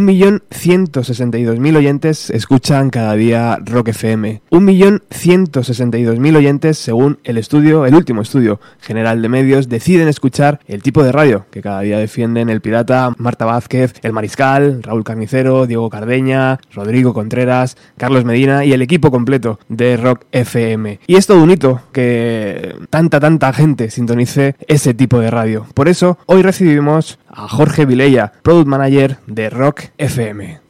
1.162.000 oyentes escuchan cada día Rock FM. 1.162.000 oyentes, según el estudio, el último estudio general de medios, deciden escuchar el tipo de radio que cada día defienden el pirata, Marta Vázquez, el Mariscal, Raúl Carnicero, Diego Cardeña, Rodrigo Contreras, Carlos Medina y el equipo completo de Rock FM. Y es todo un hito que tanta, tanta gente sintonice ese tipo de radio. Por eso, hoy recibimos a Jorge Vilella, Product Manager de Rock FM.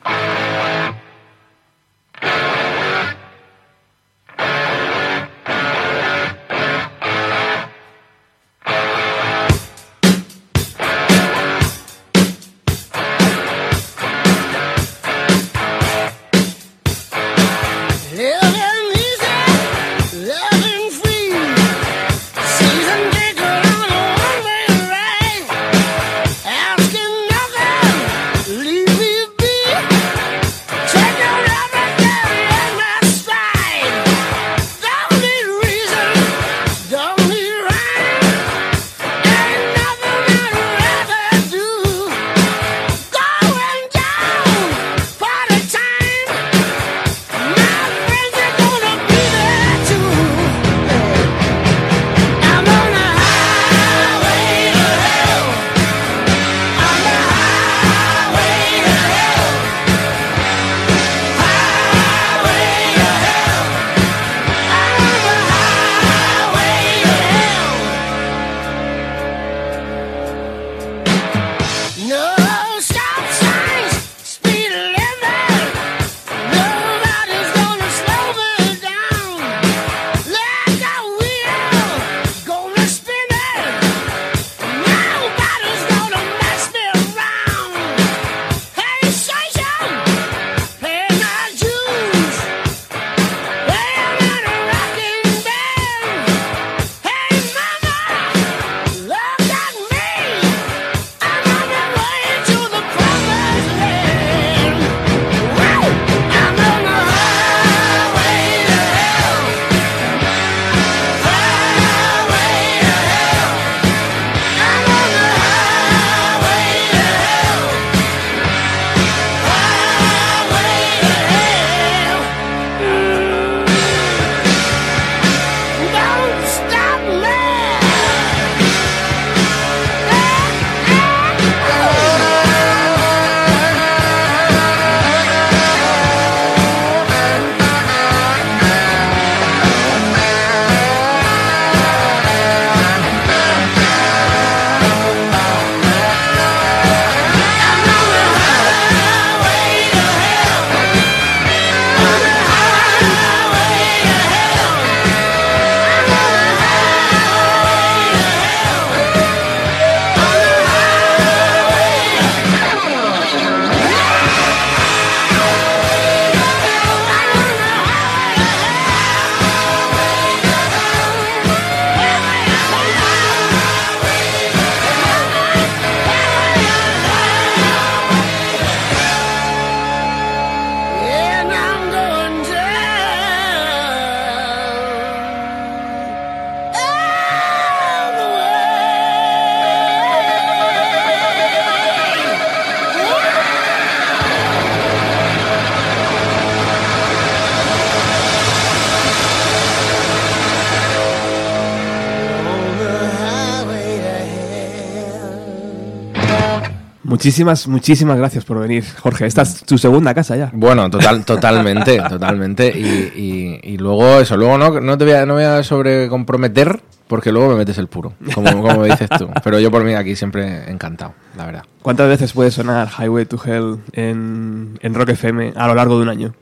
Muchísimas, muchísimas gracias por venir, Jorge. Esta es tu segunda casa ya. Bueno, total, totalmente, totalmente. Y, luego eso, luego no, no te voy a, no voy a sobrecomprometer porque luego me metes el puro, como, como dices tú. Pero yo por mí aquí siempre encantado, la verdad. ¿Cuántas veces puede sonar Highway to Hell en, en Rock FM a lo largo de un año?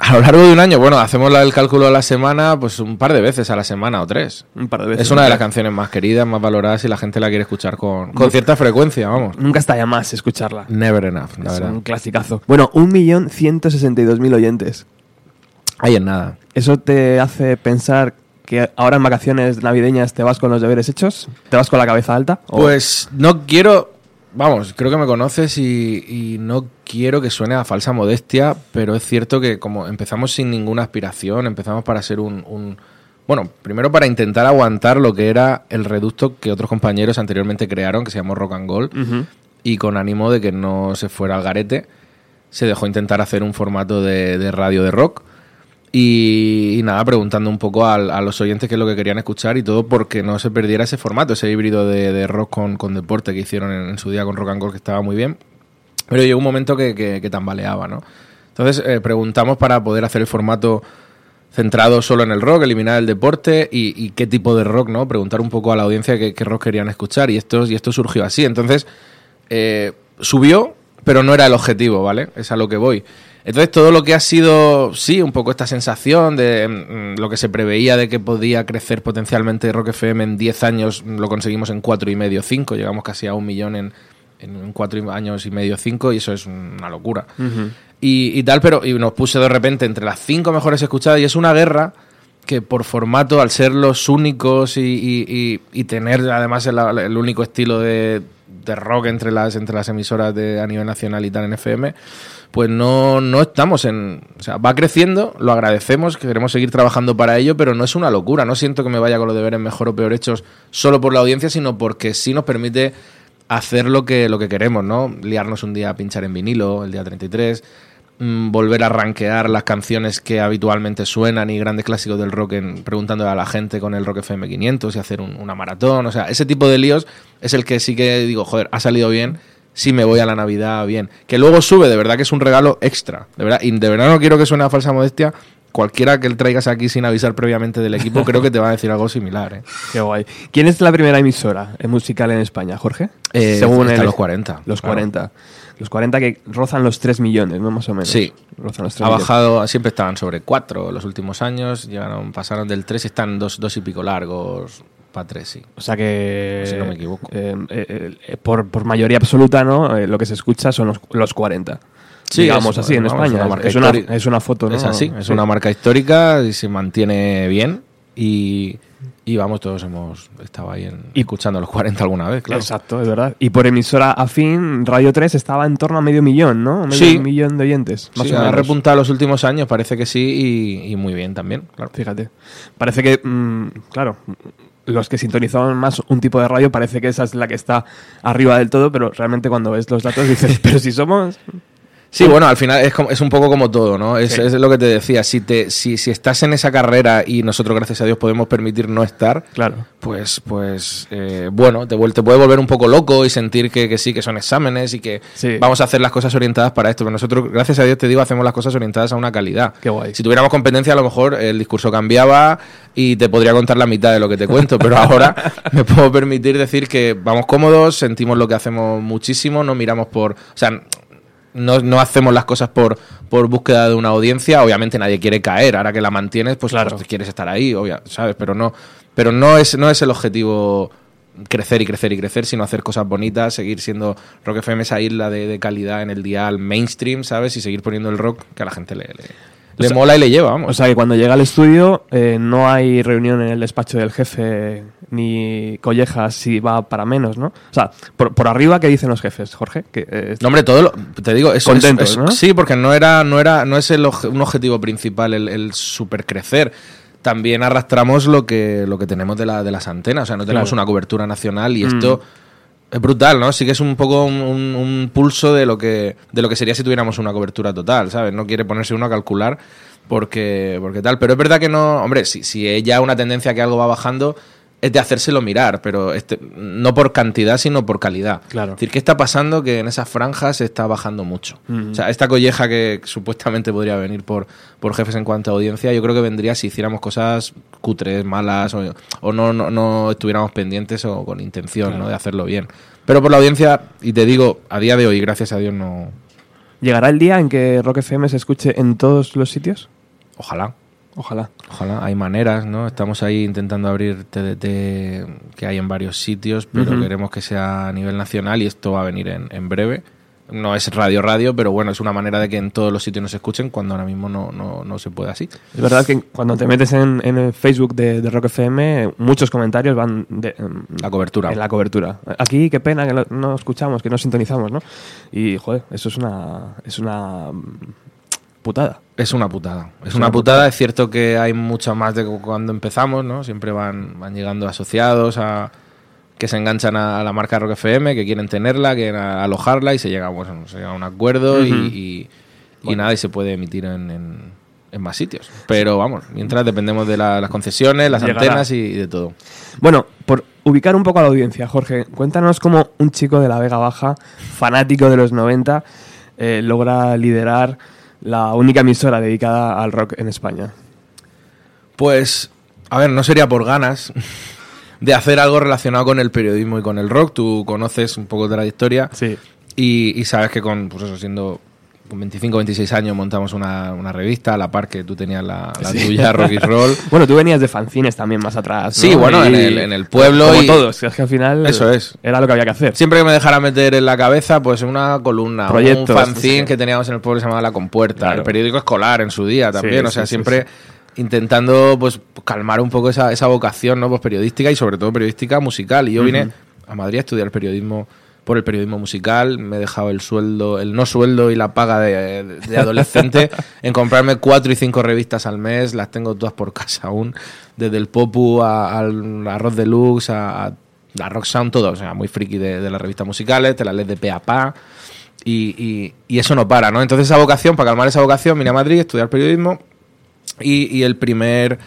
A lo largo de un año, bueno, hacemos el cálculo a la semana, pues un par de veces a la semana o tres. Un par de veces. Es una de las canciones más queridas, más valoradas y la gente la quiere escuchar con, con cierta frecuencia, vamos. Nunca está ya más escucharla. Never enough, la es verdad. un clasicazo. Bueno, 1.162.000 oyentes. Ahí en nada. ¿Eso te hace pensar que ahora en vacaciones navideñas te vas con los deberes hechos? ¿Te vas con la cabeza alta? ¿O- Pues no quiero. Vamos, creo que me conoces y, y no quiero que suene a falsa modestia, pero es cierto que como empezamos sin ninguna aspiración, empezamos para ser un, un- Bueno, primero para intentar aguantar lo que era el reducto que otros compañeros anteriormente crearon, que se llamó Rock and Gold, y con ánimo de que no se fuera al garete. se dejó intentar hacer un formato de, de radio de rock. Y, nada, preguntando un poco al- a, los oyentes qué es lo que querían escuchar y todo porque no se perdiera ese formato, ese híbrido de, de rock con, con deporte que hicieron en, su día con Rock and Roll, que estaba muy bien. Pero llegó un momento que, que- que tambaleaba, ¿no? Entonces eh, preguntamos para poder hacer el formato centrado solo en el rock, eliminar el deporte y, y qué tipo de rock, ¿no? Preguntar un poco a la audiencia qué, qué rock querían escuchar y esto, y esto surgió así. Entonces, eh, subió, pero no era el objetivo, ¿vale? Es a lo que voy. Entonces, todo lo que ha sido, sí, un poco esta sensación de mm, lo que se preveía de que podía crecer potencialmente Rock FM en 10 años, mm, lo conseguimos en cuatro y medio, 5, llegamos casi a un millón en, en cuatro y- años y medio, 5, y eso es una locura. Y, y tal, pero y nos puse de repente entre las cinco mejores escuchadas y es una guerra que por formato, al ser los únicos y, y- y- y tener además el, el único estilo de, de rock entre las, entre las emisoras de, a nivel nacional y tal en FM, pues no, no estamos en... O sea, va creciendo, lo agradecemos, queremos seguir trabajando para ello, pero no es una locura, no siento que me vaya con los deberes mejor o peor hechos solo por la audiencia, sino porque sí nos permite hacer lo que, lo que queremos, ¿no? Liarnos un día a pinchar en vinilo, el día 33, mm, volver a rankear las canciones que habitualmente suenan y grandes clásicos del rock en, preguntándole a la gente con el Rock FM 500 y hacer un- una maratón, o sea, ese tipo de líos es el que sí que digo, joder, ha salido bien, sí me voy a la Navidad bien. Que luego sube, de verdad que es un regalo extra, de verdad, y de verdad no quiero que suene a falsa modestia, cualquiera que le traigas aquí sin avisar previamente del equipo, creo que te va a decir algo similar, ¿eh? Qué guay. ¿Quién es la primera emisora musical en España, Jorge? Eh, está el- los 40, Los claro. 40. Los 40 que rozan los 3 millones, ¿no? Más o menos. Sí. Rozan los 3 Ha millones. bajado, siempre estaban sobre 4 los últimos años, llegaron, pasaron del 3 y están dos, dos y pico largos para 3, sí. O sea que. Si no me equivoco. eh, eh, eh, por, por mayoría absoluta, ¿no? Lo que se escucha son los, los 40. Sí, Digamos así en España. es una marca es, una, histórica. es una foto, ¿no? Es así, es Sí. una marca histórica y se mantiene bien y, y vamos, todos hemos estado ahí en, Y- escuchando los 40 alguna vez, claro. Exacto, es verdad. Y por emisora afín, Radio 3 estaba en torno a medio millón, ¿no? Medio Sí. millón de oyentes. Más Sí, o ha menos. repuntado los últimos años, parece que sí, y, y muy bien también, claro. Fíjate. Parece que, mm, claro, los que sintonizaban más un tipo de radio, parece que esa es la que está arriba del todo, pero realmente cuando ves los datos dices, pero si somos... Sí, bueno, al final es, como- es un poco como todo, ¿no? Es, Sí. es lo que te decía. Si, te, si, si estás en esa carrera y nosotros, gracias a Dios, podemos permitir no estar, Claro. pues, pues eh, bueno, te, te puede volver un poco loco y sentir que, que sí, que son exámenes y que Sí. vamos a hacer las cosas orientadas para esto. Pero nosotros, gracias a Dios, te digo, hacemos las cosas orientadas a una calidad. Qué guay. Si tuviéramos competencia, a lo mejor el discurso cambiaba y te podría contar la mitad de lo que te cuento, pero ahora me puedo permitir decir que vamos cómodos, sentimos lo que hacemos muchísimo, no miramos por... O sea, no, no hacemos las cosas por, por búsqueda de una audiencia. Obviamente nadie quiere caer. Ahora que la mantienes, pues, Claro. pues quieres estar ahí, obvia, ¿sabes? Pero no, pero no es, no es el objetivo crecer y crecer y crecer, sino hacer cosas bonitas, seguir siendo Rock FM esa isla de, de calidad en el dial mainstream, ¿sabes? Y seguir poniendo el rock que a la gente le, le, le sea- mola y le lleva, vamos. O sea que cuando llega al estudio eh, no hay reunión en el despacho del jefe ni collejas si va para menos, ¿no? O sea, por, por arriba, ¿qué dicen los jefes, Jorge? Que, eh, No, hombre, todo lo, te digo, es, Contentos, es- es- ¿no? Sí, porque no era, no era, no es el un objetivo principal el, el super crecer. También arrastramos lo que, lo que tenemos de, la, de las antenas. O sea, no tenemos Claro. una cobertura nacional y Mm. esto es brutal, ¿no? Sí que es un poco un, pulso de lo que, de lo que sería si tuviéramos una cobertura total, ¿sabes? No quiere ponerse uno a calcular porque, porque tal. Pero es verdad que no, hombre, si, si es ya una tendencia que algo va bajando, es de hacérselo mirar, pero este, no por cantidad, sino por calidad. Claro. Es decir, ¿qué está pasando? Que en esas franjas está bajando mucho. O sea, esta colleja que supuestamente podría venir por, por jefes en cuanto a audiencia, yo creo que vendría si hiciéramos cosas cutres, malas, o, o no, no, no estuviéramos pendientes o con intención ¿no? de hacerlo bien. Pero por la audiencia, y te digo, a día de hoy, gracias a Dios, no. ¿Llegará el día en que Rock FM se escuche en todos los sitios? Ojalá. Ojalá. Ojalá, hay maneras, ¿no? Estamos ahí intentando abrir TDT que hay en varios sitios, pero queremos que sea a nivel nacional y esto va a venir en, en breve. No es radio radio, pero bueno, es una manera de que en todos los sitios nos escuchen cuando ahora mismo no, no, no se puede así. Es verdad que cuando te metes en, en el Facebook de, de Rock FM, muchos comentarios van de, em, La cobertura. en la cobertura. Aquí, qué pena que no escuchamos, que no sintonizamos, ¿no? Y, joder, eso es una, es una putada. Es una putada. Es, Es una una putada. Es cierto que hay mucho más de cu- cuando empezamos, ¿no? Siempre van, van llegando asociados a que se enganchan a, a la marca Rock FM, que quieren tenerla, quieren alojarla y se llega, bueno, se llega a un acuerdo y- y, Y nada, y se puede emitir en, en, en más sitios. Pero vamos, mientras dependemos de la- las concesiones, las Llegará. antenas y, y de todo. Bueno, por ubicar un poco a la audiencia, Jorge, cuéntanos cómo un chico de la Vega Baja, fanático de los 90, eh, logra liderar la única emisora dedicada al rock en España. Pues, a ver, no sería por ganas de hacer algo relacionado con el periodismo y con el rock. Tú conoces un poco de la historia Sí. y, y sabes que con, pues eso, siendo con 25, 26 años montamos una, una revista a la par que tú tenías la, la tuya, Rock and Roll. Bueno, tú venías de fanzines también más atrás. Sí, ¿no? bueno, Y- en el- en el pueblo Como y- todos, es que al final. Eso es. Era lo que había que hacer. Siempre que me dejara meter en la cabeza, pues una columna, Proyectos, un fanzine sí. que teníamos en el pueblo que se llamaba La Compuerta, Claro. el periódico escolar en su día también, Sí, o sea, sí, sí, siempre intentando pues calmar un poco esa, esa vocación, ¿no? Pues periodística y sobre todo periodística musical. Y yo vine a Madrid a estudiar periodismo por el periodismo musical, me he dejado el sueldo, el no sueldo y la paga de, de adolescente en comprarme cuatro y cinco revistas al mes, las tengo todas por casa aún, desde el Popu a- al Arroz Deluxe a, a la Rock Sound, todo, o sea, muy friki de, de las revistas musicales, te las lees de pe a pa. Y, y- y eso no para, ¿no? Entonces esa vocación, para calmar esa vocación, vine a Madrid a estudiar periodismo y, y el primer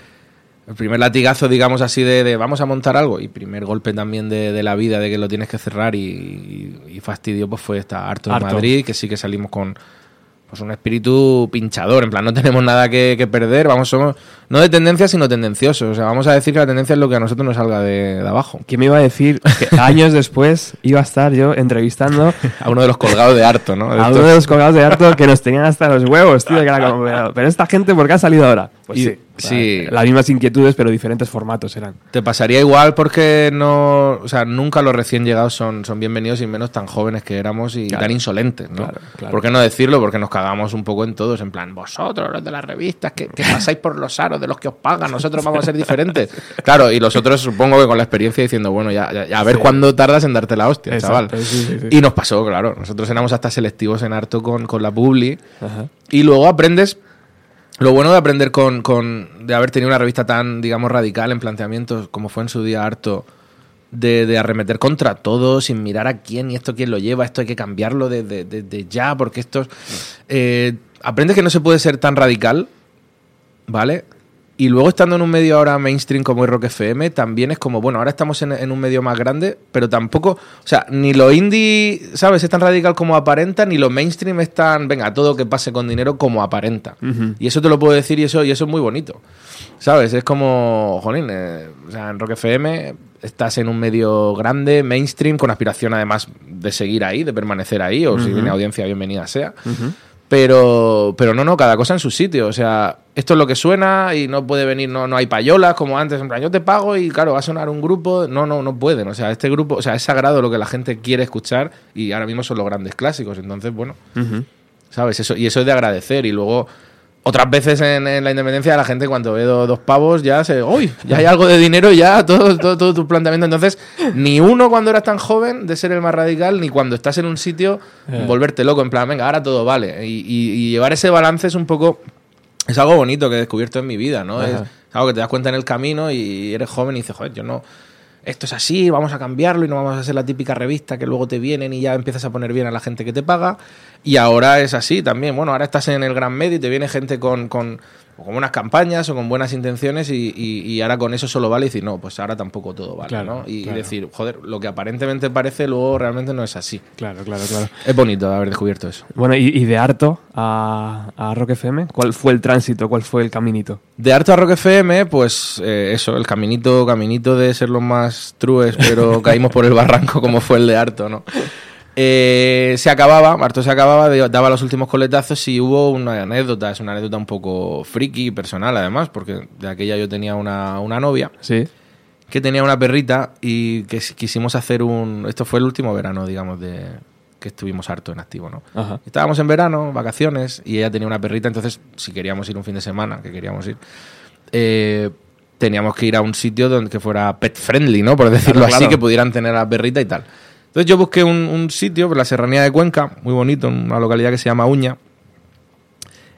el primer latigazo, digamos así, de, de vamos a montar algo y primer golpe también de, de la vida, de que lo tienes que cerrar y, y- y fastidio, pues fue esta Harto de. Madrid, que sí que salimos con pues un espíritu pinchador, en plan, no tenemos nada que, que perder, vamos, somos no de tendencia, sino tendenciosos, o sea, vamos a decir que la tendencia es lo que a nosotros nos salga de, de abajo. ¿Quién me iba a decir que años después iba a estar yo entrevistando A uno de los colgados de harto, ¿no? a Estos- uno de los colgados de harto que nos tenían hasta los huevos, tío? que era como, pero pero esta gente, ¿por qué ha salido ahora? Pues Y- sí. sí. Las mismas inquietudes, pero diferentes formatos eran. Te pasaría igual porque no, o sea, nunca los recién llegados son, son bienvenidos y menos tan jóvenes que éramos y Claro. tan insolentes, ¿no? Claro, claro. ¿Por qué no decirlo? Porque nos cagamos un poco en todos, en plan, vosotros los de las revistas, que, que pasáis por los aros de los que os pagan, nosotros vamos a ser diferentes. Claro, y los otros supongo que con la experiencia diciendo, bueno, ya, ya- ya a ver Sí. cuándo tardas en darte la hostia, Exacto, chaval. sí. Y nos pasó, claro. Nosotros éramos hasta selectivos en harto con, con la publi. Ajá. Y luego aprendes. Lo bueno de aprender con, con- de haber tenido una revista tan, digamos, radical en planteamientos como fue en su día harto, de, de arremeter contra todo, sin mirar a quién y esto quién lo lleva, esto hay que cambiarlo de, de- de- de ya, porque esto es- eh, aprendes que no se puede ser tan radical, ¿vale? Y luego estando en un medio ahora mainstream como es Rock FM, también es como, bueno, ahora estamos en, en un medio más grande, pero tampoco, o sea, ni lo indie, ¿sabes? Es tan radical como aparenta, ni lo mainstream es tan, venga, todo que pase con dinero como aparenta. Y eso te lo puedo decir y eso, y eso es muy bonito. ¿Sabes? Es como, jolín, eh, o sea, en Rock FM estás en un medio grande, mainstream, con aspiración además de seguir ahí, de permanecer ahí, o si viene audiencia, bienvenida sea. Pero, pero no, no, cada cosa en su sitio. O sea, esto es lo que suena y no puede venir, no, no hay payolas como antes. En plan, yo te pago y claro, va a sonar un grupo. No, no, no pueden. O sea, este grupo, o sea, es sagrado lo que la gente quiere escuchar y ahora mismo son los grandes clásicos. Entonces, bueno. ¿sabes? Eso, y eso es de agradecer. Y luego, otras veces en, en la independencia, la gente cuando ve do- dos pavos ya se. ¡Uy! Ya hay algo de dinero y ya todo, todo, todo tu planteamiento. Entonces, ni uno cuando eras tan joven de ser el más radical, ni cuando estás en un sitio, Eh. volverte loco. En plan, venga, ahora todo vale. Y, y- y llevar ese balance es un poco. Es algo bonito que he descubierto en mi vida, ¿no? Ajá. Es algo que te das cuenta en el camino y eres joven y dices, joder, yo no. Esto es así, vamos a cambiarlo y no vamos a hacer la típica revista que luego te vienen y ya empiezas a poner bien a la gente que te paga. Y ahora es así también. Bueno, ahora estás en el gran medio y te viene gente con, con, o con unas campañas o con buenas intenciones y, y- y ahora con eso solo vale decir, no, pues ahora tampoco todo vale, Claro, ¿no? Y, y claro. decir, joder, lo que aparentemente parece luego realmente no es así. Claro, claro, claro. Es bonito haber descubierto eso. Bueno, y, y de harto a, a Rock FM, ¿cuál fue el tránsito? ¿Cuál fue el caminito? De Harto a Rock FM, pues eh, eso, el caminito, caminito de ser los más trues, pero caímos por el barranco como fue el de Harto, ¿no? Eh, se acababa, Harto se acababa, daba los últimos coletazos y hubo una anécdota, es una anécdota un poco friki, personal además, porque de aquella yo tenía una, una novia Sí. que tenía una perrita y que quisimos hacer un... Esto fue el último verano, digamos, de que estuvimos harto en activo, ¿no? Ajá. Estábamos en verano, vacaciones, y ella tenía una perrita, entonces si queríamos ir un fin de semana, que queríamos ir, eh, teníamos que ir a un sitio donde que fuera pet friendly, ¿no? Por decirlo Claro, así, claro. que pudieran tener a la perrita y tal. Entonces yo busqué un, un sitio, por la serranía de Cuenca, muy bonito, en una localidad que se llama Uña.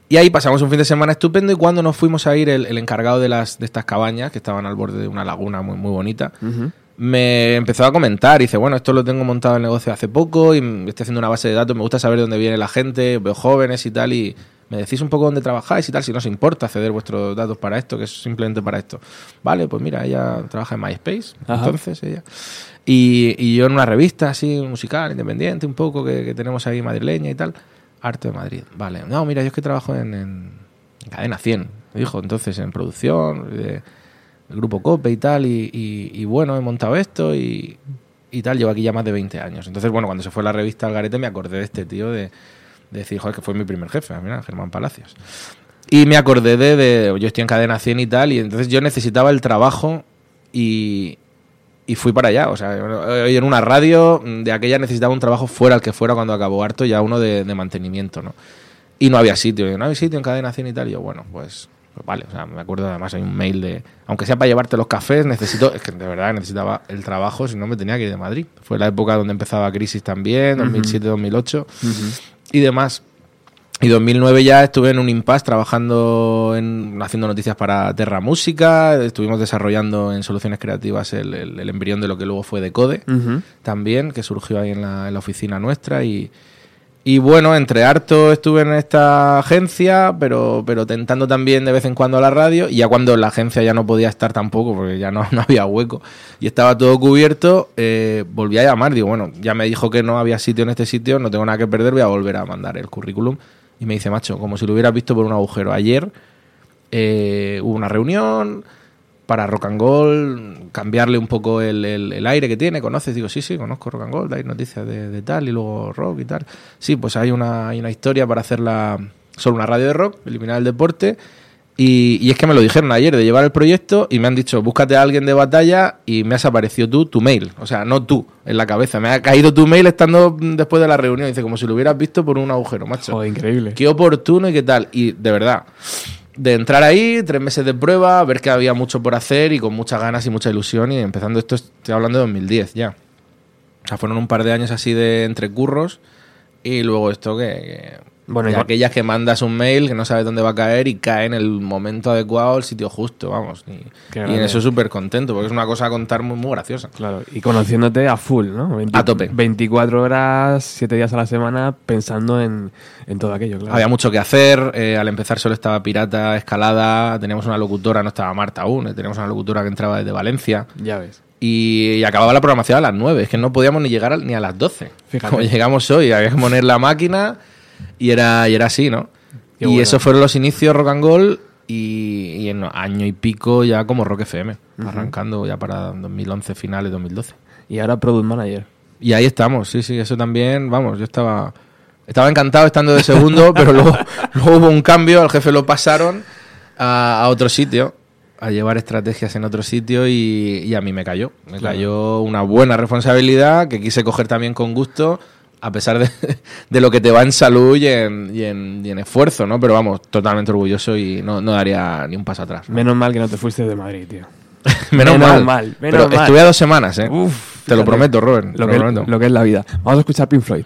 Y ahí pasamos un fin de semana estupendo y cuando nos fuimos a ir, el, el encargado de, las, de estas cabañas, que estaban al borde de una laguna muy, muy bonita, me empezó a comentar. Dice, bueno, esto lo tengo montado en el negocio hace poco y estoy haciendo una base de datos. Me gusta saber de dónde viene la gente, veo jóvenes y tal. Y me decís un poco dónde trabajáis y tal, si no os importa ceder vuestros datos para esto, que es simplemente para esto. Vale, pues mira, ella trabaja en MySpace, entonces ella. Y, yo en una revista así, musical, independiente, un poco, que, tenemos ahí madrileña y tal. Arte de Madrid. Vale. No, mira, yo es que trabajo en, en Cadena 100, dijo. Entonces, en producción, de, el grupo COPE y tal. Y, bueno, he montado esto y, y tal. Llevo aquí ya más de 20 años. Entonces, bueno, cuando se fue la revista Algarete me acordé de este tío de, decir, joder, que fue mi primer jefe, mira, Germán Palacios. Y me acordé de, de, yo estoy en cadena 100 y tal, y entonces yo necesitaba el trabajo y, y fui para allá. O sea, en una radio de aquella necesitaba un trabajo fuera el que fuera cuando acabó harto, ya uno de, mantenimiento, ¿no? Y no había sitio, no había sitio en cadena 100 y tal, y yo, bueno, pues, pues, vale, o sea, me acuerdo además hay un mail de, aunque sea para llevarte los cafés, necesito, es que de verdad necesitaba el trabajo, si no me tenía que ir de Madrid. Fue la época donde empezaba crisis también, 2007-2008 y demás. Y 2009 ya estuve en un impasse trabajando en haciendo noticias para Terra Música, estuvimos desarrollando en soluciones creativas el, el, embrión de lo que luego fue Decode, también, que surgió ahí en la, en la oficina nuestra y, y bueno, entre harto estuve en esta agencia, pero, pero tentando también de vez en cuando la radio. Y ya cuando la agencia ya no podía estar tampoco, porque ya no, no había hueco y estaba todo cubierto, eh, volví a llamar. Digo, bueno, ya me dijo que no había sitio en este sitio, no tengo nada que perder, voy a volver a mandar el currículum. Y me dice, macho, como si lo hubieras visto por un agujero. Ayer eh, hubo una reunión, para rock and roll, cambiarle un poco el, aire que tiene. ¿Conoces? Digo, sí, sí, conozco rock and roll, hay noticias de, tal y luego rock y tal. Sí, pues hay una, hay una historia para hacerla solo una radio de rock, eliminar el deporte. Y, es que me lo dijeron ayer de llevar el proyecto y me han dicho, búscate a alguien de batalla y me has aparecido tú, tu mail. O sea, no tú, en la cabeza. Me ha caído tu mail estando después de la reunión. Dice, como si lo hubieras visto por un agujero, macho. increíble. Qué oportuno y qué tal. Y de verdad, de entrar ahí, tres meses de prueba, ver que había mucho por hacer y con muchas ganas y mucha ilusión. Y empezando esto, estoy hablando de 2010 ya. O sea, fueron un par de años así de entrecurros. Y luego esto que bueno, y aquellas que mandas un mail que no sabes dónde va a caer y cae en el momento adecuado, el sitio justo, vamos. Y, en eso súper contento, porque es una cosa a contar muy, muy graciosa. Claro, y conociéndote a full, ¿no? a tope. 24 horas, 7 días a la semana pensando en, todo aquello, claro. Había mucho que hacer, eh, al empezar solo estaba Pirata, Escalada, teníamos una locutora, no estaba Marta aún, eh, teníamos una locutora que entraba desde Valencia. Ya ves. Y, acababa la programación a las 9, es que no podíamos ni llegar ni a las 12. Fíjate. Como llegamos hoy, había que poner la máquina y era, y era así, ¿no? y eso fueron los inicios rock and roll y, en año y pico ya como Rock FM, arrancando ya para 2011, finales 2012. Y ahora Product Manager. Y ahí estamos, sí, sí, eso también, vamos, yo estaba estaba encantado estando de segundo, pero luego, luego hubo un cambio, al jefe lo pasaron a, otro sitio, a llevar estrategias en otro sitio y, y a mí me cayó. Me cayó una buena responsabilidad que quise coger también con gusto a pesar de, lo que te va en salud y en, y, en, y en, esfuerzo, ¿no? Pero vamos, totalmente orgulloso y no, daría ni un paso atrás. Menos mal que no te fuiste de Madrid, tío. menos, mal. pero estuve a dos semanas, ¿eh? Uf, te lo prometo, Robert. Lo, lo que es la vida. Vamos a escuchar Pink Floyd.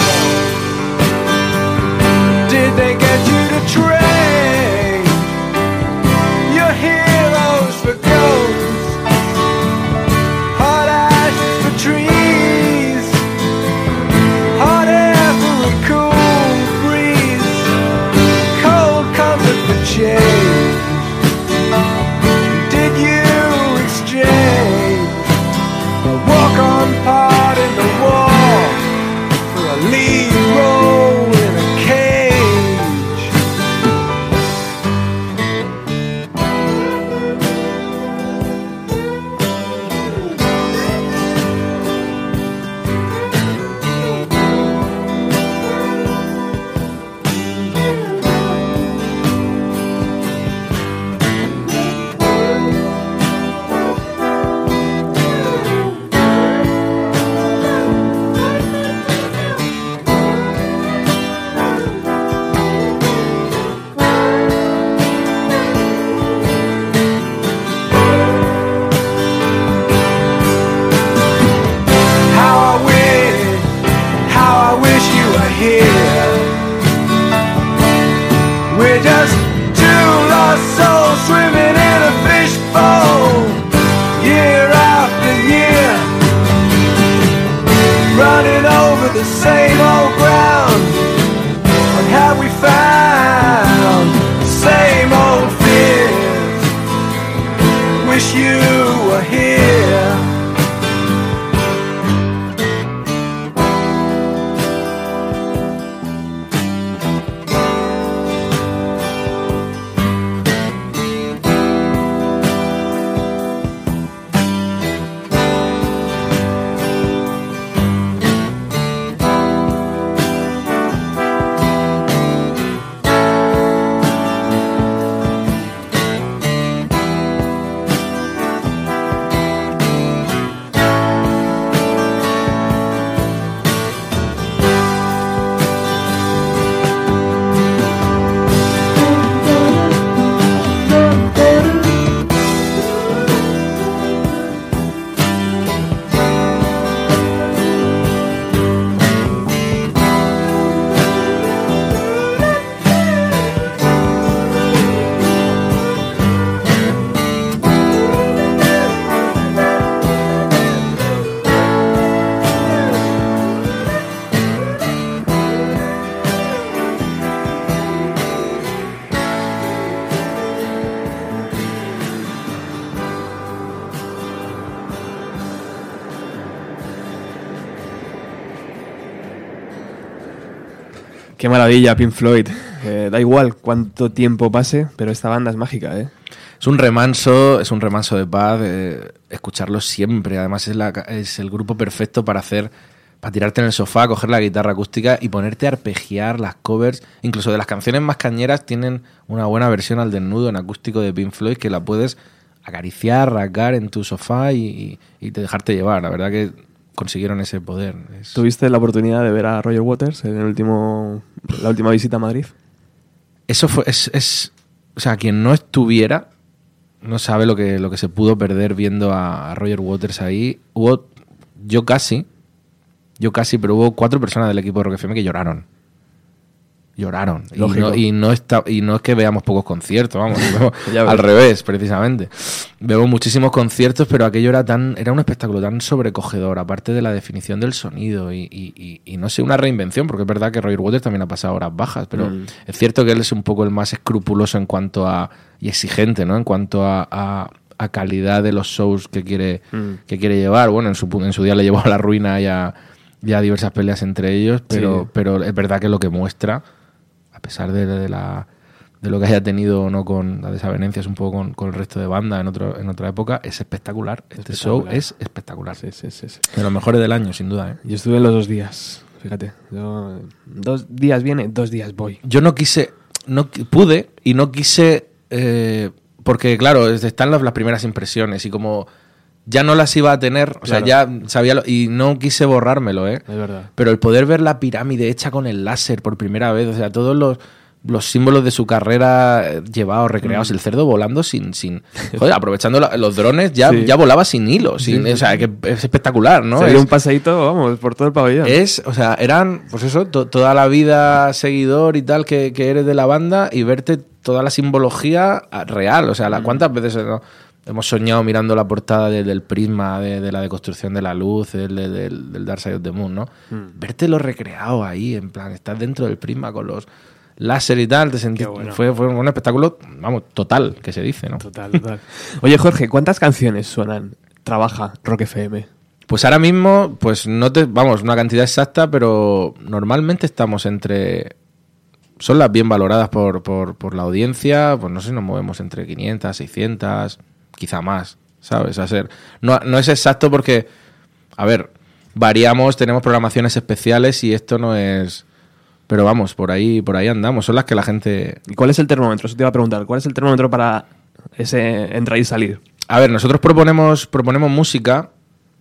Train maravilla, Pink Floyd. Eh, da igual cuánto tiempo pase, pero esta banda es mágica, ¿eh? Es un remanso, es un remanso de paz, eh, escucharlo siempre. Además es, el grupo perfecto para hacer, para tirarte en el sofá, coger la guitarra acústica y ponerte a arpegiar las covers. Incluso de las canciones más cañeras tienen una buena versión al desnudo en acústico de Pink Floyd que la puedes acariciar, rasgar en tu sofá y, y te dejarte llevar. La verdad que consiguieron ese poder. Es- ¿Tuviste la oportunidad de ver a Roger Waters en el último, la última visita a Madrid? Eso fue, es, es- o sea, quien no estuviera no sabe lo que, lo que se pudo perder viendo a, a Roger Waters ahí. Hubo, yo casi, yo casi, pero hubo cuatro personas del equipo de Rock FM que lloraron. Lloraron. Y no, y, no está, y no es que veamos pocos conciertos, vamos, vemos Ya al revés, precisamente. Vemos muchísimos conciertos, pero aquello era tan, era un espectáculo tan sobrecogedor, aparte de la definición del sonido y, y- y- y no sé, una reinvención, porque es verdad que Roger Waters también ha pasado horas bajas, pero Mm. es cierto que él es un poco el más escrupuloso en cuanto a, y exigente, ¿no? En cuanto a, a- a calidad de los shows que quiere, Mm. que quiere llevar. Bueno, en su, pu- en su día le llevó a la ruina y a, y a diversas peleas entre ellos, pero, Sí. pero es verdad que lo que muestra, pesar de, de la de lo que haya tenido o no con las desavenencias un poco con, con el resto de banda en, otro, en otra época, es espectacular. Este show es espectacular. Sí, sí, sí. De los mejores del año, sin duda. ¿eh? Yo estuve en los dos días. fíjate. Yo, dos días viene, dos días voy. Yo no quise, no pude y no quise, eh, porque claro, es- están las, las primeras impresiones y como ya no las iba a tener, o sea, ya sabía, lo- y no quise borrármelo, ¿eh? Es verdad. Pero el poder ver la pirámide hecha con el láser por primera vez, o sea, todos los, los símbolos de su carrera eh, llevados, recreados, el cerdo volando sin, sin joder, aprovechando la- los drones, ya, Sí. ya volaba sin hilo, sin, o sea, que es espectacular, ¿no? Se dio Es- un paseíto, vamos, por todo el pabellón. es, o sea, eran, pues eso, to- toda la vida seguidor y tal que, que eres de la banda y verte toda la simbología real. O sea, la, ¿cuántas veces no? Hemos soñado mirando la portada de- del prisma, de, de la deconstrucción de la luz, del, del, del Dark Side of the Moon, ¿no? Vértelo recreado ahí, en plan, estás dentro del prisma con los láser y tal, te sentí, bueno. fue, fue un espectáculo, vamos, total, que se dice, ¿no? Total, total. Oye, Jorge, ¿cuántas canciones suenan? Trabaja Rock FM. Pues ahora mismo, pues no te, vamos, una cantidad exacta, pero normalmente estamos entre, son las bien valoradas por, por, por la audiencia, pues no sé, nos movemos entre 500, 600, quizá más, ¿sabes? A ser, no, no es exacto porque, a ver, variamos, tenemos programaciones especiales y esto no es, pero vamos, por ahí, por ahí andamos, son las que la gente ¿Y cuál es el termómetro? Eso te iba a preguntar. ¿Cuál es el termómetro para ese entrar y salir? A ver, nosotros proponemos, proponemos música.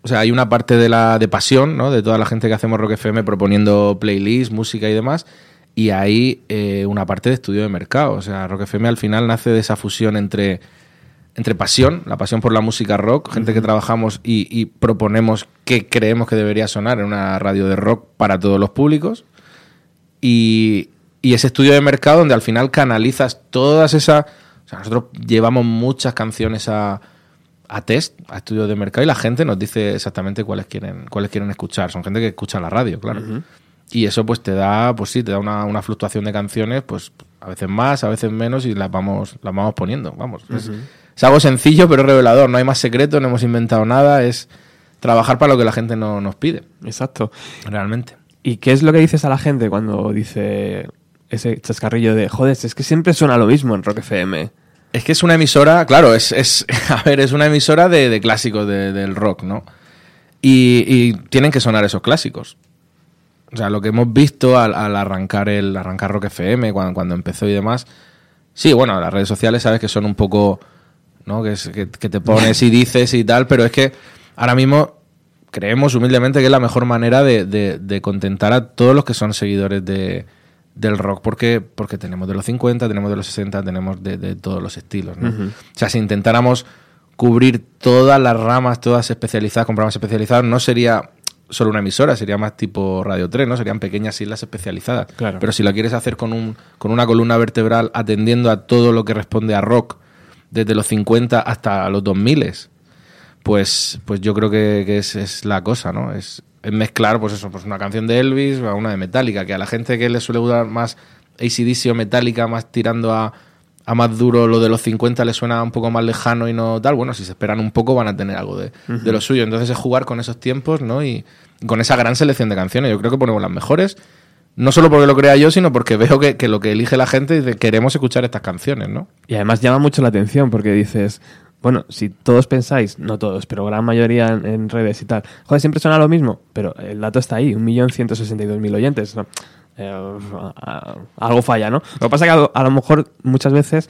O sea, hay una parte de la de pasión, ¿no? De toda la gente que hacemos Rock FM proponiendo playlists, música y demás. Y hay eh, una parte de estudio de mercado. O sea, Rock FM al final nace de esa fusión entre, entre pasión, la pasión por la música rock, gente que trabajamos y, y proponemos qué creemos que debería sonar en una radio de rock para todos los públicos. Y, y ese estudio de mercado donde al final canalizas todas esas... O sea, nosotros llevamos muchas canciones a, a test, a estudios de mercado y la gente nos dice exactamente cuáles quieren, cuáles quieren escuchar. Son gente que escucha la radio, claro. Y eso pues te da, pues sí, te da una, una fluctuación de canciones, pues a veces más, a veces menos y las vamos, las vamos poniendo. Vamos. es, es algo sencillo pero revelador. No hay más secreto, no hemos inventado nada. Es trabajar para lo que la gente no, nos pide, Exacto. realmente. ¿Y qué es lo que dices a la gente cuando dice ese chascarrillo de, joder, es que siempre suena lo mismo en Rock FM? Es que es una emisora, claro, es, es a ver, es una emisora de, de clásicos de- del rock, ¿no? Y, y tienen que sonar esos clásicos. O sea, lo que hemos visto al, al arrancar el arrancar Rock FM, cuando, cuando empezó y demás. Sí, bueno, las redes sociales sabes que son un poco, ¿no? Que, es- que, que te pones y dices y tal, pero es que ahora mismo creemos humildemente que es la mejor manera de, de- de contentar a todos los que son seguidores de, del rock, porque, porque tenemos de los 50, tenemos de los 60, tenemos de, de todos los estilos. ¿no? O sea, si intentáramos cubrir todas las ramas, todas especializadas, con programas especializados, no sería solo una emisora, sería más tipo Radio 3, ¿no? Serían pequeñas islas especializadas. Claro. Pero si lo quieres hacer con, un, con una columna vertebral atendiendo a todo lo que responde a rock, desde los 50 hasta los 2000, pues, pues yo creo que, que es, es la cosa, ¿no? Es, es mezclar, pues eso, pues una canción de Elvis a una de Metallica, que a la gente que le suele gustar más ACDC o Metallica, más tirando a, a más duro lo de los 50 le suena un poco más lejano y no tal, bueno, si se esperan un poco van a tener algo de, de lo suyo. Entonces es jugar con esos tiempos, ¿no? Y con esa gran selección de canciones. Yo creo que ponemos las mejores, no solo porque lo crea yo, sino porque veo que, que lo que elige la gente dice, queremos escuchar estas canciones, ¿no? Y además llama mucho la atención porque dices, bueno, si todos pensáis, no todos, pero gran mayoría en, en redes y tal, joder, siempre suena lo mismo, pero el dato está ahí, 1.162.000 oyentes. ¿no? Eh, algo falla, ¿no? Lo que pasa es que a a lo mejor muchas veces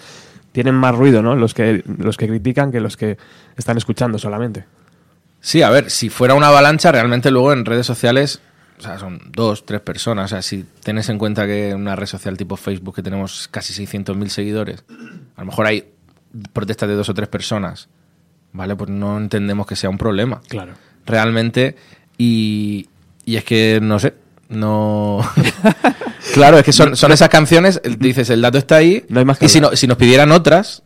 tienen más ruido, ¿no? Los que, los que critican que los que están escuchando solamente. Sí, a ver, si fuera una avalancha, realmente luego en redes sociales, o sea, son dos, tres personas. O sea, si tenés en cuenta que en una red social tipo Facebook que tenemos casi 600.000 seguidores, a lo mejor hay protestas de dos o tres personas, ¿vale? Pues no entendemos que sea un problema. Claro. Realmente. Y, y es que, no sé, no... claro, es que son, son esas canciones, dices, el dato está ahí. No hay más que y si, no, si nos pidieran otras,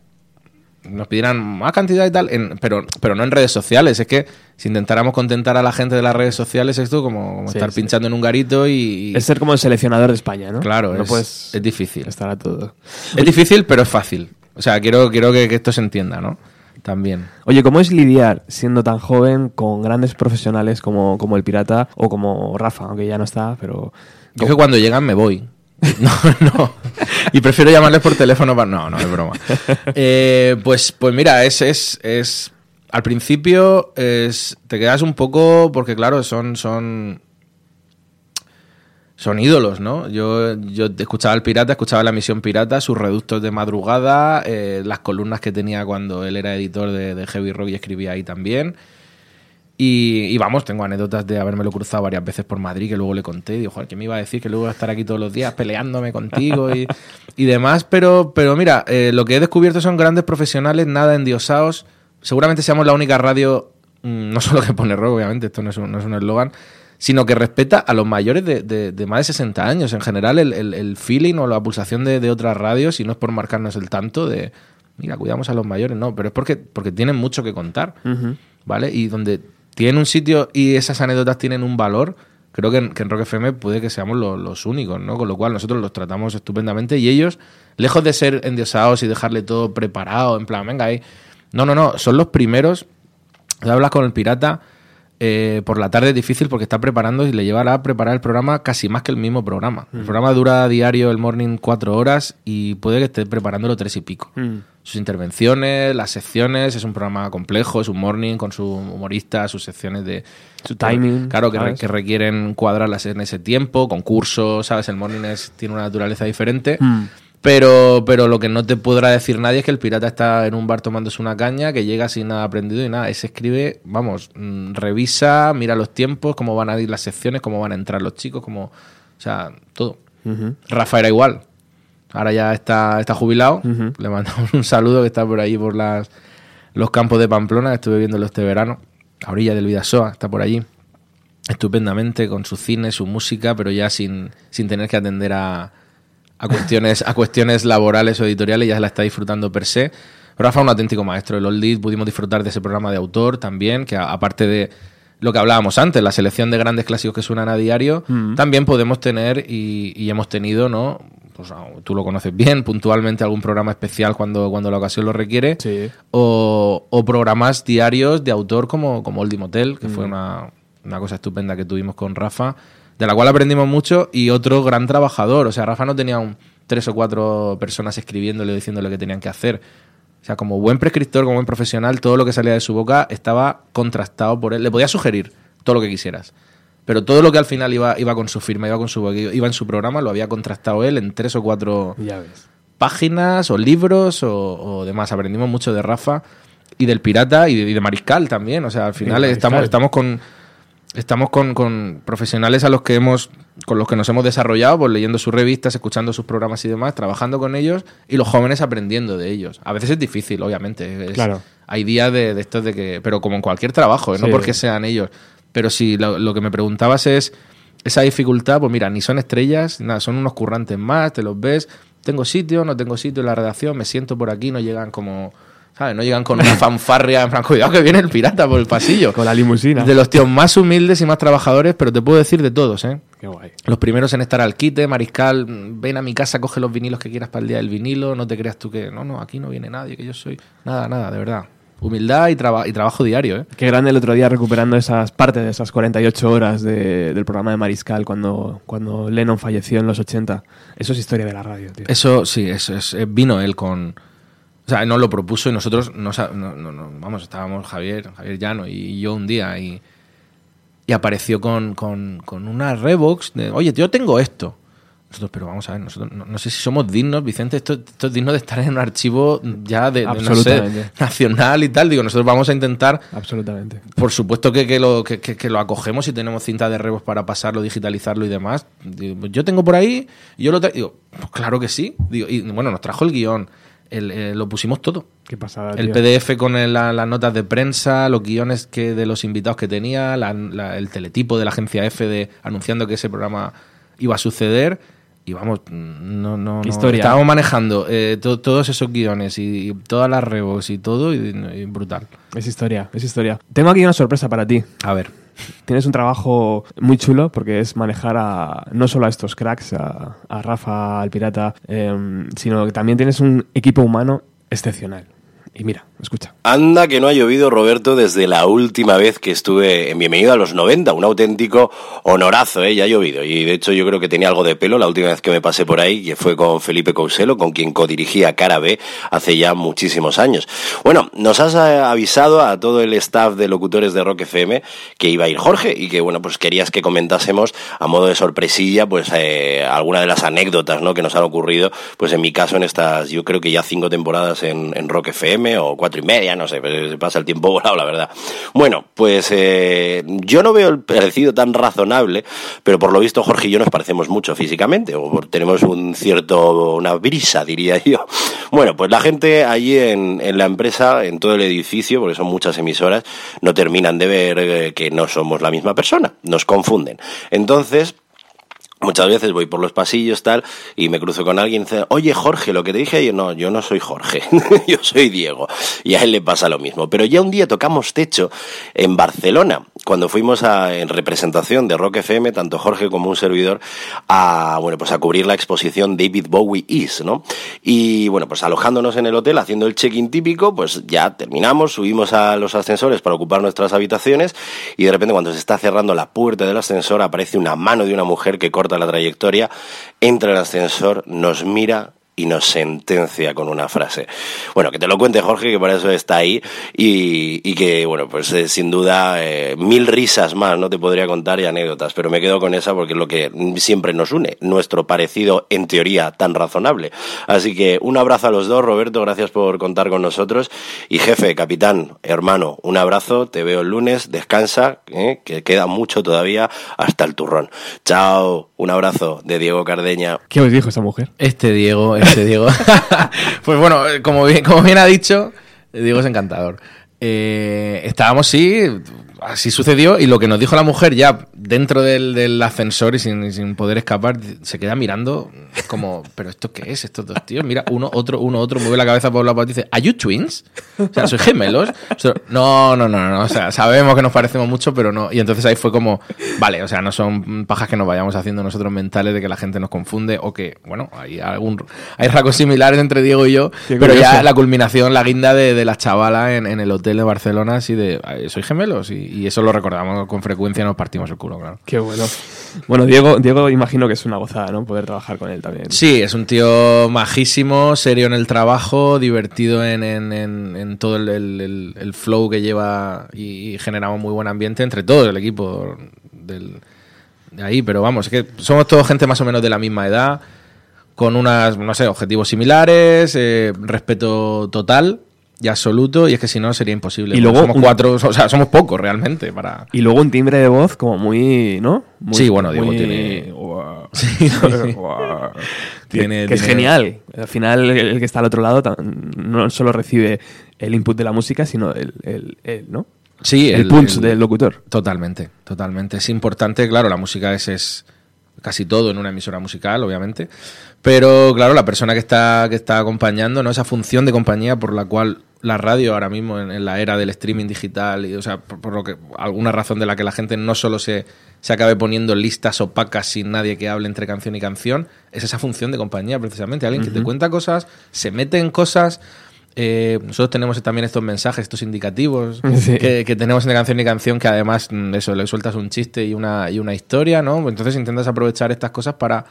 nos pidieran más cantidad y tal, en- pero, pero no en redes sociales. Es que si intentáramos contentar a la gente de las redes sociales, esto como, como Sí, estar sí. pinchando en un garito y... y- Es ser como el seleccionador de España, ¿no? claro, no es, puedes es difícil. estar a todo. Es difícil, pero es fácil. O sea, quiero, quiero que, que esto se entienda, ¿no? También. Oye, ¿cómo es lidiar siendo tan joven con grandes profesionales como, como el Pirata o como Rafa, aunque ya no está, pero... Yo es que cuando llegan me voy. No, no. Y prefiero llamarles por teléfono para... No, no, es broma. Eh, pues, pues mira, es, es, es... Al principio es, te quedas un poco... Porque claro, son... son son ídolos, ¿no? Yo, yo escuchaba al pirata, escuchaba la misión pirata, sus reductos de madrugada, eh, las columnas que tenía cuando él era editor de, de Heavy Rock y escribía ahí también. Y, y vamos, tengo anécdotas de habérmelo cruzado varias veces por Madrid que luego le conté. Y digo, joder, que me iba a decir que luego iba a estar aquí todos los días peleándome contigo y, y demás. Pero, pero mira, eh, lo que he descubierto son grandes profesionales, nada endiosados. Seguramente seamos la única radio, mm, no solo que pone rock, obviamente, esto no es un no es un eslogan, sino que respeta a los mayores de, de- de más de 60 años. En general, el, el- el feeling o la pulsación de, de otras radios, y no es por marcarnos el tanto de, mira, cuidamos a los mayores, no, pero es porque, porque tienen mucho que contar. ¿vale? Y donde tienen un sitio y esas anécdotas tienen un valor, creo que en, que en Rock FM puede que seamos lo- los únicos, ¿no? Con lo cual nosotros los tratamos estupendamente y ellos, lejos de ser endiosados y dejarle todo preparado, en plan, venga ahí. No, no, no, son los primeros. Hablas con el pirata. eh, por la tarde es difícil porque está preparando y le llevará a preparar el programa casi más que el mismo programa. El programa dura diario el morning cuatro horas y puede que esté preparándolo tres y pico sus intervenciones, las secciones, es un programa complejo, es un morning con su humorista, sus secciones de... Su timing, Claro, que, re- ¿sabes? que requieren cuadrarlas en ese tiempo, concursos, ¿sabes? El morning es- tiene una naturaleza diferente. Mm. Pero, pero lo que no te podrá decir nadie es que el pirata está en un bar tomándose una caña, que llega sin nada aprendido y nada. Ese escribe, vamos, mm, revisa, mira los tiempos, cómo van a ir las secciones, cómo van a entrar los chicos, cómo... O sea, todo. Ujú. Rafa era igual. Ahora ya está, está jubilado. Le mandamos un saludo que está por ahí por las, los campos de Pamplona. Estuve viéndolo este verano. A orilla del Vidasoa, está por allí. Estupendamente, con su cine, su música, pero ya sin, sin tener que atender a, a cuestiones, a cuestiones laborales o editoriales, ya se la está disfrutando per se. Rafa un auténtico maestro. El Old pudimos disfrutar de ese programa de autor también, que aparte de lo que hablábamos antes, la selección de grandes clásicos que suenan a diario, también podemos tener y, y hemos tenido, ¿no? Pues ah, tú lo conoces bien, puntualmente algún programa especial cuando, cuando la ocasión lo requiere. Sí. O, o programas diarios de autor como, como Oldie Motel, que fue una, una cosa estupenda que tuvimos con Rafa, de la cual aprendimos mucho, y otro gran trabajador. O sea, Rafa no tenía un, tres o cuatro personas escribiéndole o diciéndole que tenían que hacer. O sea, como buen prescriptor, como buen profesional, todo lo que salía de su boca estaba contrastado por él. Le podía sugerir todo lo que quisieras. Pero todo lo que al final iba, iba con su firma, iba con su iba en su programa, lo había contrastado él en tres o cuatro Ya ves. páginas o libros o, o demás. Aprendimos mucho de Rafa y del pirata y de, y de Mariscal también. O sea, al final estamos, estamos con estamos con, con profesionales a los que hemos con los que nos hemos desarrollado, pues leyendo sus revistas, escuchando sus programas y demás, trabajando con ellos y los jóvenes aprendiendo de ellos. A veces es difícil, obviamente. es- Claro. Hay días de, de estos de que, pero como en cualquier trabajo, ¿eh? no porque sean ellos. Pero si lo, lo que me preguntabas es esa dificultad, pues mira, ni son estrellas, nada, son unos currantes más, te los ves, tengo sitio, no tengo sitio en la redacción, me siento por aquí, no llegan como, ¿sabes? No llegan con una fanfarria, en plan, cuidado que viene el pirata por el pasillo. Con la limusina. De los tíos más humildes y más trabajadores, pero te puedo decir de todos, ¿eh? Qué guay. Los primeros en estar al quite, Mariscal, ven a mi casa, coge los vinilos que quieras para el día del vinilo, no te creas tú que, no, no, aquí no viene nadie, que yo soy, nada, nada, de verdad. Humildad y, traba- y trabajo diario, ¿eh? Qué grande el otro día recuperando esas partes de esas 48 horas de- del programa de Mariscal cuando, cuando Lennon falleció en los 80. Eso es historia de la radio, tío. Eso sí, eso es, eh, vino él con... O sea, no lo propuso y nosotros, no- no- no, vamos, estábamos Javier, Javier Llano y yo un día y, y apareció con, con, con una Revox de, oye, yo tengo esto. Nosotros, pero vamos a ver, nosotros no, no sé si somos dignos, Vicente, esto, esto es digno de estar en un archivo ya de, de, no sé, nacional y tal. Digo, nosotros vamos a intentar Absolutamente. por supuesto que, que lo, que, que- lo acogemos y tenemos cinta de rebos para pasarlo, digitalizarlo y demás. Digo, pues yo tengo por ahí, yo lo traigo. Digo, pues claro que sí. Digo, y bueno, nos trajo el guion, el- eh, lo pusimos todo. Qué pasada, El tío. PDF con el- la- las notas de prensa, los guiones que de los invitados que tenía, la- la- el teletipo de la agencia F de anunciando que ese programa iba a suceder. Y vamos, no, no, Qué no. historia. Estábamos manejando eh, to- todos esos guiones y, y todas las rebos y todo, y- y brutal. Es historia, es historia. Tengo aquí una sorpresa para ti. A ver. Tienes un trabajo muy chulo porque es manejar a no solo a estos cracks, a, a Rafa, al pirata, em, sino que también tienes un equipo humano excepcional. Y mira, Anda que no ha llovido, Roberto, desde la última vez que estuve en Bienvenido a los 90. Un auténtico honorazo, ¿eh? Ya ha llovido. Y de hecho yo creo que tenía algo de pelo la última vez que me pasé por ahí, que fue con Felipe Couselo, con quien codirigía Cara B hace ya muchísimos años. Bueno, nos has eh, avisado a todo el staff de locutores de Rock FM que iba a ir Jorge y que, bueno, pues querías que comentásemos a modo de sorpresilla, pues eh, alguna de las anécdotas, ¿no? Que nos han ocurrido, pues en mi caso en estas, yo creo que ya cinco temporadas en, en Rock FM o cuatro y media, no sé, pasa el tiempo volado, la verdad. Bueno, pues eh, yo no veo el parecido tan razonable, pero por lo visto Jorge y yo nos parecemos mucho físicamente, o tenemos un cierto, una brisa, diría yo. Bueno, pues la gente allí en, en la empresa, en todo el edificio, porque son muchas emisoras, no terminan de ver eh, que no somos la misma persona, nos confunden. Entonces, Muchas veces voy por los pasillos tal y me cruzo con alguien y dice, oye Jorge, lo que te dije ayer, no, yo no soy Jorge, yo soy Diego. Y a él le pasa lo mismo. Pero ya un día tocamos techo en Barcelona, cuando fuimos a, en representación de Rock FM, tanto Jorge como un servidor, a, bueno, pues a cubrir la exposición David Bowie Is, ¿no? Y bueno, pues alojándonos en el hotel, haciendo el check-in típico, pues ya terminamos, subimos a los ascensores para ocupar nuestras habitaciones y de repente cuando se está cerrando la puerta del ascensor aparece una mano de una mujer que corta la trayectoria, entra el ascensor, nos mira y nos sentencia con una frase. Bueno, que te lo cuente Jorge, que por eso está ahí, y, y que, bueno, pues eh, sin duda eh, mil risas más, no te podría contar y anécdotas, pero me quedo con esa porque es lo que siempre nos une, nuestro parecido en teoría tan razonable. Así que un abrazo a los dos, Roberto, gracias por contar con nosotros, y jefe, capitán, hermano, un abrazo, te veo el lunes, descansa, eh, que queda mucho todavía hasta el turrón. Chao, un abrazo de Diego Cardeña. ¿Qué os dijo esa mujer? Este Diego, este Diego. pues bueno, como bien, como bien ha dicho, Diego es encantador. Eh, estábamos, sí, así sucedió, y lo que nos dijo la mujer ya dentro del, del ascensor y sin, sin poder escapar, se queda mirando como, ¿pero esto qué es? Estos dos tíos, mira, uno, otro, uno, otro, mueve la cabeza por la parte y dice, ¿Are you twins? O sea, ¿sois gemelos? O sea, no, no, no, no, o sea, sabemos que nos parecemos mucho, pero no. Y entonces ahí fue como, vale, o sea, no son pajas que nos vayamos haciendo nosotros mentales de que la gente nos confunde o que, bueno, hay algún, hay rasgos similares entre Diego y yo, pero ya la culminación, la guinda de, de la chavala en, en el hotel de Barcelona, así de, "Ay, ¿soy gemelos? Y, y eso lo recordamos con frecuencia, nos partimos el culo, claro. Qué bueno. Bueno, Diego, Diego imagino que es una gozada, ¿no? Poder trabajar con él también. Sí, es un tío majísimo, serio en el trabajo, divertido en, en- en- en todo el, el- el- el flow que lleva y, y generamos muy buen ambiente entre todo el equipo del, de ahí. Pero vamos, es que somos todos gente más o menos de la misma edad, con unas, no sé, objetivos similares, eh, respeto total y absoluto, y es que si no sería imposible. Y luego somos un- cuatro, o sea, somos pocos realmente para... Y luego un timbre de voz como muy, ¿no? Muy- Sí, bueno, Diego muy- tiene-. Sí. Tiene- que es tiene- genial. Al final, el, el que está al otro lado no solo recibe el input de la música, sino el, el- el, ¿no? Sí, el, punch del locutor. Totalmente, totalmente. Es importante, claro, la música es, es casi todo en una emisora musical, obviamente. Pero claro, la persona que está, que está acompañando, ¿no? Esa función de compañía por la cual la radio ahora mismo en, en la era del streaming digital, y, o sea, por, por lo que alguna razón de la que la gente no solo se, se acabe poniendo listas opacas sin nadie que hable entre canción y canción, es esa función de compañía precisamente. Alguien que te cuenta cosas, se mete en cosas. eh, nosotros tenemos también estos mensajes, estos indicativos Sí. que, que tenemos entre canción y canción que además mm, eso le sueltas un chiste y una, y una historia, ¿no? Entonces intentas aprovechar estas cosas para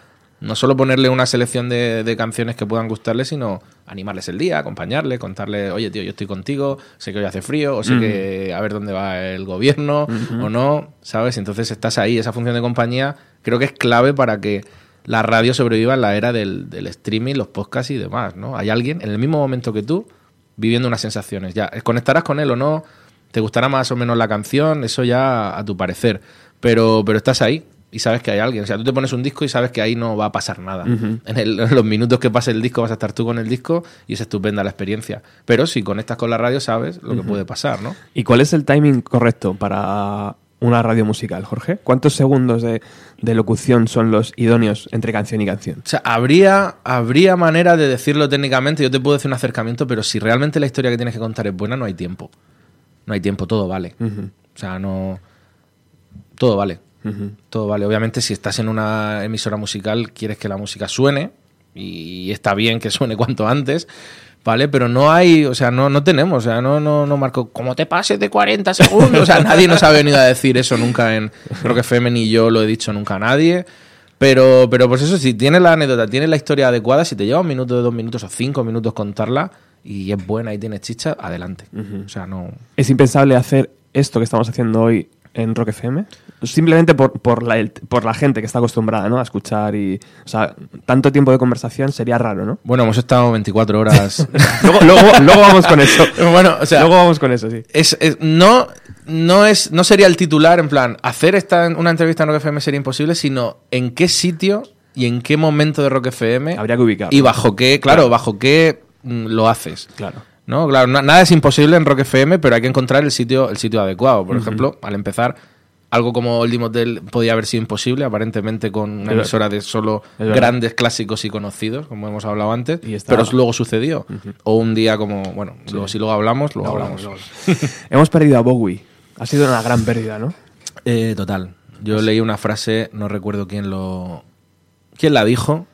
no solo ponerle una selección de, de canciones que puedan gustarle, sino animarles el día, acompañarle, contarle, oye tío, yo estoy contigo, sé que hoy hace frío, o sé que a ver dónde va el gobierno o no, ¿sabes? Entonces estás ahí, esa función de compañía creo que es clave para que la radio sobreviva en la era del, del streaming, los podcasts y demás, ¿no? Hay alguien en el mismo momento que tú viviendo unas sensaciones. Ya, conectarás con él o no, te gustará más o menos la canción, eso ya a tu parecer. Pero, pero estás ahí y sabes que hay alguien. O sea, tú te pones un disco y sabes que ahí no va a pasar nada. en, el- en los minutos que pase el disco vas a estar tú con el disco y es estupenda la experiencia. Pero si conectas con la radio sabes lo que puede pasar, ¿no? ¿Y cuál es el timing correcto para una radio musical, Jorge? ¿Cuántos segundos de, de locución son los idóneos entre canción y canción? O sea, habría, habría manera de decirlo técnicamente, yo te puedo decir un acercamiento, pero si realmente la historia que tienes que contar es buena, no hay tiempo. No hay tiempo, todo vale. O sea, no... Todo vale. Todo vale. Obviamente, si estás en una emisora musical, quieres que la música suene y está bien que suene cuanto antes, ¿vale? Pero no hay, o sea, no, no tenemos, o sea, no, no, no marco, como te pases de 40 segundos, o sea, nadie nos ha venido a decir eso nunca en, creo que FM ni yo lo he dicho nunca a nadie. Pero, pero pues eso, si tienes la anécdota, tienes la historia adecuada, si te lleva un minuto, dos minutos o cinco minutos contarla y es buena y tienes chicha, adelante. O sea, no... ¿Es impensable hacer esto que estamos haciendo hoy en Rock FM? Simplemente por, por, la, el- por la gente que está acostumbrada ¿no? a escuchar y... O sea, tanto tiempo de conversación sería raro, ¿no? Bueno, hemos estado 24 horas... luego, luego, luego vamos con eso. bueno, o sea, luego vamos con eso, sí. es, es- no, no, es, no sería el titular, en plan, hacer esta, una entrevista en Rock FM sería imposible, sino en qué sitio y en qué momento de Rock FM Habría que ubicar. y bajo qué, claro, bajo qué mm, lo haces. Claro. ¿No? Claro, na- nada es imposible en Rock FM, pero hay que encontrar el sitio, el sitio adecuado. Por ejemplo, al empezar, algo como Oldie Motel podía haber sido imposible, aparentemente con una emisora de solo grandes clásicos y conocidos, como hemos hablado antes, Y pero luego sucedió. O un día como, bueno, luego, si luego hablamos, luego hablamos. Hemos perdido a Bowie. Ha sido una gran pérdida, ¿no? Eh, total. Yo leí una frase, no recuerdo quién lo. quién la dijo.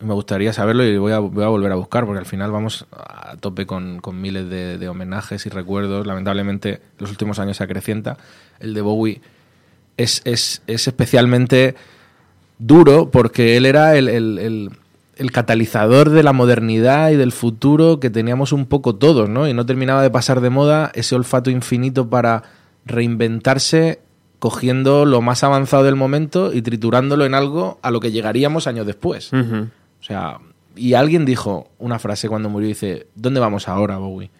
Me gustaría saberlo y voy a, voy a volver a buscar porque al final vamos a tope con, con miles de, homenajes y recuerdos. Lamentablemente, los últimos años se acrecienta. El de Bowie es, es, es especialmente duro porque él era el, el- el- catalizador de la modernidad y del futuro que teníamos un poco todos, ¿no? Y no terminaba de pasar de moda ese olfato infinito para reinventarse cogiendo lo más avanzado del momento y triturándolo en algo a lo que llegaríamos años después. Sea, y alguien dijo una frase cuando murió, dice, ¿dónde vamos ahora, Bowie?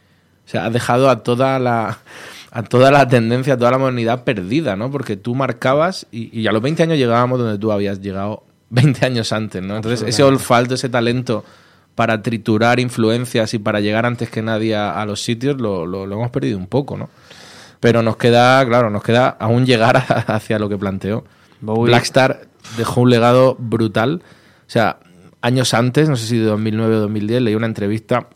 O sea, has dejado a toda la a toda la tendencia, a toda la modernidad perdida, ¿no? Porque tú marcabas y, y a los 20 años llegábamos donde tú habías llegado 20 años antes, ¿no? Entonces, ese olfato, ese talento para triturar influencias y para llegar antes que nadie a, a los sitios, lo, lo- lo hemos perdido un poco, ¿no? Pero nos queda, claro, nos queda aún llegar a- hacia lo que planteó. Bowie- Blackstar dejó un legado brutal. O sea, años antes, no sé si de 2009 o 2010, leí una entrevista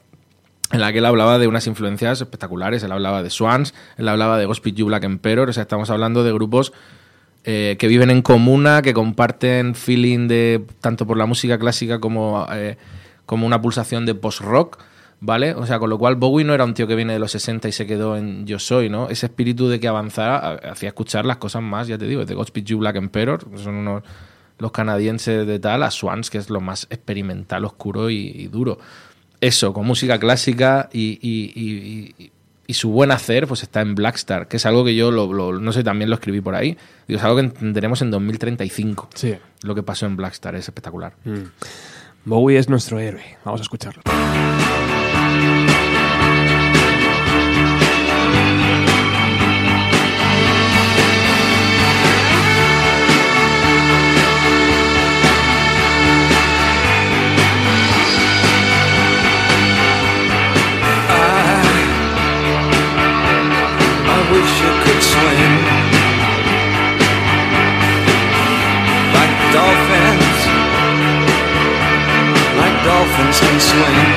en la que él hablaba de unas influencias espectaculares. Él hablaba de Swans, él hablaba de Gospel You Black Emperor. O sea, estamos hablando de grupos eh, que viven en comuna, que comparten feeling de tanto por la música clásica como, eh, como una pulsación de post-rock. ¿Vale? O sea, con lo cual Bowie no era un tío que viene de los 60 y se quedó en Yo Soy, ¿no? Ese espíritu de que avanzara hacía escuchar las cosas más, ya te digo, de Godspeed You Black Emperor, son unos los canadienses de tal, a Swans, que es lo más experimental, oscuro y, y duro. Eso, con música clásica y, y- su buen hacer, pues está en Blackstar, que es algo que yo, lo, lo- no sé, también lo escribí por ahí. Digo, es algo que entenderemos en 2035. Sí. Lo que pasó en Blackstar es espectacular. Bowie es nuestro héroe. Vamos a escucharlo. Swim like dolphins, like dolphins can swim.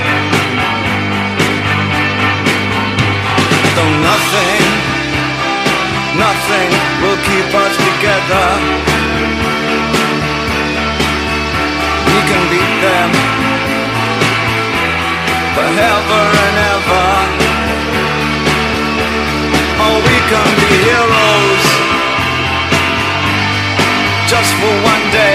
Though nothing, nothing will keep us together. We can beat them forever and ever. become the heroes just for one day.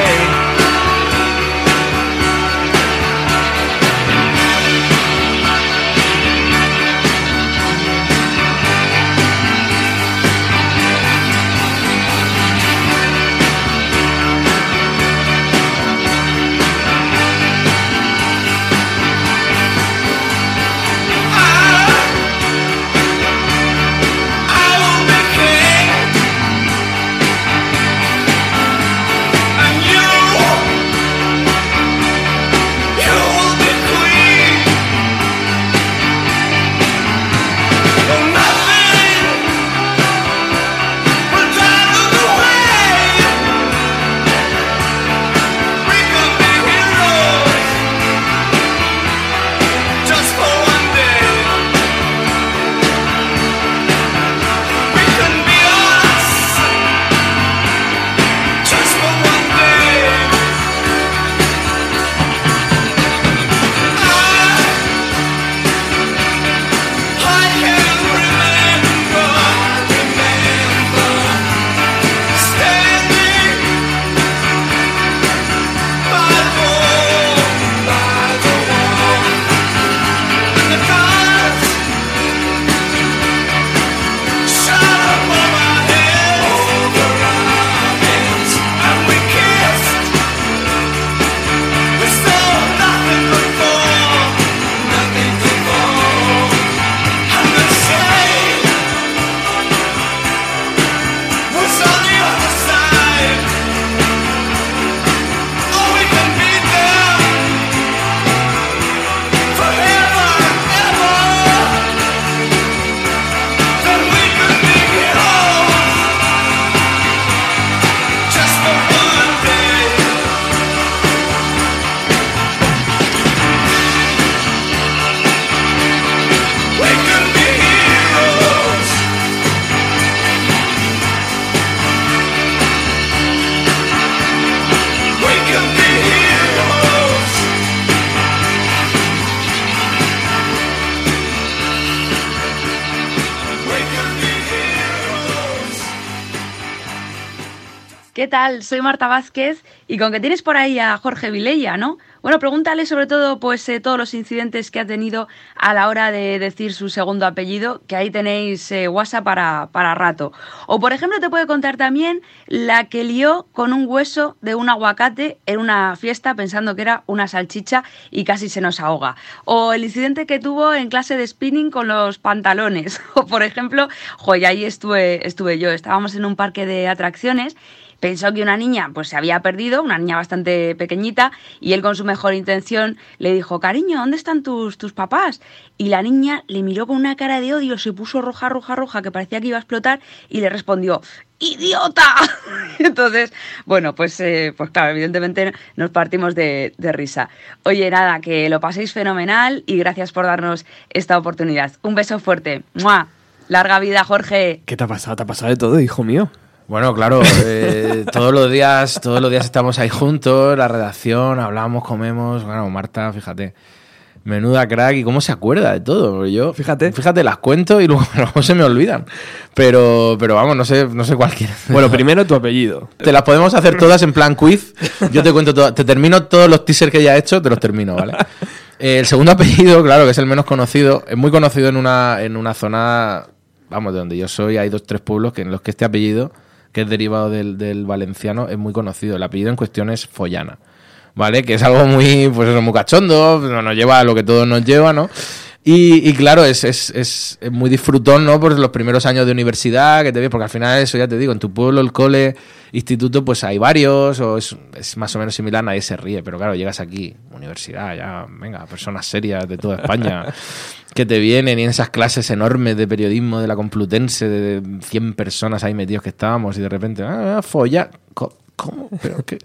Tal? Soy Marta Vázquez y con que tienes por ahí a Jorge Vilella, ¿no? Bueno, pregúntale sobre todo pues eh, todos los incidentes que ha tenido a la hora de decir su segundo apellido, que ahí tenéis eh, WhatsApp para, para rato. O por ejemplo te puede contar también la que lió con un hueso de un aguacate en una fiesta pensando que era una salchicha y casi se nos ahoga. O el incidente que tuvo en clase de spinning con los pantalones. O por ejemplo, joder, ahí estuve, estuve yo, estábamos en un parque de atracciones pensó que una niña pues se había perdido, una niña bastante pequeñita, y él con su mejor intención le dijo, cariño, ¿dónde están tus, tus papás? Y la niña le miró con una cara de odio, se puso roja, roja, roja, que parecía que iba a explotar, y le respondió, ¡idiota! Entonces, bueno, pues, eh, pues claro, evidentemente nos partimos de, de risa. Oye, nada, que lo paséis fenomenal y gracias por darnos esta oportunidad. Un beso fuerte. ¡Mua! Larga vida, Jorge. ¿Qué te ha pasado? ¿Te ha pasado de todo, hijo mío? Bueno, claro, eh, todos los días, todos los días estamos ahí juntos, la redacción, hablamos, comemos. Bueno, Marta, fíjate, menuda crack y cómo se acuerda de todo. Yo, Fíjate. fíjate, las cuento y luego, luego se me olvidan. Pero, pero vamos, no sé, no sé cualquiera. Bueno, primero tu apellido. Te las podemos hacer todas en plan quiz. Yo te cuento todo, te termino todos los teasers que ya he hecho, te los termino, ¿vale? Eh, el segundo apellido, claro, que es el menos conocido, es muy conocido en una, en una zona, vamos, de donde yo soy, hay dos, tres pueblos que en los que este apellido, que es derivado del, del valenciano, es muy conocido. El apellido en cuestión es Follana. ¿Vale? Que es algo muy, pues eso, muy cachondo, nos lleva a lo que todo nos lleva, ¿no? Y, y claro, es, es, es, muy disfrutón, ¿no? Por los primeros años de universidad, que te ves, porque al final eso ya te digo, en tu pueblo, el cole, instituto, pues hay varios, o es, es más o menos similar, nadie se ríe, pero claro, llegas aquí, universidad, ya, venga, personas serias de toda España, que te vienen y en esas clases enormes de periodismo de la Complutense, de 100 personas ahí metidos que estábamos, y de repente, ah, follar, ¿cómo? ¿Pero qué?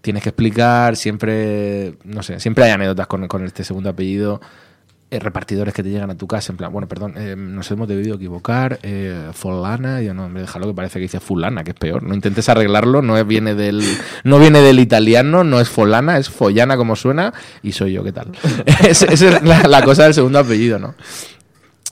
Tienes que explicar, siempre, no sé, siempre hay anécdotas con, con este segundo apellido eh, repartidores que te llegan a tu casa en plan, bueno, perdón, eh, nos hemos debido equivocar, eh, fulana, yo no, hombre, déjalo que parece que dice fulana, que es peor, no intentes arreglarlo, no viene del no viene del italiano, no es folana, es follana como suena, y soy yo, ¿qué tal? Es- Esa es la cosa del segundo apellido, ¿no?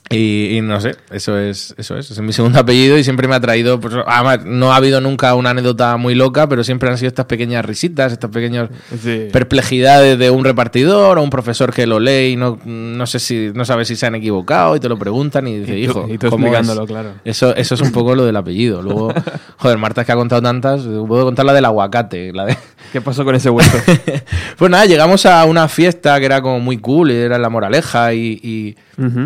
Y, y no sé, eso es, eso es, es mi segundo apellido y siempre me ha traído, pues, además, no ha habido nunca una anécdota muy loca, pero siempre han sido estas pequeñas risitas, estas pequeñas Sí. perplejidades de un repartidor o un profesor que lo lee y no, no sé si no sabe si se han equivocado y te lo preguntan y dice, Y tú- hijo, y tú ¿cómo explicándolo, es?". claro. Eso, eso es un poco lo del apellido. Luego, joder, Marta es que ha contado tantas, puedo contar la del aguacate, la de... ¿Qué pasó con ese hueso? Pues nada, llegamos a una fiesta que era como muy cool, y era en la moraleja y, y,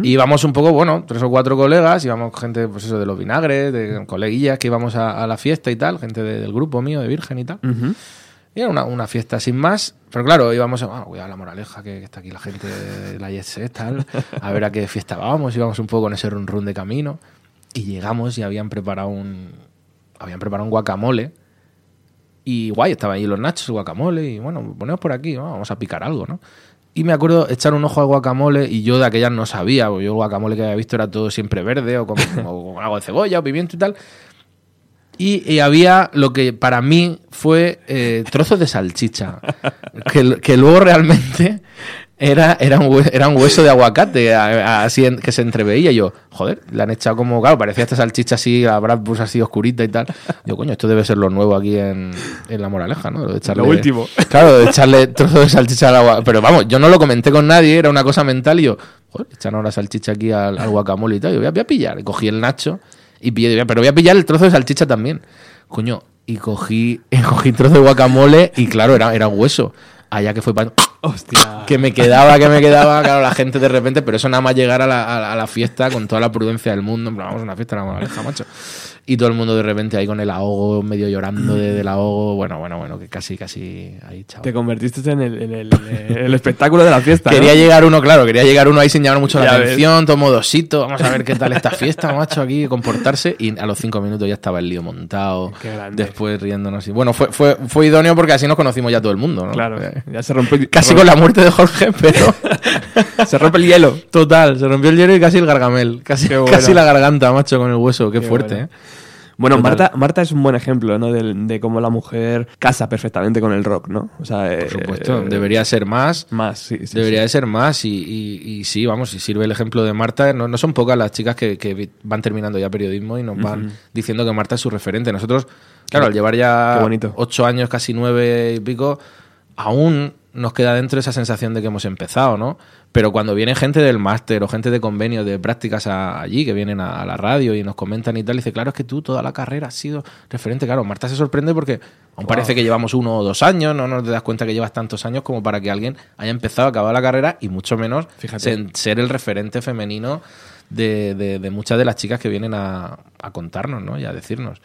y íbamos un poco, bueno, tres o cuatro colegas, íbamos gente, pues eso, de los vinagres, de coleguillas que íbamos a, a la fiesta y tal, gente de- del grupo mío, de Virgen y tal. Ujú. Y era una, una fiesta sin más, pero claro, íbamos a, ah, cuidado la moraleja, que, que está aquí la gente de la Jet tal, a ver a qué fiesta vamos, íbamos un poco con ese run run de camino, y llegamos y habían preparado un, habían preparado un guacamole, y guay, estaban ahí los nachos, el guacamole, y bueno, ponemos por aquí, ¿no? vamos a picar algo, ¿no? Y me acuerdo echar un ojo al guacamole y yo de aquellas no sabía, porque yo el guacamole que había visto era todo siempre verde o con, o con algo de cebolla o pimiento y tal. Y, y había lo que para mí fue eh, trozos de salchicha, que, que luego realmente era, era, un, era un hueso de aguacate, a- a- así en- que se entreveía. Y yo, joder, le han echado como, claro, parecía esta salchicha así, la Bradbury así oscurita y tal. Digo, coño, esto debe ser lo nuevo aquí en, en La Moraleja, ¿no? Lo, de echarle, Lo último. Claro, de echarle trozos de salchicha al agua. Pero vamos, yo no lo comenté con nadie, era una cosa mental y yo, joder, echan ahora salchicha aquí al, al guacamole y tal. Yo voy a, voy a pillar. Y cogí el nacho y pillé, pero voy a pillar el trozo de salchicha también. Coño, y cogí, cogí trozo de guacamole y claro, era, era un hueso. Allá que fue para... Hostia. Que me quedaba, que me quedaba, claro, la gente de repente, pero eso nada más llegar a la, a la- a la fiesta con toda la prudencia del mundo, en plan, vamos a una fiesta, la moraleja, macho. Y todo el mundo de repente ahí con el ahogo, medio llorando de- del ahogo, bueno, bueno, bueno, que casi, casi ahí, chaval. Te convertiste en el, en el- en el espectáculo de la fiesta. ¿no? Quería llegar uno, claro, quería llegar uno ahí sin llamar mucho la ves. atención, todo modosito, vamos a ver qué tal esta fiesta, macho, aquí, comportarse. Y a los cinco minutos ya estaba el lío montado, Qué grande. después riéndonos. Y bueno, fue, fue, fue idóneo porque así nos conocimos ya todo el mundo, ¿no? Claro, Eh, ya se rompe. Casi con la muerte de Jorge, pero... Se rompe el hielo. Total, se rompió el hielo y casi el gargamel. Casi, bueno. casi la garganta, macho, con el hueso. Qué, Qué fuerte, bueno. ¿eh? Bueno, Total. Marta, Marta es un buen ejemplo, ¿no? De, de cómo la mujer casa perfectamente con el rock, ¿no? O sea, Por supuesto, eh, debería ser más. Más, sí, sí, Debería sí. ser más y, y- y sí, vamos, si sirve el ejemplo de Marta, no, no son pocas las chicas que, van terminando ya periodismo y nos van diciendo que Marta es su referente. Nosotros, claro, al llevar ya ocho años, casi nueve y pico, aún nos queda dentro esa sensación de que hemos empezado, ¿no? Pero cuando viene gente del máster o gente de convenios, de prácticas a- allí, que vienen a, a la radio y nos comentan y tal, dice, claro, es que tú toda la carrera has sido referente. Claro, Marta se sorprende porque aún parece que llevamos uno o dos años, no nos das cuenta que llevas tantos años como para que alguien haya empezado a acabar la carrera y mucho menos Fíjate. ser el referente femenino de, de- de muchas de las chicas que vienen a, a contarnos, ¿no? Y a decirnos.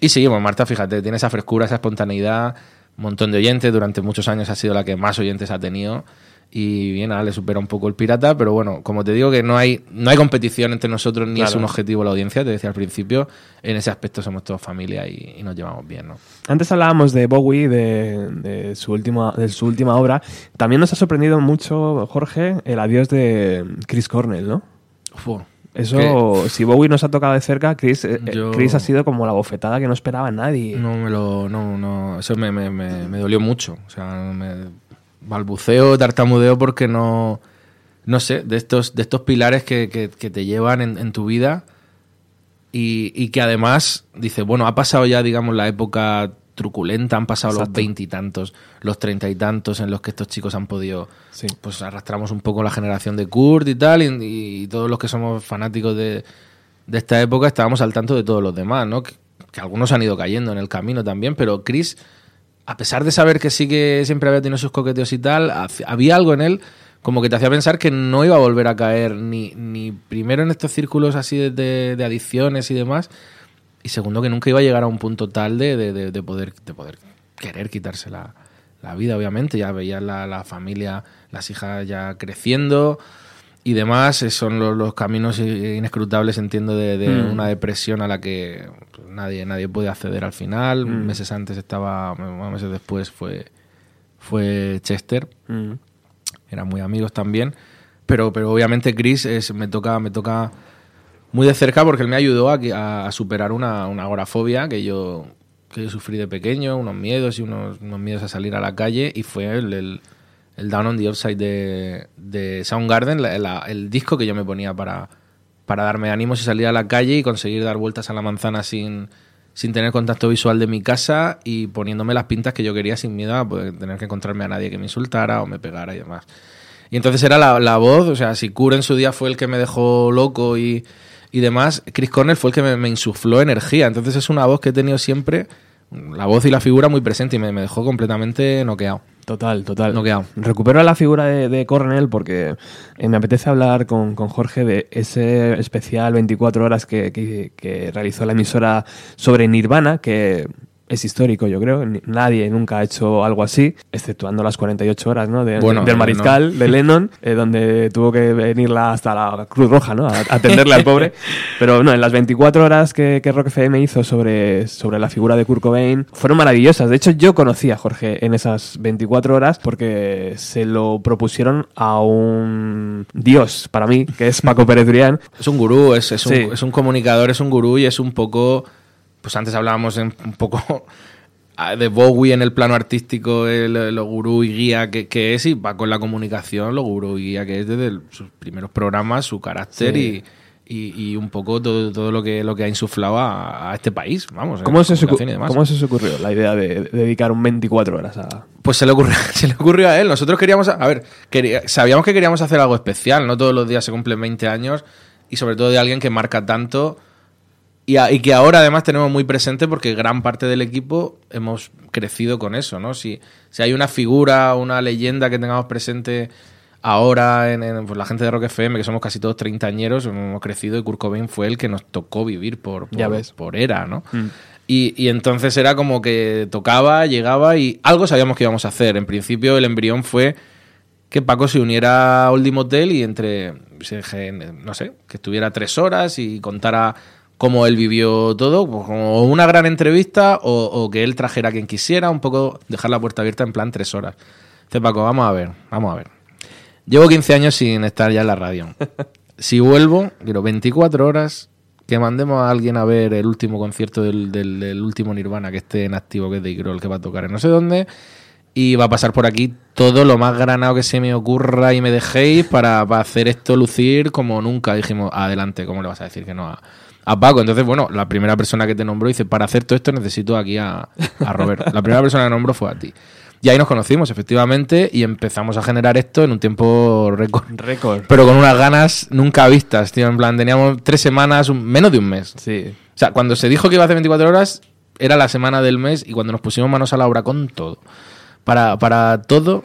Y seguimos, Marta, fíjate, tiene esa frescura, esa espontaneidad, montón de oyentes, durante muchos años ha sido la que más oyentes ha tenido. Y bien, ahora le supera un poco el pirata, pero bueno, como te digo que no hay, no hay competición entre nosotros ni es un objetivo la audiencia, te decía al principio, en ese aspecto somos todos familia y, y nos llevamos bien, ¿no? Antes hablábamos de Bowie, de, de su última, de su última obra. También nos ha sorprendido mucho, Jorge, el adiós de Chris Cornell, ¿no? Uf, Eso, si Bowie nos ha tocado de cerca, Chris, eh, eh, Yo- Chris ha sido como la bofetada que no esperaba nadie. No me lo. No, no. Eso me, me, me, me dolió mucho. O sea, me balbuceo, tartamudeo porque no. No sé, de estos, de estos pilares que, que- que te llevan en, en tu vida y, y que además, dice, bueno, ha pasado ya, digamos, la época truculenta, han pasado los veintitantos, los treinta y tantos en los que estos chicos han podido, Sí. pues arrastramos un poco la generación de Kurt y tal, y, y todos los que somos fanáticos de, de esta época estábamos al tanto de todos los demás, ¿no? Que, que algunos han ido cayendo en el camino también, pero Chris, a pesar de saber que sí que siempre había tenido sus coqueteos y tal, había algo en él como que te hacía pensar que no iba a volver a caer ni, ni primero en estos círculos así de, de- de adicciones y demás, y segundo que nunca iba a llegar a un punto tal de, de- de- de poder, de poder querer quitarse la, la vida, obviamente. Ya veía la, la familia, las hijas ya creciendo y demás. eh, Son los, los caminos inescrutables, entiendo, de, de Mm. una depresión a la que nadie, nadie puede acceder al final. Mm. Meses antes estaba, meses después fue, fue Chester Mm. eran muy amigos también. Pero, pero obviamente Chris es, me toca, me toca muy de cerca porque él me ayudó a, a- superar una, una agorafobia que yo, que yo sufrí de pequeño, unos miedos y unos, unos miedos a salir a la calle. Y fue el, el, el Down on the Upside de, de Soundgarden, el disco que yo me ponía para, para darme ánimos y salir a la calle y conseguir dar vueltas a la manzana sin, sin tener contacto visual de mi casa y poniéndome las pintas que yo quería sin miedo a tener que encontrarme a nadie que me insultara o me pegara y demás. Y entonces era la, la voz, o sea, si Cure en su día fue el que me dejó loco y, y demás, Chris Cornell fue el que me, me insufló energía. Entonces es una voz que he tenido siempre, la voz y la figura muy presente y me, me dejó completamente noqueado. Total, total. Noqueado. Recupero la figura de, de Cornell porque eh, me apetece hablar con, con Jorge de ese especial 24 horas que, que- que realizó la emisora sobre Nirvana, que es histórico, yo creo. Nadie nunca ha hecho algo así, exceptuando las 48 horas ¿no? de- Bueno, del mariscal de Lennon, eh, donde tuvo que venirla hasta la Cruz Roja ¿no? a, a atenderle al pobre. Pero no, en las 24 horas que, que Rock FM hizo sobre, sobre la figura de Kurt Cobain fueron maravillosas. De hecho, yo conocí a Jorge en esas 24 horas porque se lo propusieron a un dios para mí, que es Paco Pérez Brián. Es un gurú, es, es, un, Sí. es un comunicador, es un gurú y es un poco. Pues antes hablábamos un poco de Bowie en el plano artístico, el, lo gurú y guía que, que es, y va con la comunicación, lo gurú y guía que es desde el- sus primeros programas, su carácter Sí. y, y, y un poco todo, todo lo, que, lo que ha insuflado a, a este país. Vamos, ¿Cómo se. ¿Cómo se os ocurrió la idea de, de dedicar un 24 horas a...? Pues se le ocurrió, se le ocurrió a él. Nosotros queríamos, a ver, quería- sabíamos que queríamos hacer algo especial, no todos los días se cumplen 20 años y sobre todo de alguien que marca tanto y, a- y que ahora además tenemos muy presente porque gran parte del equipo hemos crecido con eso, ¿no? Si, si hay una figura, una leyenda que tengamos presente ahora en, en, pues, la gente de Rock FM, que somos casi todos treintañeros, hemos crecido y Kurt Cobain fue el que nos tocó vivir por, por, Ya ves. por era, ¿no? Y, y entonces era como que tocaba, llegaba y algo sabíamos que íbamos a hacer. En principio el embrión fue que Paco se uniera a Oldie Motel y entre, no sé, que estuviera tres horas y contara cómo él vivió todo, pues como una gran entrevista o, o que él trajera a quien quisiera, un poco dejar la puerta abierta en plan tres horas. Dice Paco, vamos a ver, vamos a ver. Llevo 15 años sin estar ya en la radio. Si vuelvo, quiero 24 horas que mandemos a alguien a ver el último concierto del, del- del último Nirvana que esté en activo, que es de Grohl, que va a tocar en no sé dónde. Y va a pasar por aquí todo lo más granado que se me ocurra y me dejéis para, para hacer esto lucir como nunca. Dijimos, adelante, ¿cómo le vas a decir que no a, a Paco? Entonces, bueno, la primera persona que te nombró dice, para hacer todo esto necesito aquí a, a Robert. La primera persona que nombró fue a ti. Y ahí nos conocimos, efectivamente, y empezamos a generar esto en un tiempo récord. Récord. Pero con unas ganas nunca vistas, tío. En plan, teníamos tres semanas, un- menos de un mes. Sí. O sea, cuando se dijo que iba a hacer 24 horas, era la semana del mes y cuando nos pusimos manos a la obra con todo, para, para todo,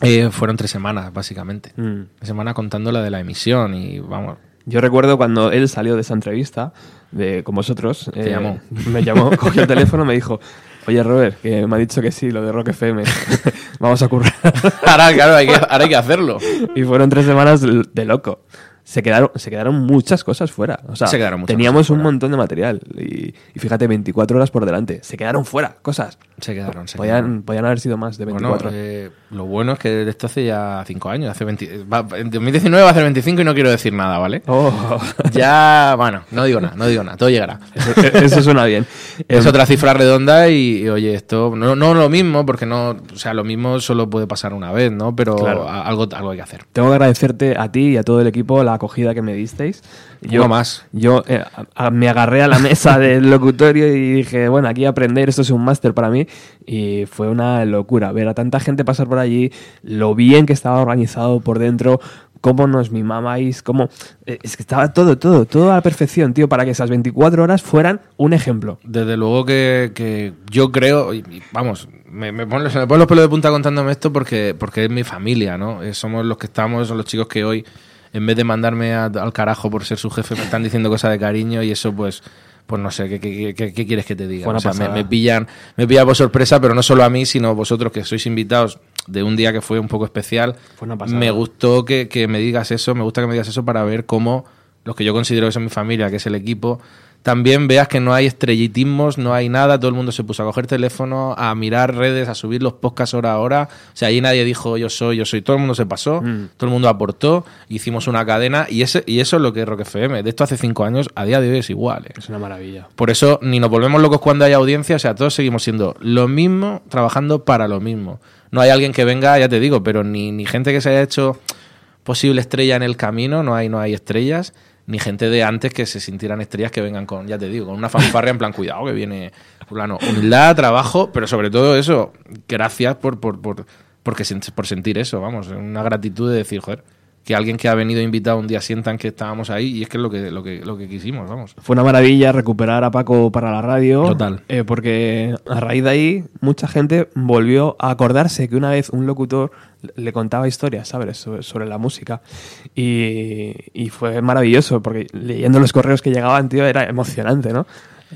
eh, fueron tres semanas, básicamente. Mm. Tres semanas contando la de la emisión y vamos. Yo recuerdo cuando él salió de esa entrevista de, con vosotros. eh, Te llamó. Me llamó, cogió el teléfono y me dijo: Oye, Robert, que me ha dicho que sí, lo de Rock FM. Vamos a currar. Ahora, claro, hay que, ahora hay que hacerlo. y fueron tres semanas de loco. Se quedaron, se quedaron muchas cosas fuera. O sea, Se teníamos un fuera. montón de material. Y, y fíjate, 24 horas por delante. Se quedaron fuera cosas. Se quedaron, se quedaron. Podían, podían haber sido más de 24. Bueno, eh, lo bueno es que esto hace ya cinco años. Hace 20 va- en 2019 va a hacer 25 y no quiero decir nada, ¿vale? Oh, Ya, bueno, no digo nada, no digo nada, todo llegará. eso suena bien. Es Em, otra cifra redonda y, y, oye, esto no, no lo mismo, porque no, o sea, lo mismo solo puede pasar una vez, ¿no? Pero Claro. a- algo, algo hay que hacer. Tengo que agradecerte a ti y a todo el equipo la acogida que me disteis. Uno más. Yo eh, a- a- me agarré a la mesa del locutorio y dije, bueno, aquí aprender, esto es un máster para mí. Y fue una locura ver a tanta gente pasar por allí, lo bien que estaba organizado por dentro, cómo nos mimabais, cómo... eh, Es que estaba todo, todo, todo a la perfección, tío, para que esas 24 horas fueran un ejemplo. Desde luego que, que yo creo, vamos, me, me me los pelos de punta contándome esto porque, porque es mi familia, ¿no? Eh, somos los que estamos, los chicos que hoy, en vez de mandarme al carajo por ser su jefe, me están diciendo cosas de cariño y eso pues... Pues no sé, ¿qué, qué, qué- qué quieres que te diga? O sea, me, pasada. me pillan, me pillan por sorpresa, pero no solo a mí, sino vosotros que sois invitados de un día que fue un poco especial. Fue una pasada. Me gustó que, que me digas eso, me gusta que me digas eso para ver cómo los que yo considero que son mi familia, que es el equipo, también veas que no hay estrellitismos, no hay nada, todo el mundo se puso a coger teléfono, a mirar redes, a subir los podcasts hora a hora. O sea, ahí nadie dijo yo soy, yo soy, todo el mundo se pasó, Mm. todo el mundo aportó, hicimos una cadena y, ese, y eso es lo que es Rock FM. De esto hace cinco años, a día de hoy es igual. ¿eh? Es una maravilla. Por eso ni nos volvemos locos cuando hay audiencia, o sea, todos seguimos siendo lo mismo, trabajando para lo mismo. No hay alguien que venga, ya te digo, pero ni, ni gente que se haya hecho posible estrella en el camino, no hay, no hay estrellas, ni gente de antes que se sintieran estrellas que vengan con, ya te digo, con una fanfarria en plan, cuidado que viene fulano. Humildad, trabajo, pero sobre todo eso, gracias por, por, por, porque, por sentir eso, vamos, una gratitud de decir, joder, que alguien que ha venido invitado un día sientan que estábamos ahí y es que es lo que, lo que, lo que quisimos, vamos. Fue una maravilla recuperar a Paco para la radio. Total. eh, porque a raíz de ahí, mucha gente volvió a acordarse que una vez un locutor le contaba historias, ¿sabes? Sobre, sobre la música. Y, y fue maravilloso, porque leyendo los correos que llegaban, tío, era emocionante, ¿no?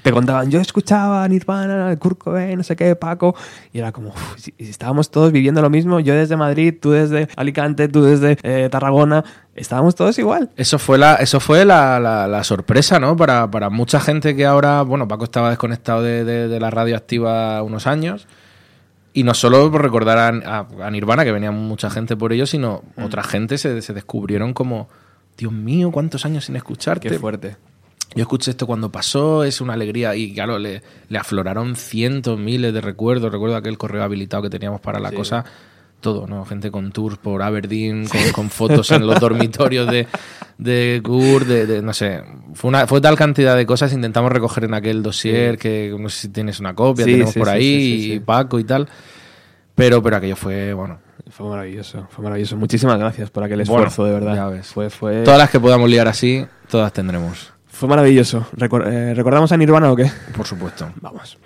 Te contaban, yo escuchaba a Nirvana, Kurt Cobain, no sé qué, Paco, y era como, uf, si- si estábamos todos viviendo lo mismo, yo desde Madrid, tú desde Alicante, tú desde eh, Tarragona, estábamos todos igual. Eso fue la, eso fue la, la- la sorpresa, ¿no? Para, para mucha gente que ahora, bueno, Paco estaba desconectado de, de- de la radio activa unos años. Y no solo por recordar a, a- a Nirvana, que venía mucha gente por ello, sino otra gente se, se descubrieron como, Dios mío, cuántos años sin escucharte. Qué fuerte. Yo escuché esto cuando pasó, es una alegría. Y claro, le, le afloraron cientos, miles de recuerdos. Recuerdo aquel correo habilitado que teníamos para la Sí. cosa. Todo, ¿no? Gente con tours por Aberdeen, con, con fotos en los dormitorios de, de Kurt, de, de- no sé. Fue, una, fue tal cantidad de cosas. Intentamos recoger en aquel dossier que no sé si tienes una copia, Sí, tenemos sí, por ahí, y Paco y tal. Pero, pero aquello fue, bueno. Fue maravilloso, fue maravilloso. Muchísimas gracias por aquel Bueno, esfuerzo, de verdad. ya ves. Fue, fue, Todas las que podamos liar así, todas tendremos. Fue maravilloso. Eh, ¿Recordamos a Nirvana o qué? Por supuesto. Vamos.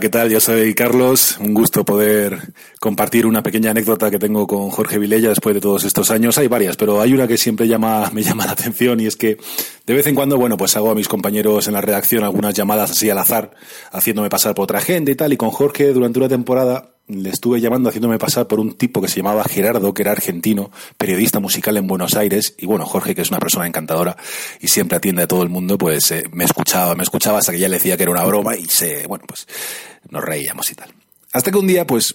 ¿Qué tal? Yo soy Carlos. Un gusto poder compartir una pequeña anécdota que tengo con Jorge Vilella después de todos estos años. Hay varias, pero hay una que siempre llama, me llama la atención y es que de vez en cuando, bueno, pues hago a mis compañeros en la redacción algunas llamadas así al azar, haciéndome pasar por otra gente y tal. Y con Jorge durante una temporada le estuve llamando haciéndome pasar por un tipo que se llamaba Gerardo, que era argentino, periodista musical en Buenos Aires, y bueno, Jorge, que es una persona encantadora y siempre atiende a todo el mundo, pues eh, me escuchaba, me escuchaba hasta que ya le decía que era una broma y se, bueno, pues nos reíamos y tal. Hasta que un día, pues,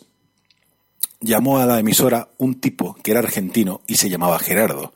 llamó a la emisora un tipo que era argentino y se llamaba Gerardo.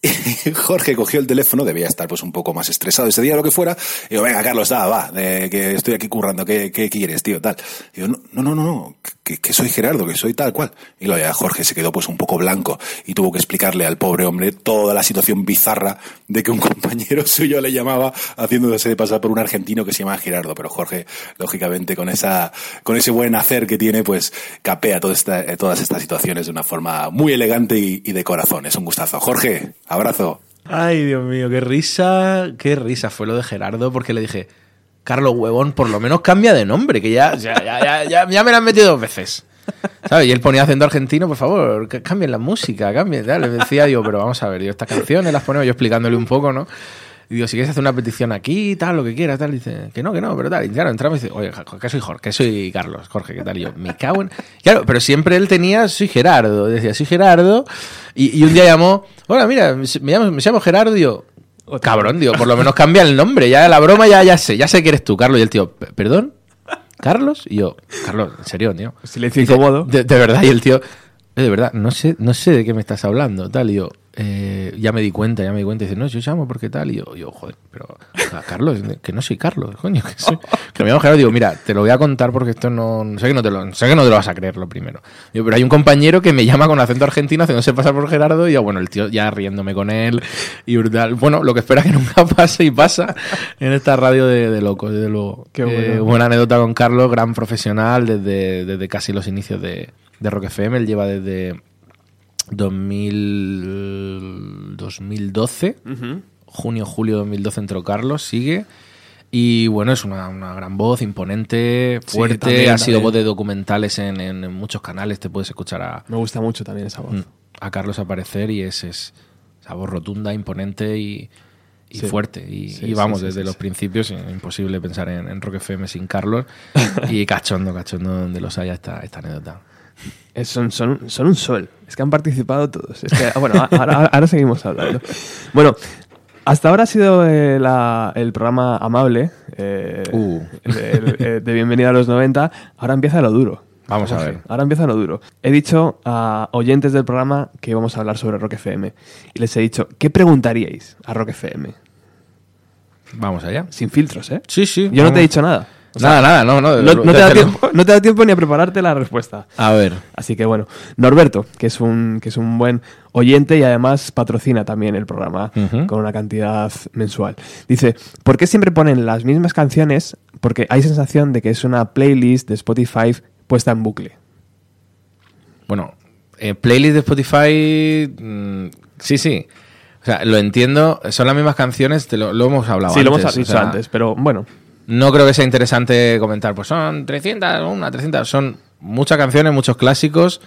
Jorge cogió el teléfono, debía estar pues un poco más estresado ese día, lo que fuera. Y digo, venga, Carlos, da, va, de, que estoy aquí currando, ¿qué, quieres, tío? Tal. Y digo, no, no, no, no, que, soy Gerardo, que soy tal cual. Y lo ya Jorge se quedó pues un poco blanco y tuvo que explicarle al pobre hombre toda la situación bizarra de que un compañero suyo le llamaba haciéndose pasar por un argentino que se llama Gerardo. Pero Jorge, lógicamente, con esa, con ese buen hacer que tiene, pues capea eh, todas estas situaciones de una forma muy elegante y de corazón. Es un gustazo. Jorge, abrazo. Ay, Dios mío, qué risa, qué risa fue lo de Gerardo, porque le dije, Carlos Huevón, por lo menos cambia de nombre, que ya, ya, ya, ya, ya, me lo han metido dos veces. ¿Sabes? Y él ponía acento argentino, por favor, cambien la música, cambien. Le decía, digo, pero vamos a ver, yo estas canciones las ponemos yo explicándole un poco, ¿no? Y digo, si quieres hacer una petición aquí, tal, lo que quieras, tal, dice, que no, que no, pero tal. Y claro, entramos y dice, oye, que soy Jorge, que soy Carlos, Jorge, ¿qué tal? Y yo, me cago en. Claro, pero siempre él tenía, soy Gerardo, decía, soy Gerardo. Y, y un día llamó, hola, mira, me llamo, me llamo Gerardo, y yo, cabrón, digo, por lo menos cambia el nombre, ya la broma ya, ya sé, ya sé que eres tú, Carlos. Y el tío, ¿perdón? ¿Carlos? Y yo, Carlos, en serio, tío. Silencio incómodo. De, de verdad, y el tío, "Eh, de verdad, no sé, no sé de qué me estás hablando, tal. Y yo, eh, ya me di cuenta, ya me di cuenta. Y dice, no, yo llamo porque tal. Y yo, yo joder, pero, o sea, Carlos, que no soy Carlos, coño, que, soy, que me llamo Gerardo. Digo, mira, te lo voy a contar porque esto no, sé que no te lo, sé que no te lo vas a creer lo primero. Digo, pero hay un compañero que me llama con acento argentino haciéndose pasar por Gerardo. Y yo, bueno, el tío ya riéndome con él y brutal. Bueno, lo que espera que nunca pase y pasa en esta radio de, de locos, desde luego. Qué Eh, buena anécdota con Carlos, gran profesional desde, desde casi los inicios de, de Rock FM. Él lleva desde 2000, 2012, junio, julio de 2012 entró Carlos, sigue. Y bueno, es una, una gran voz, imponente, Sí, fuerte, también, ha sido también. voz de documentales en, en- en muchos canales, te puedes escuchar a, Me gusta mucho también esa voz. Mm, a Carlos aparecer y es, es esa voz rotunda, imponente y, y Sí. fuerte. Y, Sí, y sí, vamos, sí, desde sí, los sí. principios, imposible pensar en, en Rock FM sin Carlos. y cachondo, cachondo donde los haya esta, esta anécdota. Es- son, son, son un sol. Es que han participado todos. Es que, ah, bueno, ahora, seguimos hablando. Bueno, hasta ahora ha sido eh, el programa amable eh, Uh. de, el- eh, de Bienvenida a los 90. Ahora empieza lo duro. Vamos a ver. Ahora empieza lo duro. He dicho a oyentes del programa que íbamos a hablar sobre Rock FM. Y les he dicho, ¿qué preguntaríais a Rock FM? Vamos allá. Sin filtros, ¿eh? Sí, sí. Yo no te he dicho nada. O sea, nada, nada, no, no. no, no te da lo- tiempo, no te da tiempo ni a prepararte la respuesta. A ver. Así que bueno, Norberto, que es un, que es un buen oyente y además patrocina también el programa con una cantidad mensual. Dice, ¿por qué siempre ponen las mismas canciones? Porque hay sensación de que es una playlist de Spotify puesta en bucle. Bueno, eh, playlist de Spotify. mm, sí, sí. O sea, lo entiendo. Son las mismas canciones, te lo, lo hemos hablado sí, lo hemos antes, o dicho sea, antes, pero bueno, No creo que sea interesante comentar, pues son 300, una, 300, son muchas canciones, muchos clásicos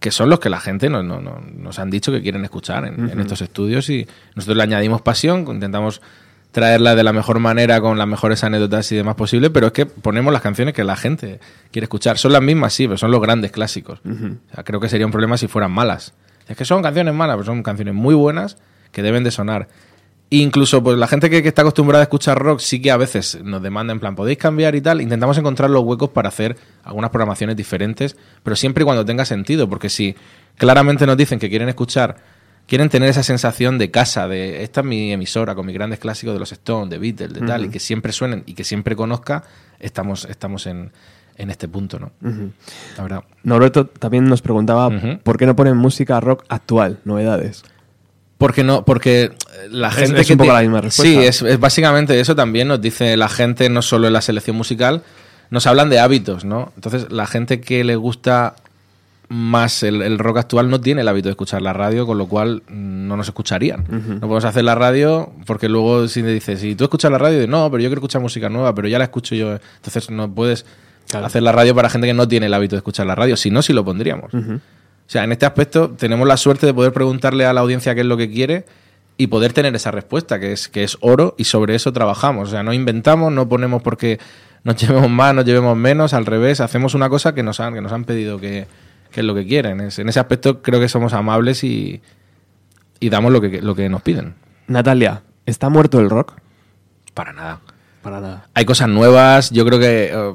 que son los que la gente no- no- no- nos han dicho que quieren escuchar en, en estos estudios y nosotros le añadimos pasión, intentamos traerla de la mejor manera con las mejores anécdotas y demás posible, pero es que ponemos las canciones que la gente quiere escuchar. Son las mismas, sí, pero son los grandes clásicos. O sea, creo que sería un problema si fueran malas. Es que son canciones malas, pero son canciones muy buenas que deben de sonar. Incluso pues la gente que, que está acostumbrada a escuchar rock sí que a veces nos demanda en plan, podéis cambiar y tal. Intentamos encontrar los huecos para hacer algunas programaciones diferentes, pero siempre y cuando tenga sentido, porque si claramente nos dicen que quieren escuchar, quieren tener esa sensación de casa, de esta es mi emisora con mis grandes clásicos de los Stones, de Beatles, de tal, y que siempre suenen y que siempre conozca, estamos, estamos en, en este punto, ¿no? La verdad. Norberto también nos preguntaba por qué no ponen música rock actual, novedades. Porque no, porque la gente es que un poco te- la misma respuesta. Sí, es, es básicamente eso también nos dice la gente, no solo en la selección musical, nos hablan de hábitos, ¿no? Entonces, la gente que le gusta más el, el rock actual no tiene el hábito de escuchar la radio, con lo cual mm, no nos escucharían. No podemos hacer la radio porque luego si te dices, si tú escuchas la radio, dices, no, pero yo quiero escuchar música nueva, pero ya la escucho yo. Entonces no puedes hacer la radio para gente que no tiene el hábito de escuchar la radio, si no, sí lo pondríamos. O sea, en este aspecto tenemos la suerte de poder preguntarle a la audiencia qué es lo que quiere y poder tener esa respuesta, que es, que es oro, y sobre eso trabajamos. O sea, no inventamos, no ponemos porque nos llevemos más, nos llevemos menos, al revés, hacemos una cosa que nos han, que nos han pedido que, que es lo que quieren. Es- en ese aspecto creo que somos amables y, y damos lo que, lo que nos piden. Natalia, ¿está muerto el rock? Para nada. Para nada. Hay cosas nuevas, yo creo que, eh,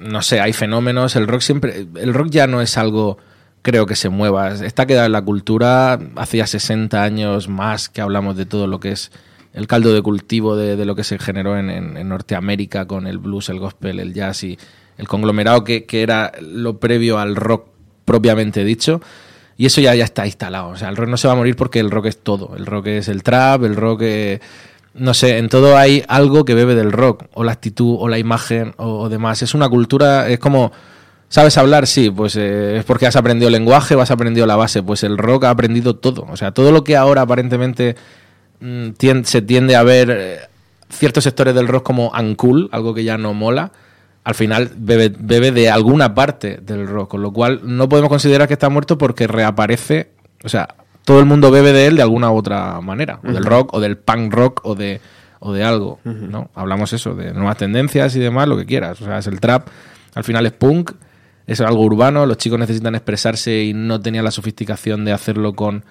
no sé, hay fenómenos, el rock siempre, el rock ya no es algo, creo que se mueva, está quedado en la cultura, hacía 60 años más que hablamos de todo lo que es el caldo de cultivo de, de lo que se generó en, en- en Norteamérica con el blues, el gospel, el jazz y el conglomerado que, que era lo previo al rock propiamente dicho. Y eso ya, ya está instalado. O sea, el rock no se va a morir porque el rock es todo. El rock es el trap, el rock. No sé, en todo hay algo que bebe del rock, o la actitud, o la imagen, o demás. Es una cultura, es como... ¿Sabes hablar? Sí, pues eh, es porque has aprendido lenguaje o has aprendido la base. Pues el rock ha aprendido todo. O sea, todo lo que ahora aparentemente mm, se tiende a ver eh, ciertos sectores del rock como uncool, algo que ya no mola, al final bebe, bebe de alguna parte del rock, con lo cual no podemos considerar que está muerto porque reaparece, o sea, todo el mundo bebe de él de alguna u otra manera, o del rock, o del punk rock, o de, o de algo, ¿no? Hablamos eso, de nuevas tendencias y demás, lo que quieras, o sea, es el trap, al final es punk, es algo urbano, los chicos necesitan expresarse y no tenían la sofisticación de hacerlo con,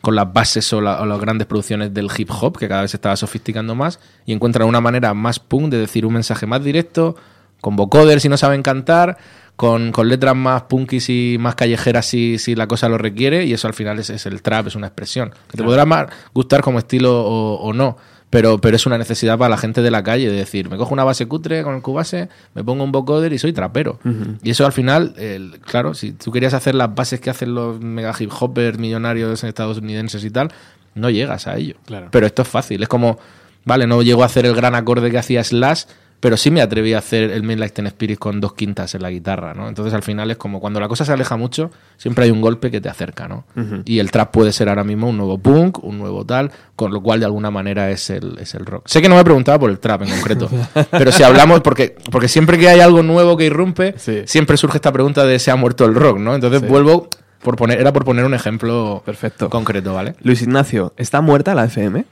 con las bases o, la- o las grandes producciones del hip hop, que cada vez se estaba sofisticando más, y encuentran una manera más punk de decir un mensaje más directo, con vocoders si no saben cantar, con, con letras más punkis y más callejeras si, si la cosa lo requiere, y eso al final es, es el trap, es una expresión. Que te podrá más gustar como estilo o, o no, pero, pero es una necesidad para la gente de la calle de decir, me cojo una base cutre con el cubase, me pongo un vocoder y soy trapero. Y eso al final, el- claro, si tú querías hacer las bases que hacen los mega hip hoppers millonarios estadounidenses y tal, no llegas a ello. Claro. Pero esto es fácil, es como, vale, no llego a hacer el gran acorde que hacía Slash, pero sí me atreví a hacer el Midnight Ten Spirit con dos quintas en la guitarra, ¿no? Entonces al final es como cuando la cosa se aleja mucho, siempre hay un golpe que te acerca, ¿no? Y el trap puede ser ahora mismo un nuevo punk, un nuevo tal, con lo cual de alguna manera es el, es el rock. Sé que no me preguntaba por el trap en concreto, pero si hablamos, porque, porque siempre que hay algo nuevo que irrumpe, Sí. siempre surge esta pregunta de ¿se ha muerto el rock, no? Entonces Sí. vuelvo, por poner, era por poner un ejemplo Perfecto. concreto, ¿vale? Luis Ignacio, ¿está muerta la FM?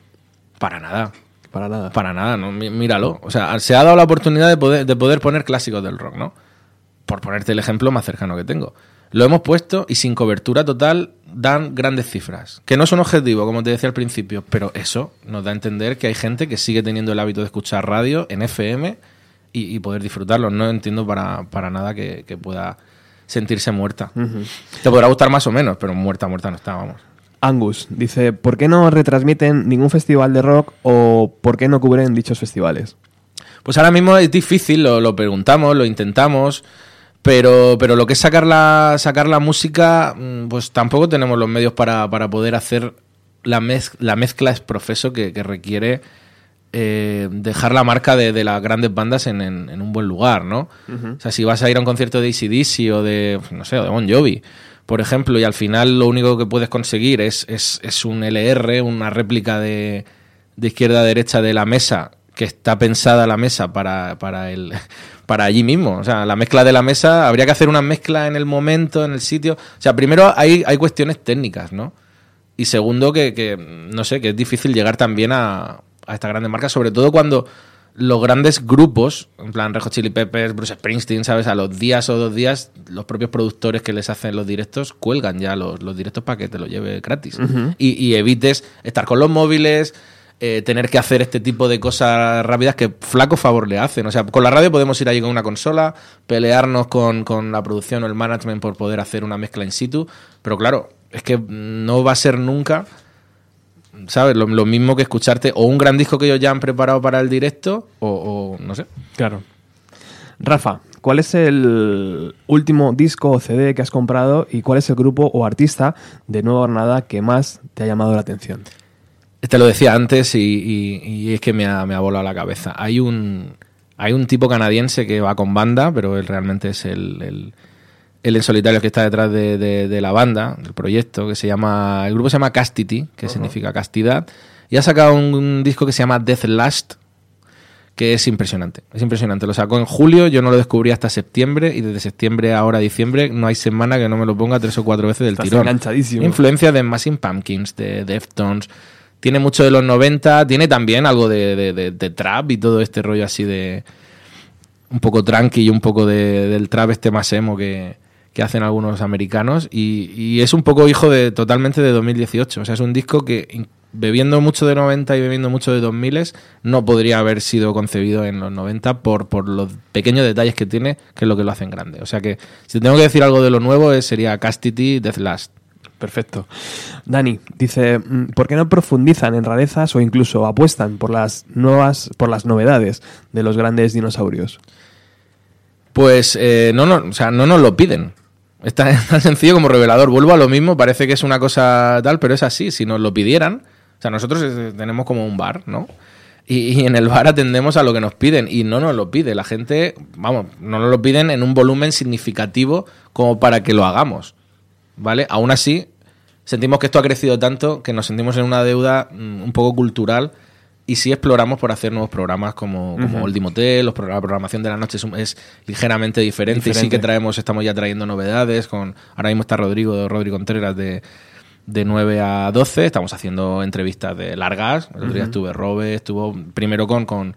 Para nada. Para nada. Para nada, ¿no? Mí- Míralo. O sea, se ha dado la oportunidad de poder, de poder poner clásicos del rock, ¿no? Por ponerte el ejemplo más cercano que tengo. Lo hemos puesto y sin cobertura total dan grandes cifras. Que no es un objetivo, como te decía al principio, pero eso nos da a entender que hay gente que sigue teniendo el hábito de escuchar radio en FM y, y poder disfrutarlo. No entiendo para, para nada que, que pueda sentirse muerta. Te podrá gustar más o menos, pero muerta, muerta no está, vamos. Angus dice, ¿por qué no retransmiten ningún festival de rock o por qué no cubren dichos festivales? Pues ahora mismo es difícil, lo, lo preguntamos, lo intentamos, pero, pero lo que es sacar la, sacar la música, mm, pues tampoco tenemos los medios para, para poder hacer la, mez- la mezcla es profeso que, que requiere eh, dejar la marca de, de las grandes bandas en, en- en un buen lugar, ¿no? O sea, si vas a ir a un concierto de ACDC o de, no sé, o de Bon Jovi, por ejemplo, y al final lo único que puedes conseguir es, es, es un LR, una réplica de, de izquierda a derecha de la mesa, que está pensada la mesa para, para, el, para allí mismo. O sea, la mezcla de la mesa, habría que hacer una mezcla en el momento, en el sitio. O sea, primero hay, hay cuestiones técnicas, ¿no? Y segundo, que, que, no sé, que es difícil llegar también a, a estas grandes marcas, sobre todo cuando los grandes grupos, en plan Red Hot Chili Peppers, Bruce Springsteen, ¿sabes? A los días o dos días, los propios productores que les hacen los directos cuelgan ya los, los directos para que te lo lleve gratis. y, y evites estar con los móviles, eh, tener que hacer este tipo de cosas rápidas que flaco favor le hacen. O sea, con la radio podemos ir allí con una consola, pelearnos con, con la producción o el management por poder hacer una mezcla in situ, pero claro, es que no va a ser nunca ¿sabes? Lo, lo mismo que escucharte o un gran disco que ellos ya han preparado para el directo o, o no sé. Claro. Rafa, ¿cuál es el último disco o CD que has comprado y cuál es el grupo o artista de Nueva Hornada que más te ha llamado la atención? Te lo decía antes y, y- y es que me ha, me ha volado la cabeza. Hay un, hay un tipo canadiense que va con banda, pero él realmente es el, el, el en solitario que está detrás de, de- de la banda, del proyecto, que se llama. El grupo se llama Castity, que significa castidad. Y ha sacado un, un disco que se llama Death Last, que es impresionante. Es impresionante. Lo sacó en julio, yo no lo descubrí hasta septiembre, y desde septiembre a ahora diciembre no hay semana que no me lo ponga tres o cuatro veces del Estás tirón. enganchadísimo. Influencia de Machine Pumpkins, de Deftones. Tiene mucho de los 90, tiene también algo de, de- de- de trap y todo este rollo así de. Un poco tranqui y un poco de- del trap este más emo que, que hacen algunos americanos. Y, y es un poco hijo de totalmente de 2018. O sea, es un disco que, bebiendo mucho de 90 y bebiendo mucho de 2000, no podría haber sido concebido en los 90 por, por los pequeños detalles que tiene, que es lo que lo hacen grande. O sea que, si tengo que decir algo de lo nuevo, es- sería Castity Death Last. Perfecto. Dani dice, mm, ¿por qué no profundizan en rarezas o incluso apuestan por las nuevas, por las novedades de los grandes dinosaurios? Pues eh, no, no, o sea, no nos lo piden. Es tan, sencillo como revelador. Vuelvo a lo mismo, parece que es una cosa tal, pero es así. Si nos lo pidieran, o sea, nosotros eh, tenemos como un bar, ¿no? Y, y en el bar atendemos a lo que nos piden y no nos lo pide. La gente, vamos, no nos lo piden en un volumen significativo como para que lo hagamos, ¿vale? Aún así, sentimos que esto ha crecido tanto que nos sentimos en una deuda mm, un poco cultural y sí exploramos por hacer nuevos programas como, como Oldie Motel, los la programación de la noche es, ligeramente diferente, y sí que traemos, estamos ya trayendo novedades, con ahora mismo está Rodrigo, Rodrigo Contreras de, de 9 a 12, estamos haciendo entrevistas de largas, el otro día estuve Robe, estuvo primero con, con,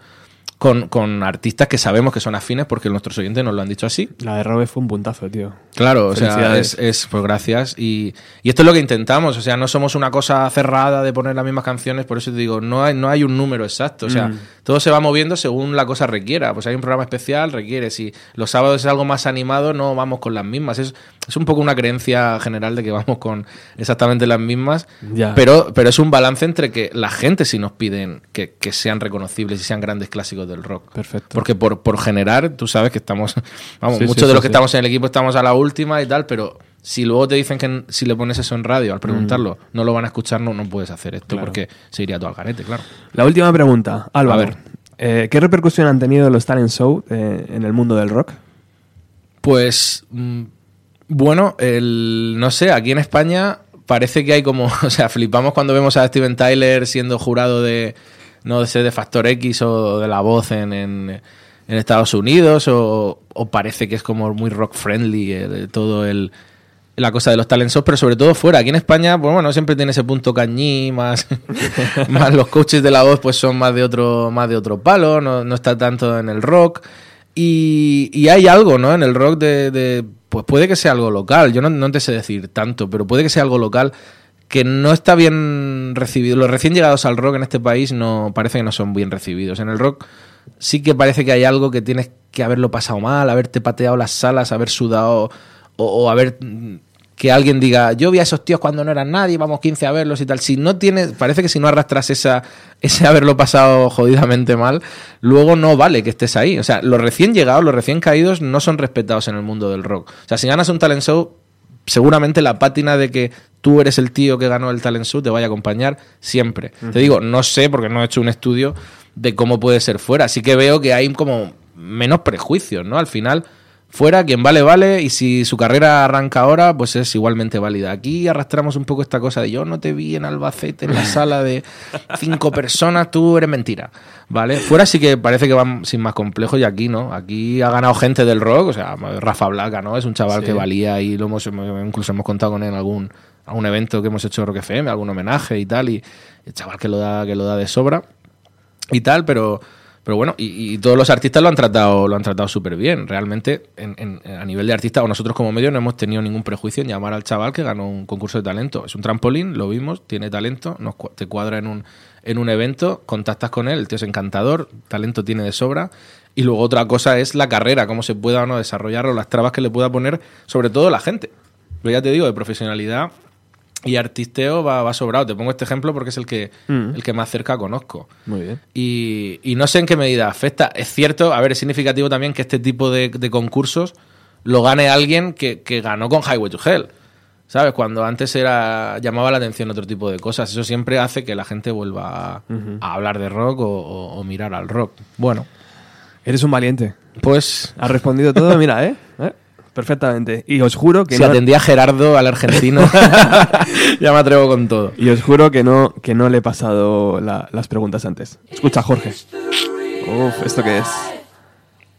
con, con artistas que sabemos que son afines porque nuestros oyentes nos lo han dicho así, La de Robe fue un puntazo, tío. Claro, o sea, es, es- pues gracias. Y, y esto es lo que intentamos, o sea, no somos una cosa cerrada de poner las mismas canciones, por eso te digo, no hay, no hay un número exacto, o sea, Mm. todo se va moviendo según la cosa requiera. Pues hay un programa especial, requiere. Si los sábados es algo más animado, no vamos con las mismas. Es, es un poco una creencia general de que vamos con exactamente las mismas, Ya. pero, pero es un balance entre que la gente sí nos piden que, que sean reconocibles y sean grandes clásicos del rock. Perfecto. Porque por, por generar, tú sabes que estamos, vamos, Sí, muchos sí, de sí, los que sí. estamos en el equipo estamos a la última y tal, pero si luego te dicen que si le pones eso en radio al preguntarlo, no lo van a escuchar, no, no puedes hacer esto Claro. porque se iría todo al garete, claro. La última pregunta, Álvaro. A ver. eh, ¿Qué repercusión han tenido los talent show eh, en el mundo del rock? Pues mm, bueno, el, no sé, aquí en España parece que hay como, o sea, flipamos cuando vemos a Steven Tyler siendo jurado de, no sé, de Factor X o de La Voz en, en, Estados Unidos, o, parece que es como muy rock friendly eh, todo el la cosa de los talent shows, pero sobre todo fuera. Aquí en España, pues bueno, siempre tiene ese punto cañí, más, más los coaches de la voz, pues son más de otro, más de otro palo, no, no está tanto en el rock. Y, y hay algo, ¿no? En el rock de, de- Pues puede que sea algo local, yo no, no te sé decir tanto, pero puede que sea algo local que no está bien recibido. Los recién llegados al rock en este país no parece que no son bien recibidos. En el rock sí que parece que hay algo que tienes que haberlo pasado mal, haberte pateado las salas, haber sudado o, o haber que alguien diga, yo vi a esos tíos cuando no eran nadie, vamos 15 a verlos y tal. Si no tienes, parece que si no arrastras esa, ese haberlo pasado jodidamente mal, luego no vale que estés ahí. O sea, los recién llegados, los recién caídos no son respetados en el mundo del rock. O sea, si ganas un talent show, seguramente la pátina de que tú eres el tío que ganó el talent show te vaya a acompañar siempre. Te digo, no sé porque no he hecho un estudio de cómo puede ser fuera. Así que veo que hay como menos prejuicios, ¿no? Al final, fuera, quien vale, vale, y si su carrera arranca ahora, pues es igualmente válida. Aquí arrastramos un poco esta cosa de yo no te vi en Albacete en la sala de cinco personas, tú eres mentira, ¿vale? Fuera sí que parece que van sin más complejo y aquí no. Aquí ha ganado gente del rock, o sea, Rafa Blaca, ¿no? Es un chaval Sí. que valía y lo hemos, incluso hemos contado con él en algún, algún evento que hemos hecho en Rock FM, algún homenaje y tal, y el chaval que lo da, que lo da de sobra y tal, pero, pero bueno, y, todos los artistas lo han tratado, lo han tratado súper bien. Realmente, en- en- a nivel de artista, o nosotros como medio no hemos tenido ningún prejuicio en llamar al chaval que ganó un concurso de talento. Es un trampolín, lo vimos, tiene talento, nos, te cuadra en un, en un evento, contactas con él, el tío es encantador, talento tiene de sobra. Y luego otra cosa es la carrera, cómo se pueda o no desarrollar o las trabas que le pueda poner, sobre todo la gente. Pero ya te digo, de profesionalidad y artisteo va, va sobrado. Te pongo este ejemplo porque es el que, Mm. el que más cerca conozco. Muy bien. Y, y no sé en qué medida afecta. Es cierto, a ver, es significativo también que este tipo de, de concursos lo gane alguien que, que ganó con Highway to Hell. ¿Sabes? Cuando antes era llamaba la atención otro tipo de cosas. Eso siempre hace que la gente vuelva a, a hablar de rock o, o- o mirar al rock. Bueno, Eres un valiente. pues Has respondido todo, mira, ¿eh? ¿Eh? perfectamente. Y os juro que Si no... atendía Gerardo al argentino, ya me atrevo con todo. Y os juro que no, que no le he pasado la- las preguntas antes. Escucha, Jorge. Uf, ¿esto qué es?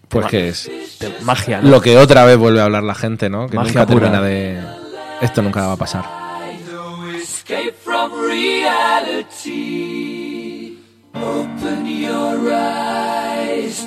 Pues que es De magia, ¿no? lo que otra vez vuelve a hablar la gente, ¿no? Que Magia nunca termina pura. de... Esto nunca va a pasar. escape from reality. Open your eyes,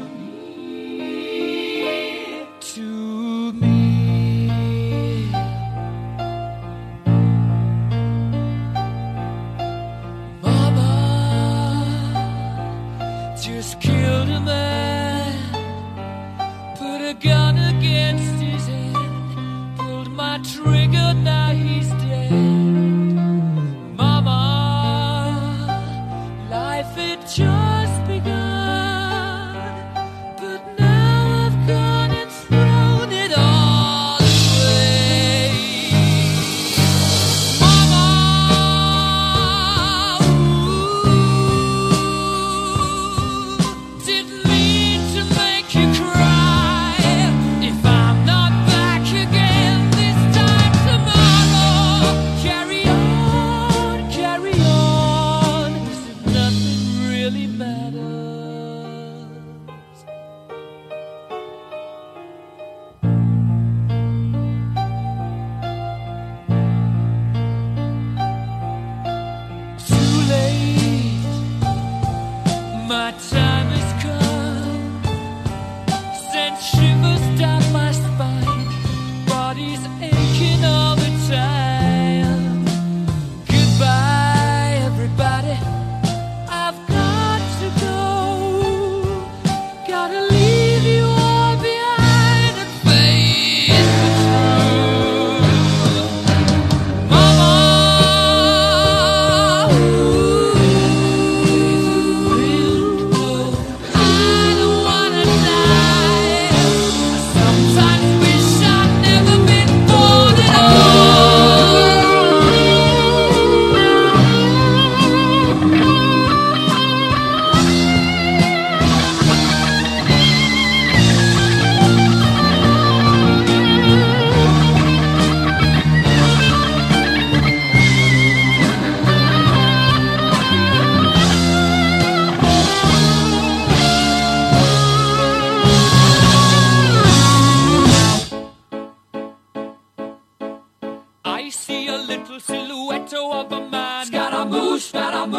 put a gun against his head, pulled my trigger, now he's dead. Mama, life just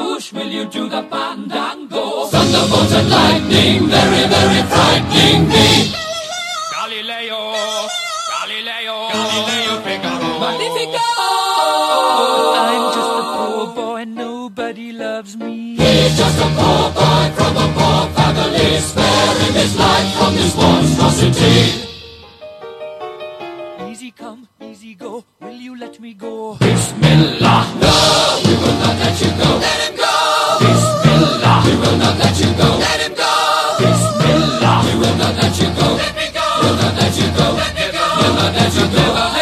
Scaramouche, will you do the fandango? Thunderbolts and lightning, very, very frightening me. Galileo, Galileo, Galileo Figaro. Magnifico! I'm just a poor boy, nobody loves me. He's just a poor boy from a poor family, sparing his life from this monstrosity. Easy come, easy go. Will you let me go? Bismillah. No, we will not let you go. Let him go. Bismillah. We will not let you go. Let him go. Bismillah. We will not let you go. Let me go. We'll not let you go. Let me go. We'll not let you go.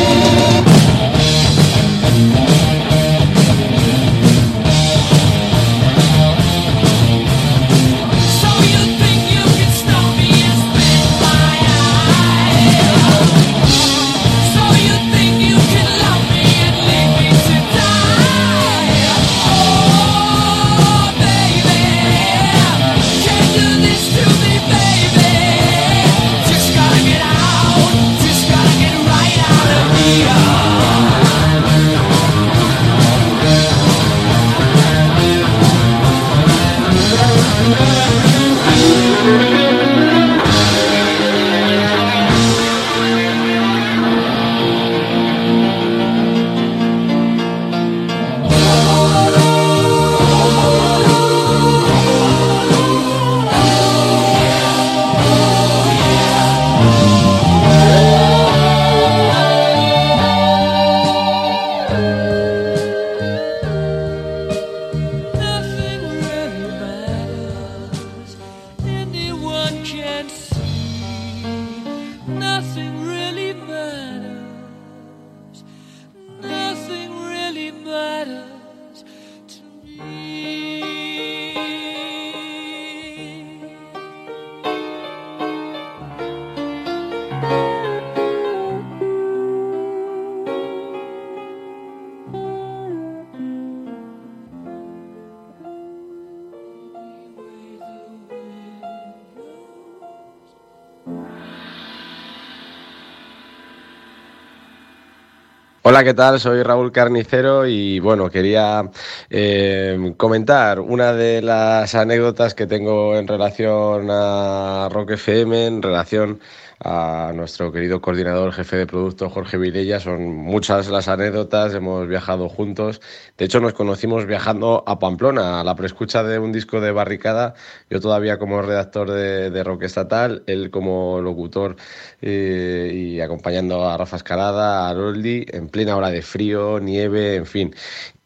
Hola, ¿qué tal? Soy Raúl Carnicero y bueno, quería eh, comentar una de las anécdotas que tengo en relación a Rock FM, en relación a nuestro querido coordinador jefe de producto Jorge Vilella. Son muchas las anécdotas, hemos viajado juntos. De hecho, nos conocimos viajando a Pamplona, a la preescucha de un disco de Barricada. Yo todavía como redactor de, Rock Estatal, él como locutor eh, y acompañando a Rafa Escalada, a Roldi, en plena hora de frío, nieve, en fin.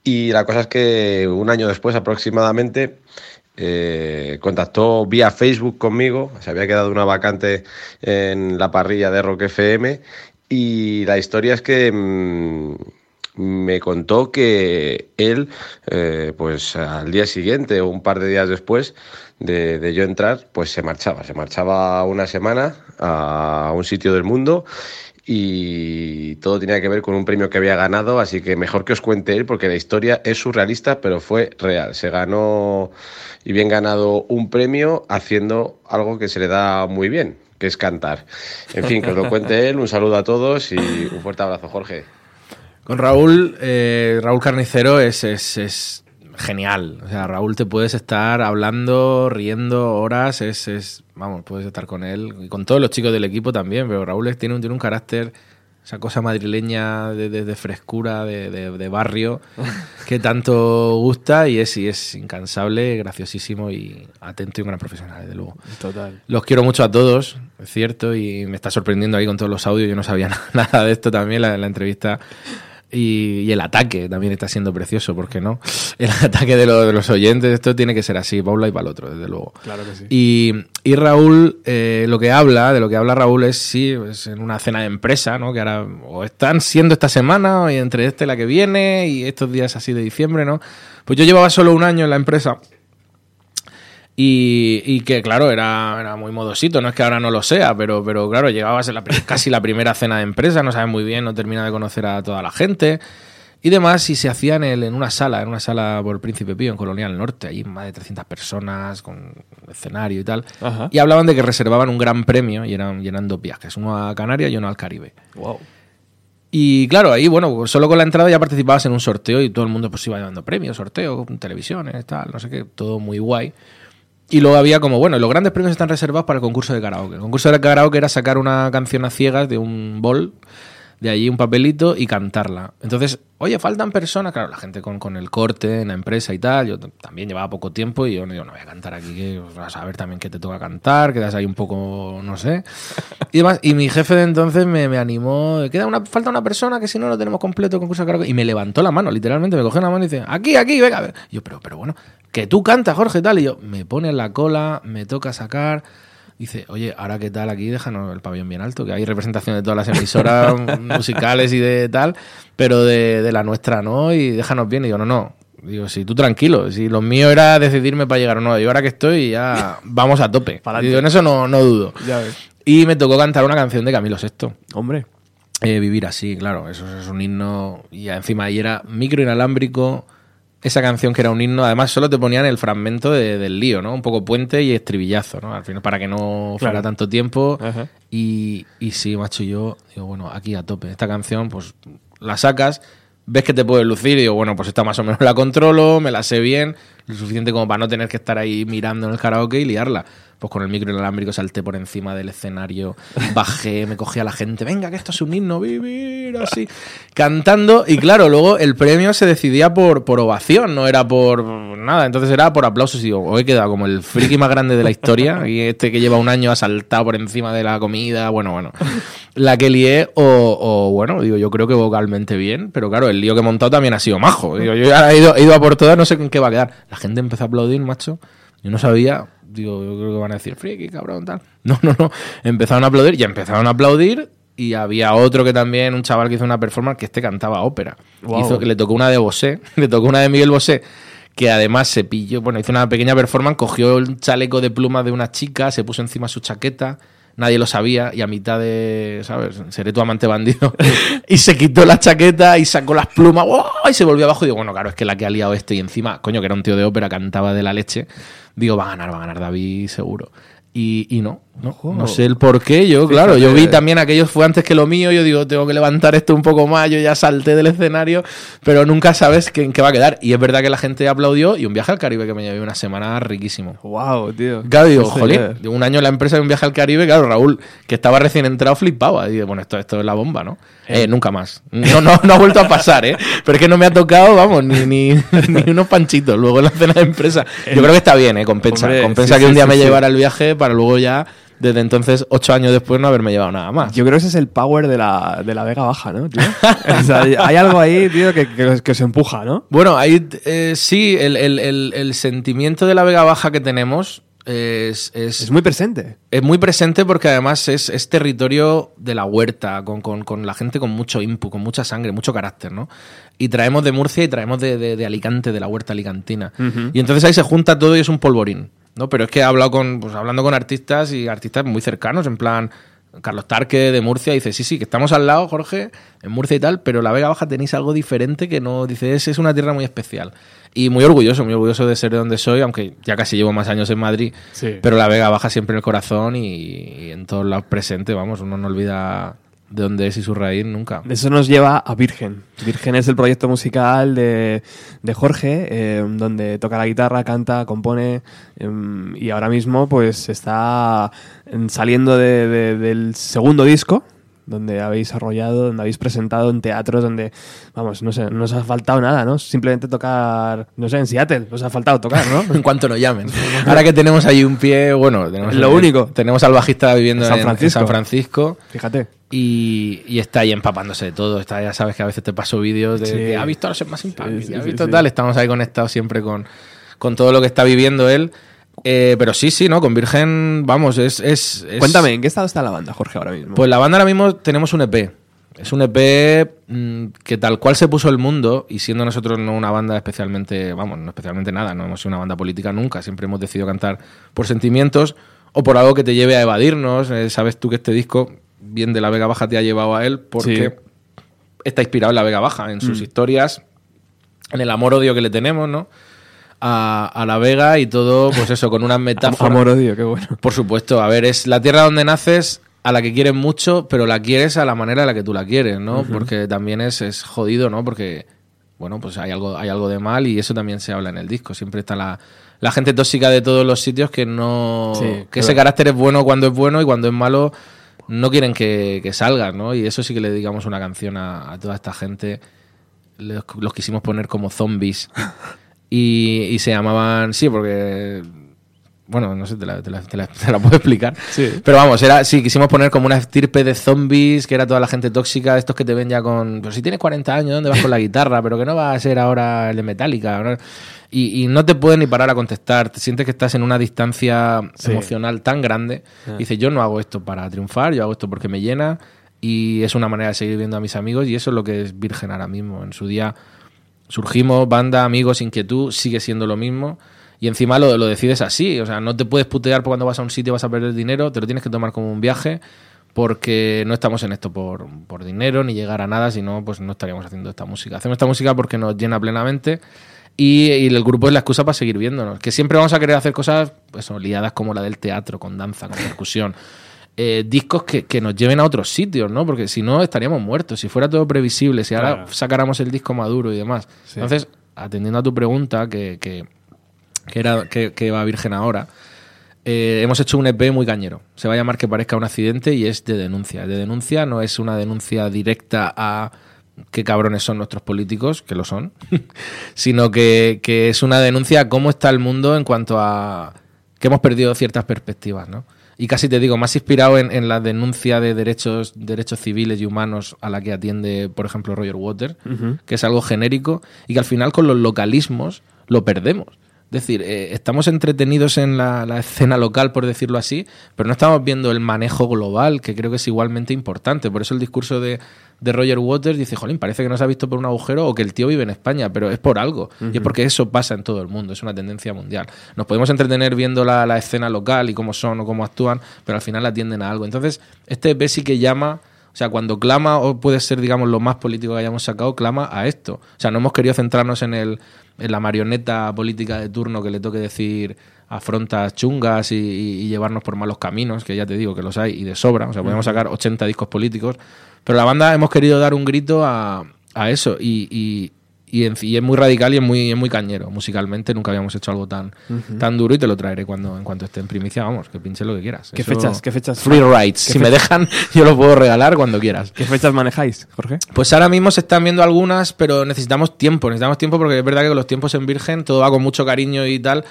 Y la cosa es que un año después aproximadamente eh, contactó vía Facebook conmigo, se había quedado una vacante en la parrilla de Rock FM y la historia es que mm, me contó que él, eh, pues al día siguiente o un par de días después de, de yo entrar, pues se marchaba, se marchaba una semana a un sitio del mundo y todo tenía que ver con un premio que había ganado, así que mejor que os cuente él porque la historia es surrealista, pero fue real. Se ganó y bien ganado un premio haciendo algo que se le da muy bien, que es cantar. En fin, que os lo cuente él, un saludo a todos y un fuerte abrazo, Jorge. Con Raúl, eh, Raúl Carnicero es, es, es genial. O sea, Raúl te puedes estar hablando, riendo horas, es, es, vamos, puedes estar con él y con todos los chicos del equipo también, pero Raúl es- tiene un, tiene un carácter, esa cosa madrileña de, de- de frescura, de, de- de barrio, que tanto gusta y es, y es incansable, graciosísimo y atento y un gran profesional, desde luego. Total. Los quiero mucho a todos, es cierto, y me está sorprendiendo ahí con todos los audios. Yo no sabía nada de esto también, la, la entrevista. Y, y el ataque también está siendo precioso, ¿por qué no? El ataque de, lo- de los oyentes, esto tiene que ser así, para un lado y para el otro, desde luego. Claro que sí. Y, y Raúl, eh, lo que habla, de lo que habla Raúl es, sí, es en una cena de empresa, ¿no? Que ahora o están siendo esta semana, o entre este la que viene, y estos días así de diciembre, ¿no? Pues yo llevaba solo un año en la empresa. Y, y que, claro, era, era muy modosito, no es que ahora no lo sea, pero, pero claro, llegabas en la casi la primera cena de empresa, no sabes muy bien, no termina de conocer a toda la gente y demás, y se hacía en, el- en una sala, en una sala por Príncipe Pío, en Colonial Norte, ahí más de 300 personas, con escenario y tal, Ajá. y hablaban de que reservaban un gran premio y eran, dos viajes, uno a Canarias y uno al Caribe. Wow. Y claro, ahí, bueno, solo con la entrada ya participabas en un sorteo y todo el mundo pues iba llevando premios, sorteos, televisiones, tal, no sé qué, todo muy guay. Y luego había como, bueno, los grandes premios están reservados para el concurso de karaoke. El concurso de karaoke era sacar una canción a ciegas de un bol, de allí un papelito y cantarla. Entonces, oye, faltan personas, claro, la gente con, con el corte en la empresa y tal. Yo también llevaba poco tiempo y yo no digo, no voy a cantar aquí, que vas a ver también qué te toca cantar, quedas ahí un poco, no sé. Y demás. Y mi jefe de entonces me, animó, queda una, falta una persona que si no lo tenemos completo concurso karaoke. Y me levantó la mano, literalmente, me cogió la mano y dice, aquí, aquí, venga. a ver". Y yo, pero, pero bueno, que tú cantas, Jorge, tal. Y yo, me pone la cola, me toca sacar. Dice, oye, ahora qué tal aquí, déjanos el pabellón bien alto, que hay representación de todas las emisoras musicales y de tal, pero de, de la nuestra no, y déjanos bien. Y digo, no, no. Digo, si tú tranquilo, si lo mío era decidirme para llegar o no, y ahora que estoy ya vamos a tope. Digo, en eso no, no dudo. Ya ves. Y me tocó cantar una canción de Camilo VI. Hombre. Eh, vivir así, claro, eso es un himno. Y encima ahí era micro inalámbrico. Esa canción que era un himno, además solo te ponían el fragmento de- del lío, ¿no? Un poco puente y estribillazo, ¿no? Al final, para que no fuera Claro. tanto tiempo. Ajá. Y, y sí, macho, yo digo, bueno, aquí a tope. Esta canción, pues la sacas, ves que te puedes lucir y digo, bueno, pues esta más o menos la controlo, me la sé bien, lo suficiente como para no tener que estar ahí mirando en el karaoke y liarla. Pues con el micro inalámbrico salté por encima del escenario, bajé, me cogí a la gente, venga, que esto es un himno, vivir así, cantando. Y claro, luego el premio se decidía por, por ovación, no era por nada, entonces era por aplausos. Y digo, hoy he quedado como el friki más grande de la historia, y este que lleva un año ha saltado por encima de la comida, bueno, bueno. La que lié, o, bueno, digo, yo creo que vocalmente bien, pero claro, el lío que he montado también ha sido majo. Digo, yo ya he ido, he ido a por todas, no sé en qué va a quedar. La gente empezó a aplaudir, macho. Yo no sabía, digo, yo creo que van a decir, friki, cabrón, tal. No, no, no. Empezaron a aplaudir y empezaron a aplaudir. Y había otro que también, un chaval que hizo una performance que este cantaba ópera. Hizo que le tocó una de Bosé, le tocó una de Miguel Bosé, que además se pilló, bueno, hizo una pequeña performance, cogió el chaleco de plumas de una chica, se puso encima su chaqueta, nadie lo sabía, y a mitad de, ¿sabes? Seré tu amante bandido. y se quitó la chaqueta y sacó las plumas, ¡wow! y se volvió abajo. Y digo, bueno, claro, es que la que ha liado este, y encima, coño, que era un tío de ópera, cantaba de la leche. Digo, va a ganar, va a ganar David, seguro. Y, y no, No, sé el por qué. Yo, claro, yo vi también aquello fue antes que lo mío. Yo digo, tengo que levantar esto un poco más. Yo ya salté del escenario, pero nunca sabes en qué va a quedar. Y es verdad que la gente aplaudió y un viaje al Caribe que me llevé una semana riquísimo. Wow, tío. Claro, digo, jolín, eh. de un año en la empresa y un viaje al Caribe, claro, Raúl, que estaba recién entrado, flipaba. Y digo, bueno, esto, esto es la bomba, ¿no? Eh, nunca más. No, no, no ha vuelto a pasar, ¿eh? Pero es que no me ha tocado, vamos, ni, ni, ni unos panchitos luego en la cena de empresa. Yo creo que está bien, ¿eh? Compensa. Hombre, Compensa sí, que un día sí, me sí. llevara el viaje para luego ya, desde entonces, ocho años después, no haberme llevado nada más. Yo creo que ese es el power de la, de la Vega Baja, ¿no, tío? o sea, hay algo ahí, tío, que, que, que se empuja, ¿no? Bueno, ahí eh, sí, el, el- el- el sentimiento de la Vega Baja que tenemos es, es, Es muy presente. es muy presente porque además es, es territorio de la huerta, con, con- con la gente con mucho input, con mucha sangre, mucho carácter, ¿no? Y traemos de Murcia y traemos de, de- de Alicante, de la huerta alicantina. Y entonces ahí se junta todo y es un polvorín, ¿no? Pero es que he hablado con, pues, hablando con artistas y artistas muy cercanos, en plan... Carlos Tarque de Murcia dice, sí, sí, que estamos al lado, Jorge, en Murcia y tal, pero la Vega Baja tenéis algo diferente que no, dice, es, es una tierra muy especial. Y muy orgulloso, muy orgulloso de ser de donde soy, aunque ya casi llevo más años en Madrid, Sí. pero la Vega Baja siempre en el corazón y, y en todos lados presente, vamos, uno no olvida de dónde es y su raíz nunca. Eso nos lleva a Virgen. Virgen es el proyecto musical de, de Jorge, eh, donde toca la guitarra, canta, compone em, y ahora mismo pues está em, saliendo de- de- del segundo disco, donde habéis arrollado, donde habéis presentado en teatros, donde, vamos, no sé, no os ha faltado nada, ¿no? Simplemente tocar, no sé, en Seattle, os ha faltado tocar, ¿no? En cuanto nos llamen. Ahora que tenemos ahí un pie, bueno, tenemos Lo único. Tenemos al bajista viviendo En San en- en Francisco. San Francisco. Fíjate. Y, y está ahí empapándose de todo. Está, ya sabes que a veces te paso vídeos de Sí. que ha visto a los más Impact, Sí, sí, ha visto tal. Estamos ahí conectados siempre con, con todo lo que está viviendo él. Eh, pero sí, sí, ¿no? Con Virgen, vamos, es, es, es- Cuéntame, ¿en qué estado está la banda, Jorge, ahora mismo? Pues la banda ahora mismo tenemos un EP. Es un EP mm, que tal cual se puso el mundo, y siendo nosotros no una banda especialmente, vamos, no especialmente nada, no hemos sido una banda política nunca, siempre hemos decidido cantar por sentimientos o por algo que te lleve a evadirnos. Eh, sabes tú que este disco, bien de la Vega Baja, te ha llevado a él porque Sí. está inspirado en la Vega Baja, en sus historias, en el amor-odio que le tenemos, ¿no? A, a la Vega y todo, pues eso, con unas metáforas. Amor-odio, qué bueno. Por supuesto, a ver, es la tierra donde naces a la que quieres mucho, pero la quieres a la manera en la que tú la quieres, ¿no? Porque también es, es jodido, ¿no? Porque, bueno, pues hay algo, hay algo de mal y eso también se habla en el disco. Siempre está la, la gente tóxica de todos los sitios que no... Sí, que claro. ese carácter es bueno cuando es bueno y cuando es malo no quieren que, que salgas, ¿no? Y eso sí que le dedicamos una canción a, a toda esta gente. Los, los quisimos poner como zombies. Y, y se llamaban... Sí, porque bueno, no sé, te la, te la- te la- te la puedo explicar. Sí. Pero vamos, era, sí, quisimos poner como una estirpe de zombies, que era toda la gente tóxica, estos que te ven ya con. Pero si tienes 40 años, ¿dónde vas con la guitarra? Pero que no va a ser ahora el de Metallica. ¿no? Y, y no te pueden ni parar a contestar. Te sientes que estás en una distancia Sí. emocional tan grande. Ah. Dices, yo no hago esto para triunfar, yo hago esto porque me llena. Y es una manera de seguir viendo a mis amigos. Y eso es lo que es Virgen ahora mismo. En su día surgimos, banda, amigos, inquietud, sigue siendo lo mismo. Y encima lo, lo decides así. O sea, no te puedes putear por cuando vas a un sitio vas a perder dinero, te lo tienes que tomar como un viaje, porque no estamos en esto por, por dinero ni llegar a nada, sino pues no estaríamos haciendo esta música. Hacemos esta música porque nos llena plenamente. Y, el grupo es la excusa para seguir viéndonos. Que siempre vamos a querer hacer cosas pues, liadas como la del teatro, con danza, con percusión. Eh, discos que, que nos lleven a otros sitios, ¿no? Porque si no estaríamos muertos. Si fuera todo previsible, si ahora Claro. sacáramos el disco maduro y demás. Sí. Entonces, atendiendo a tu pregunta, que, que, que era que, que va virgen ahora, eh, hemos hecho un EP muy cañero. Se va a llamar que parezca un accidente y es de denuncia. De denuncia no es una denuncia directa a qué cabrones son nuestros políticos, que lo son, sino que, que es una denuncia a cómo está el mundo en cuanto a que hemos perdido ciertas perspectivas, ¿no? Y casi te digo, más inspirado en, en la denuncia de derechos, derechos civiles y humanos a la que atiende, por ejemplo, Roger Waters, que es algo genérico y que al final con los localismos lo perdemos. Es decir, eh, estamos entretenidos en la, la escena local, por decirlo así, pero no estamos viendo el manejo global, que creo que es igualmente importante. Por eso el discurso de, de Roger Waters dice, jolín, parece que no se ha visto por un agujero o que el tío vive en España, pero es por algo. Y es porque eso pasa en todo el mundo, es una tendencia mundial. Nos podemos entretener viendo la, la escena local y cómo son o cómo actúan, pero al final atienden a algo. Entonces, este EP sí que llama... O sea, cuando clama, o puede ser, digamos, lo más político que hayamos sacado, clama a esto. O sea, no hemos querido centrarnos en, el, la marioneta política de turno que le toque decir afrontas chungas y, y- y llevarnos por malos caminos, que ya te digo que los hay y de sobra. O sea, podemos sacar 80 discos políticos. Pero la banda hemos querido dar un grito a, a eso y, y- y en- y es muy radical y es muy, es muy cañero. Musicalmente nunca habíamos hecho algo tan, tan duro y te lo traeré cuando en cuanto esté en primicia. Vamos, que pinche lo que quieras. ¿Qué Eso- fechas? ¿Qué fechas? Free. ¿Qué Si me dejan, yo lo puedo regalar cuando quieras. ¿Qué fechas manejáis, Jorge? Pues ahora mismo se están viendo algunas, pero necesitamos tiempo. Necesitamos tiempo porque es verdad que con los tiempos en Virgen todo va con mucho cariño y tal.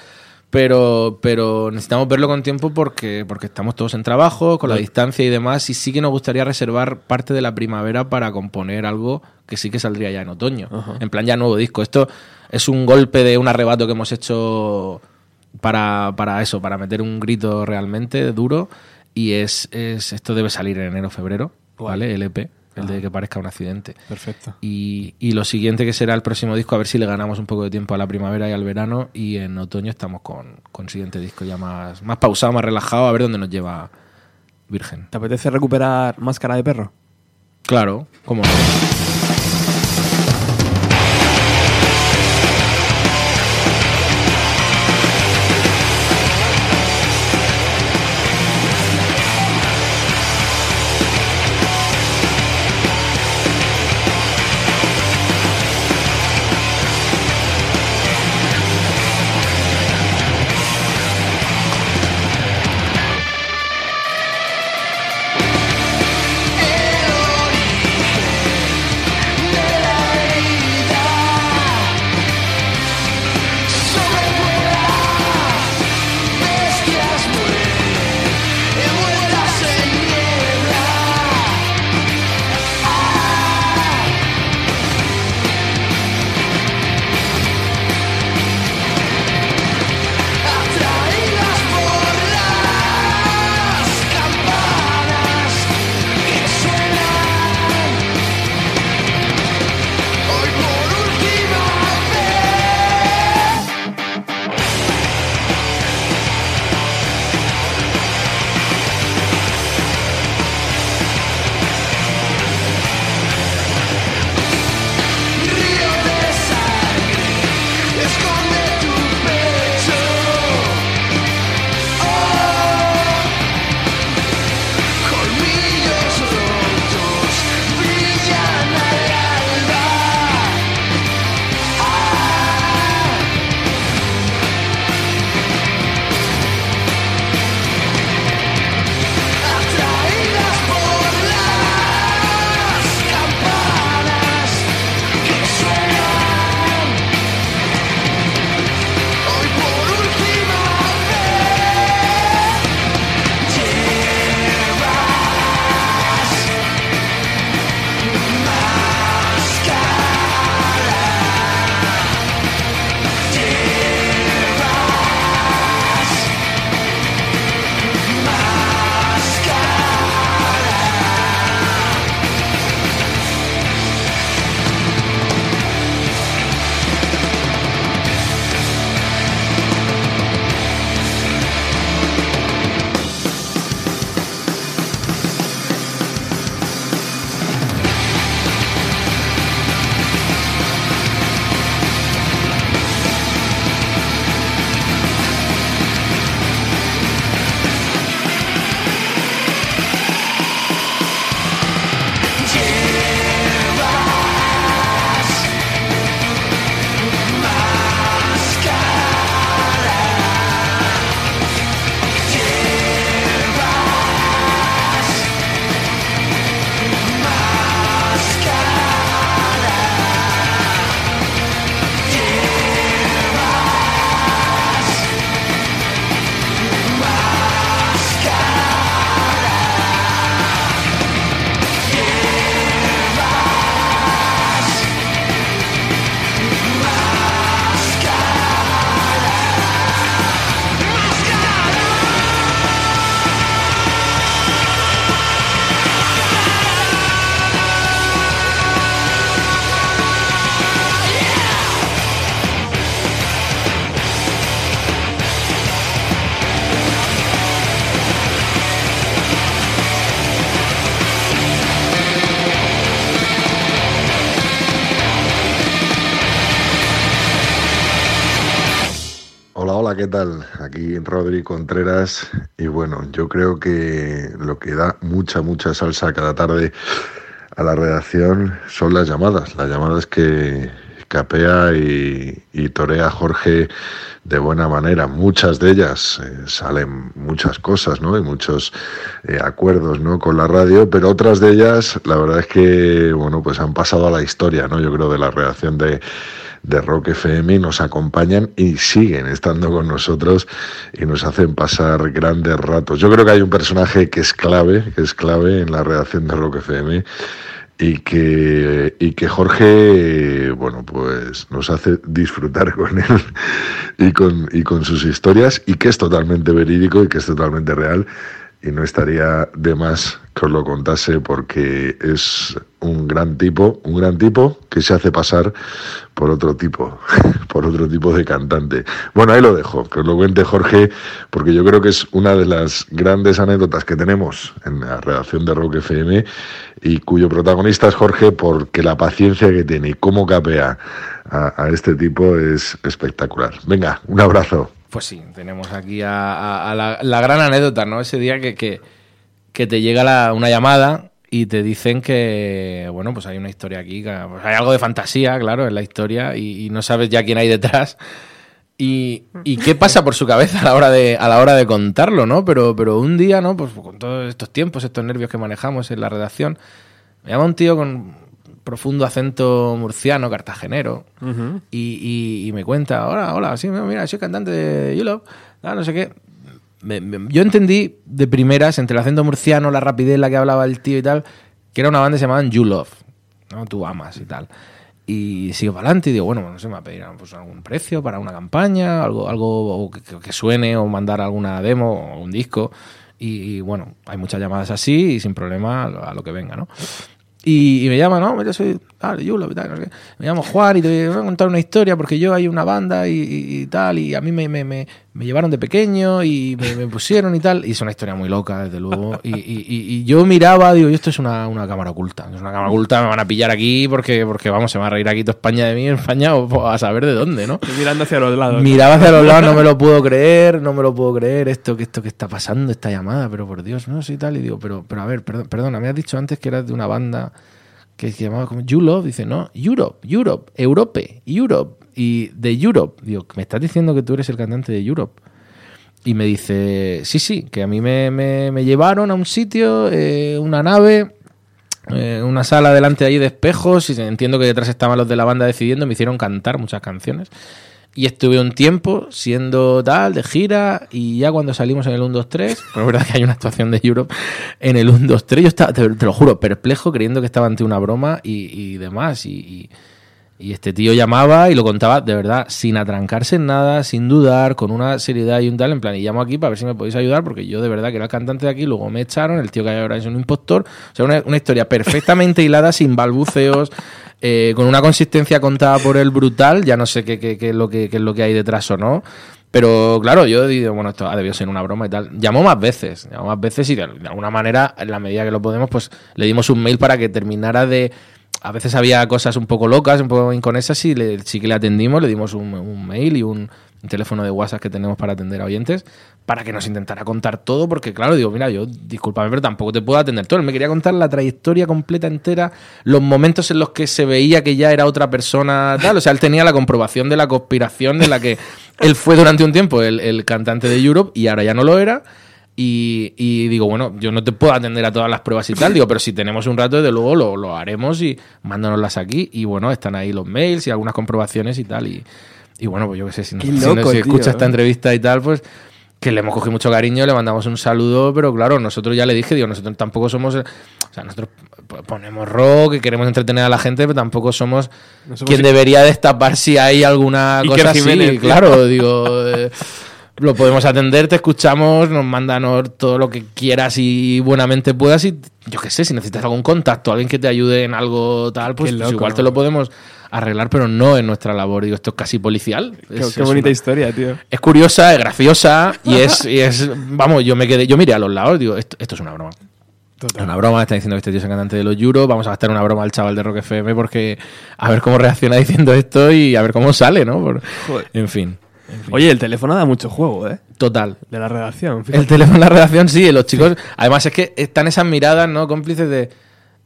Pero, pero necesitamos verlo con tiempo porque, porque estamos todos en trabajo, con la distancia y demás. Y sí que nos gustaría reservar parte de la primavera para componer algo que sí que saldría ya en otoño. En plan, ya nuevo disco. Esto es un golpe de un arrebato que hemos hecho para, para eso, para meter un grito realmente duro. Y es, es esto debe salir en enero febrero, ¿vale? El EP, el de que parezca un accidente. Perfecto. Y, y lo siguiente que será el próximo disco, a ver si le ganamos un poco de tiempo a la primavera y al verano. Y en otoño estamos con, con siguiente disco ya más, más pausado, más relajado, a ver dónde nos lleva Virgen. ¿Te apetece recuperar Máscara de Perro? Claro, cómo no. ¿Qué tal? Aquí Rodri Contreras. Y bueno, yo creo que lo que da mucha, mucha salsa cada tarde a la redacción son las llamadas. Las llamadas que capea y, torea Jorge de buena manera. Muchas de ellas eh, salen muchas cosas, ¿no? Y muchos eh, acuerdos, ¿no? Con la radio, pero otras de ellas, la verdad es que, bueno, pues han pasado a la historia, ¿no? Yo creo de la redacción de de Rock FM nos acompañan y siguen estando con nosotros y nos hacen pasar grandes ratos. Yo creo que hay un personaje que es clave, que es clave en la redacción de Rock FM y que, y que Jorge, bueno, pues nos hace disfrutar con él y con, y con sus historias y que es totalmente verídico y que es totalmente real y no estaría de más que os lo contase porque es un gran tipo, un gran tipo que se hace pasar por otro tipo, por otro tipo de cantante. Bueno, ahí lo dejo, que os lo cuente Jorge, porque yo creo que es una de las grandes anécdotas que tenemos en la redacción de Rock FM y cuyo protagonista es Jorge porque la paciencia que tiene y cómo capea a, este tipo es espectacular. Venga, un abrazo. Pues sí, tenemos aquí a, la, gran anécdota, ¿no? Ese día que, que, te llega una llamada y te dicen que, bueno, pues hay una historia aquí, pues hay algo de fantasía, claro, en la historia y, no sabes ya quién hay detrás. Y, qué pasa por su cabeza a la hora de, a la hora de contarlo, ¿no? Pero, pero un día, ¿no? Pues con todos estos tiempos, estos nervios que manejamos en la redacción, me llama un tío con profundo acento murciano, cartagenero, y, me cuenta, hola, hola, sí, mira, soy cantante de You no sé qué yo entendí de primeras, entre el acento murciano, la rapidez la que hablaba el tío y tal, que era una banda que se llamaba You Love, ¿no? Tú amas y tal. Y sigo para adelante y digo, bueno, no sé, me va a pedir pues, algún precio para una campaña, algo, algo que, suene o mandar alguna demo o un disco. Y, bueno, hay muchas llamadas así y sin problema a lo que venga, ¿no? Y, me llama, no, yo soy Yulo, tal, me llamo Juan y te voy a contar una historia porque yo hay una banda y, tal, y a mí me, me, me, llevaron de pequeño y me, pusieron y tal, y es una historia muy loca, desde luego. Y, y yo miraba, digo, esto es una, una, cámara oculta, es una cámara oculta, me van a pillar aquí porque, porque vamos, se va a reír aquí toda España de mí, España, o a saber de dónde, ¿no? mirando hacia los lados. Miraba hacia los lados, no me lo puedo creer, no me lo puedo creer, esto que esto que está pasando, esta llamada, pero por Dios, no, sí, tal, y digo, pero, pero a ver, perdón, perdona, me has dicho antes que eras de una banda que se llamaba como You Love, dice, no, Europe, Europe, Europe, Europe, y de Europe. Digo, ¿me estás diciendo que tú eres el cantante de Europe? Y me dice, sí, sí, que a mí me, me, llevaron a un sitio, eh, una nave, eh, una sala delante ahí de espejos, y entiendo que detrás estaban los de la banda decidiendo, me hicieron cantar muchas canciones. Y estuve un tiempo siendo tal, de gira, y ya cuando salimos en el 1, 2, 3, pues es verdad que hay una actuación de Europe en el 1, 2, 3, yo estaba, te, lo juro, perplejo, creyendo que estaba ante una broma y, demás. Y, y, este tío llamaba y lo contaba de verdad, sin atrancarse en nada, sin dudar, con una seriedad y un tal, en plan, y llamo aquí para ver si me podéis ayudar, porque yo de verdad que era el cantante de aquí, luego me echaron, el tío que hay ahora es un impostor. O sea, una, una historia perfectamente hilada, sin balbuceos. Eh, con una consistencia contada por él brutal, ya no sé qué, qué, es lo que, qué es lo que hay detrás o no. Pero claro, yo digo, bueno, esto ha debido ser una broma y tal. Llamó más veces, llamó más veces y de, alguna manera, en la medida que lo podemos, pues le dimos un mail para que terminara de... A veces había cosas un poco locas, un poco inconesas y le, sí que le atendimos, le dimos un mail y un, teléfono de WhatsApp que tenemos para atender a oyentes, para que nos intentara contar todo, porque claro, digo, mira, yo, discúlpame, pero tampoco te puedo atender todo. Él me quería contar la trayectoria completa entera, los momentos en los que se veía que ya era otra persona, tal. O sea, él tenía la comprobación de la conspiración de la que él fue durante un tiempo el, cantante de Europe y ahora ya no lo era. Y, digo, bueno, yo no te puedo atender a todas las pruebas y tal, digo, pero si tenemos un rato, desde luego lo, lo haremos y mándanoslas aquí. Y bueno, están ahí los mails y algunas comprobaciones y tal. Y, y bueno, pues yo qué sé, si, escucha esta entrevista y tal, pues que le hemos cogido mucho cariño, le mandamos un saludo, pero claro, nosotros ya le dije, digo, nosotros tampoco somos, o sea, nosotros ponemos rock y queremos entretener a la gente, pero tampoco somos, quien debería destapar si hay alguna cosa así, claro, digo, eh, lo podemos atender, te escuchamos, nos mandan todo lo que quieras y buenamente puedas y yo qué sé, si necesitas algún contacto, alguien que te ayude en algo tal, pues, pues igual te lo podemos arreglar, pero no en nuestra labor. Digo, esto es casi policial. Qué, bonita historia, tío. Es curiosa, es graciosa y es, y es, vamos, yo me quedé, yo miré a los lados, digo, esto, es una broma. Es Una broma, está diciendo que este tío es el cantante de los Euro. Vamos a gastar una broma al chaval de Rock FM porque a ver cómo reacciona diciendo esto y a ver cómo sale, ¿no? en fin. Oye, el teléfono da mucho juego, ¿eh? Total. De la redacción. fíjate. El teléfono en la redacción, sí, los chicos. Además, es que están esas miradas, ¿no? Cómplices de.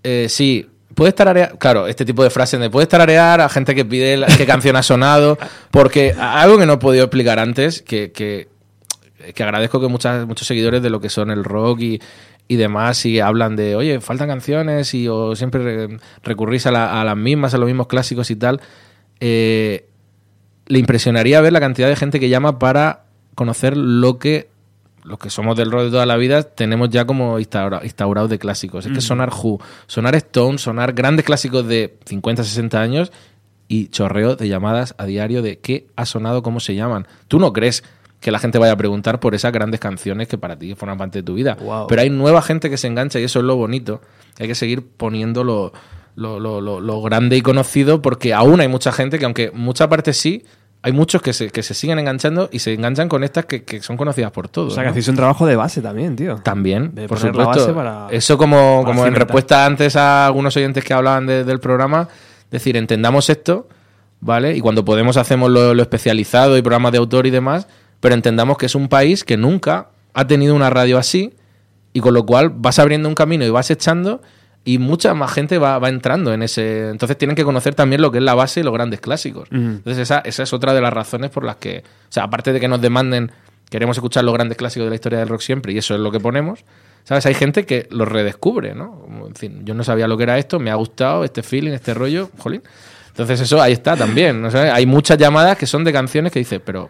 eh, sí, puede estar arear. Claro, este tipo de frases de puede estar arear a gente que pide la- qué canción ha sonado. Porque algo que no he podido explicar antes, que, que, que agradezco que muchas, muchos seguidores de lo que son el rock y, y demás, y hablan de, oye, faltan canciones, y o siempre re- recurrís a, la- a las mismas, a los mismos clásicos y tal. Eh, le impresionaría ver la cantidad de gente que llama para conocer lo que los que somos del rock de toda la vida tenemos ya como instaura- instaurados de clásicos. Es que sonar Who, sonar Stone, sonar grandes clásicos de 50, 60 años y chorreo de llamadas a diario de qué ha sonado, cómo se llaman. Tú no crees que la gente vaya a preguntar por esas grandes canciones que para ti forman parte de tu vida. Wow. Pero hay nueva gente que se engancha y eso es lo bonito. Hay que seguir poniendo lo, lo, lo- lo- lo grande y conocido porque aún hay mucha gente que aunque mucha parte sí, hay muchos que se, que se siguen enganchando y se enganchan con estas que, que son conocidas por todos. O sea, que ¿no? hacéis un trabajo de base también, tío. También, de por supuesto. base para- Eso como, para como en respuesta antes a algunos oyentes que hablaban de- del programa, decir, entendamos esto, ¿vale? Y cuando podemos hacemos lo, lo especializado y programas de autor y demás, pero entendamos que es un país que nunca ha tenido una radio así y con lo cual vas abriendo un camino y vas echando y mucha más gente va, va entrando en ese... Entonces tienen que conocer también lo que es la base y los grandes clásicos. Entonces esa, esa es otra de las razones por las que... O sea, aparte de que nos demanden, queremos escuchar los grandes clásicos de la historia del rock siempre y eso es lo que ponemos, ¿sabes? Hay gente que los redescubre, ¿no? En fin, yo no sabía lo que era esto, me ha gustado este feeling, este rollo, jolín. Entonces eso ahí está también, ¿no sabes? Hay muchas llamadas que son de canciones que dices, pero...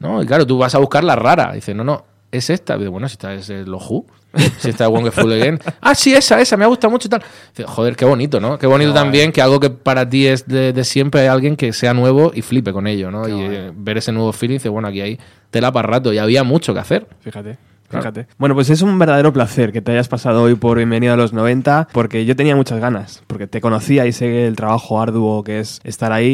No, y claro, tú vas a buscar la rara. Dices, no, no, es esta. Y digo, bueno, si esta es el Who, si esta es Wonderful Again. Ah, sí, esa, esa, me ha gustado mucho y tal. Joder, qué bonito, ¿no? Qué bonito también que algo que para ti es de, de siempre hay alguien que sea nuevo y flipe con ello, ¿no? y eh, ver ese nuevo feeling, dices, bueno, aquí hay tela para rato y había mucho que hacer. Fíjate. Claro. Fíjate. Bueno, pues es un verdadero placer que te hayas pasado hoy por Bienvenido a los 90, porque yo tenía muchas ganas, porque te conocía y sé el trabajo arduo que es estar ahí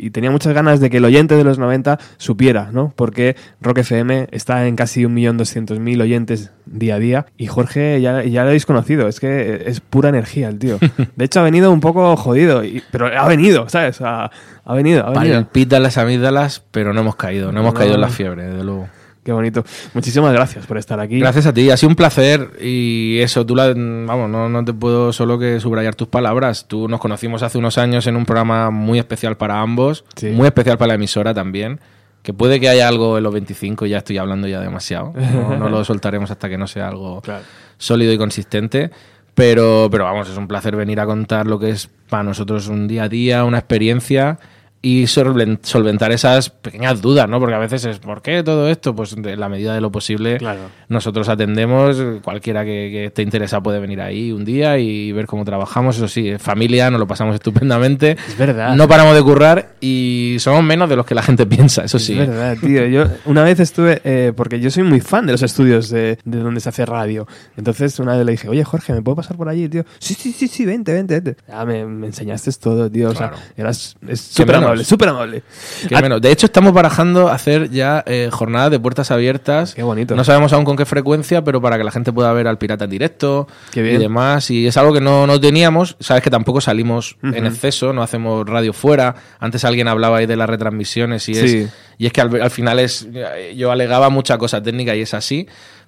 y, y tenía muchas ganas de que el oyente de los 90 supiera, ¿no? Porque Rock FM está en casi 1.200.000 oyentes día a día y Jorge ya, ya lo habéis conocido, es que es pura energía el tío. De hecho ha venido un poco jodido, y- pero ha venido, ¿sabes? Ha, ha venido, ha venido. Palpitan las amígdalas, pero no hemos caído, no hemos No. caído en la fiebre, desde luego. Qué bonito. Muchísimas gracias por estar aquí. Gracias a ti, ha sido un placer y eso, tú la, vamos, no, no te puedo solo que subrayar tus palabras. Tú nos conocimos hace unos años en un programa muy especial para ambos, Sí. muy especial para la emisora también, que puede que haya algo en los 25, ya estoy hablando ya demasiado, no, no lo soltaremos hasta que no sea algo Claro. sólido y consistente. Pero, pero vamos, es un placer venir a contar lo que es para nosotros un día a día, una experiencia y solven- solventar esas pequeñas dudas, ¿no? Porque a veces es, ¿por qué todo esto? Pues de la medida de lo posible Claro. nosotros atendemos, cualquiera que, que esté interesado puede venir ahí un día y ver cómo trabajamos, eso sí, familia, nos lo pasamos estupendamente. Es verdad. No paramos de currar y somos menos de los que la gente piensa, eso sí. Es verdad, tío. Yo una vez estuve, eh, porque yo soy muy fan de los estudios de, de donde se hace radio. Entonces una vez le dije, oye Jorge, ¿me puedo pasar por allí, tío? Sí, sí, sí, sí, vente, vente, vente. Ah, me, me enseñaste todo, tío. Claro. O sea, eras es súper? Amable, súper amable. Qué menos. De hecho, estamos barajando hacer ya eh, jornadas de puertas abiertas. Qué bonito. No sabemos aún con qué frecuencia, pero para que la gente pueda ver al pirata en directo y demás. Y es algo que no, no teníamos. Sabes que tampoco salimos en exceso, no hacemos radio fuera. Antes alguien hablaba ahí de las retransmisiones y es, y es que al, al final es. Yo alegaba mucha cosa técnica y es así.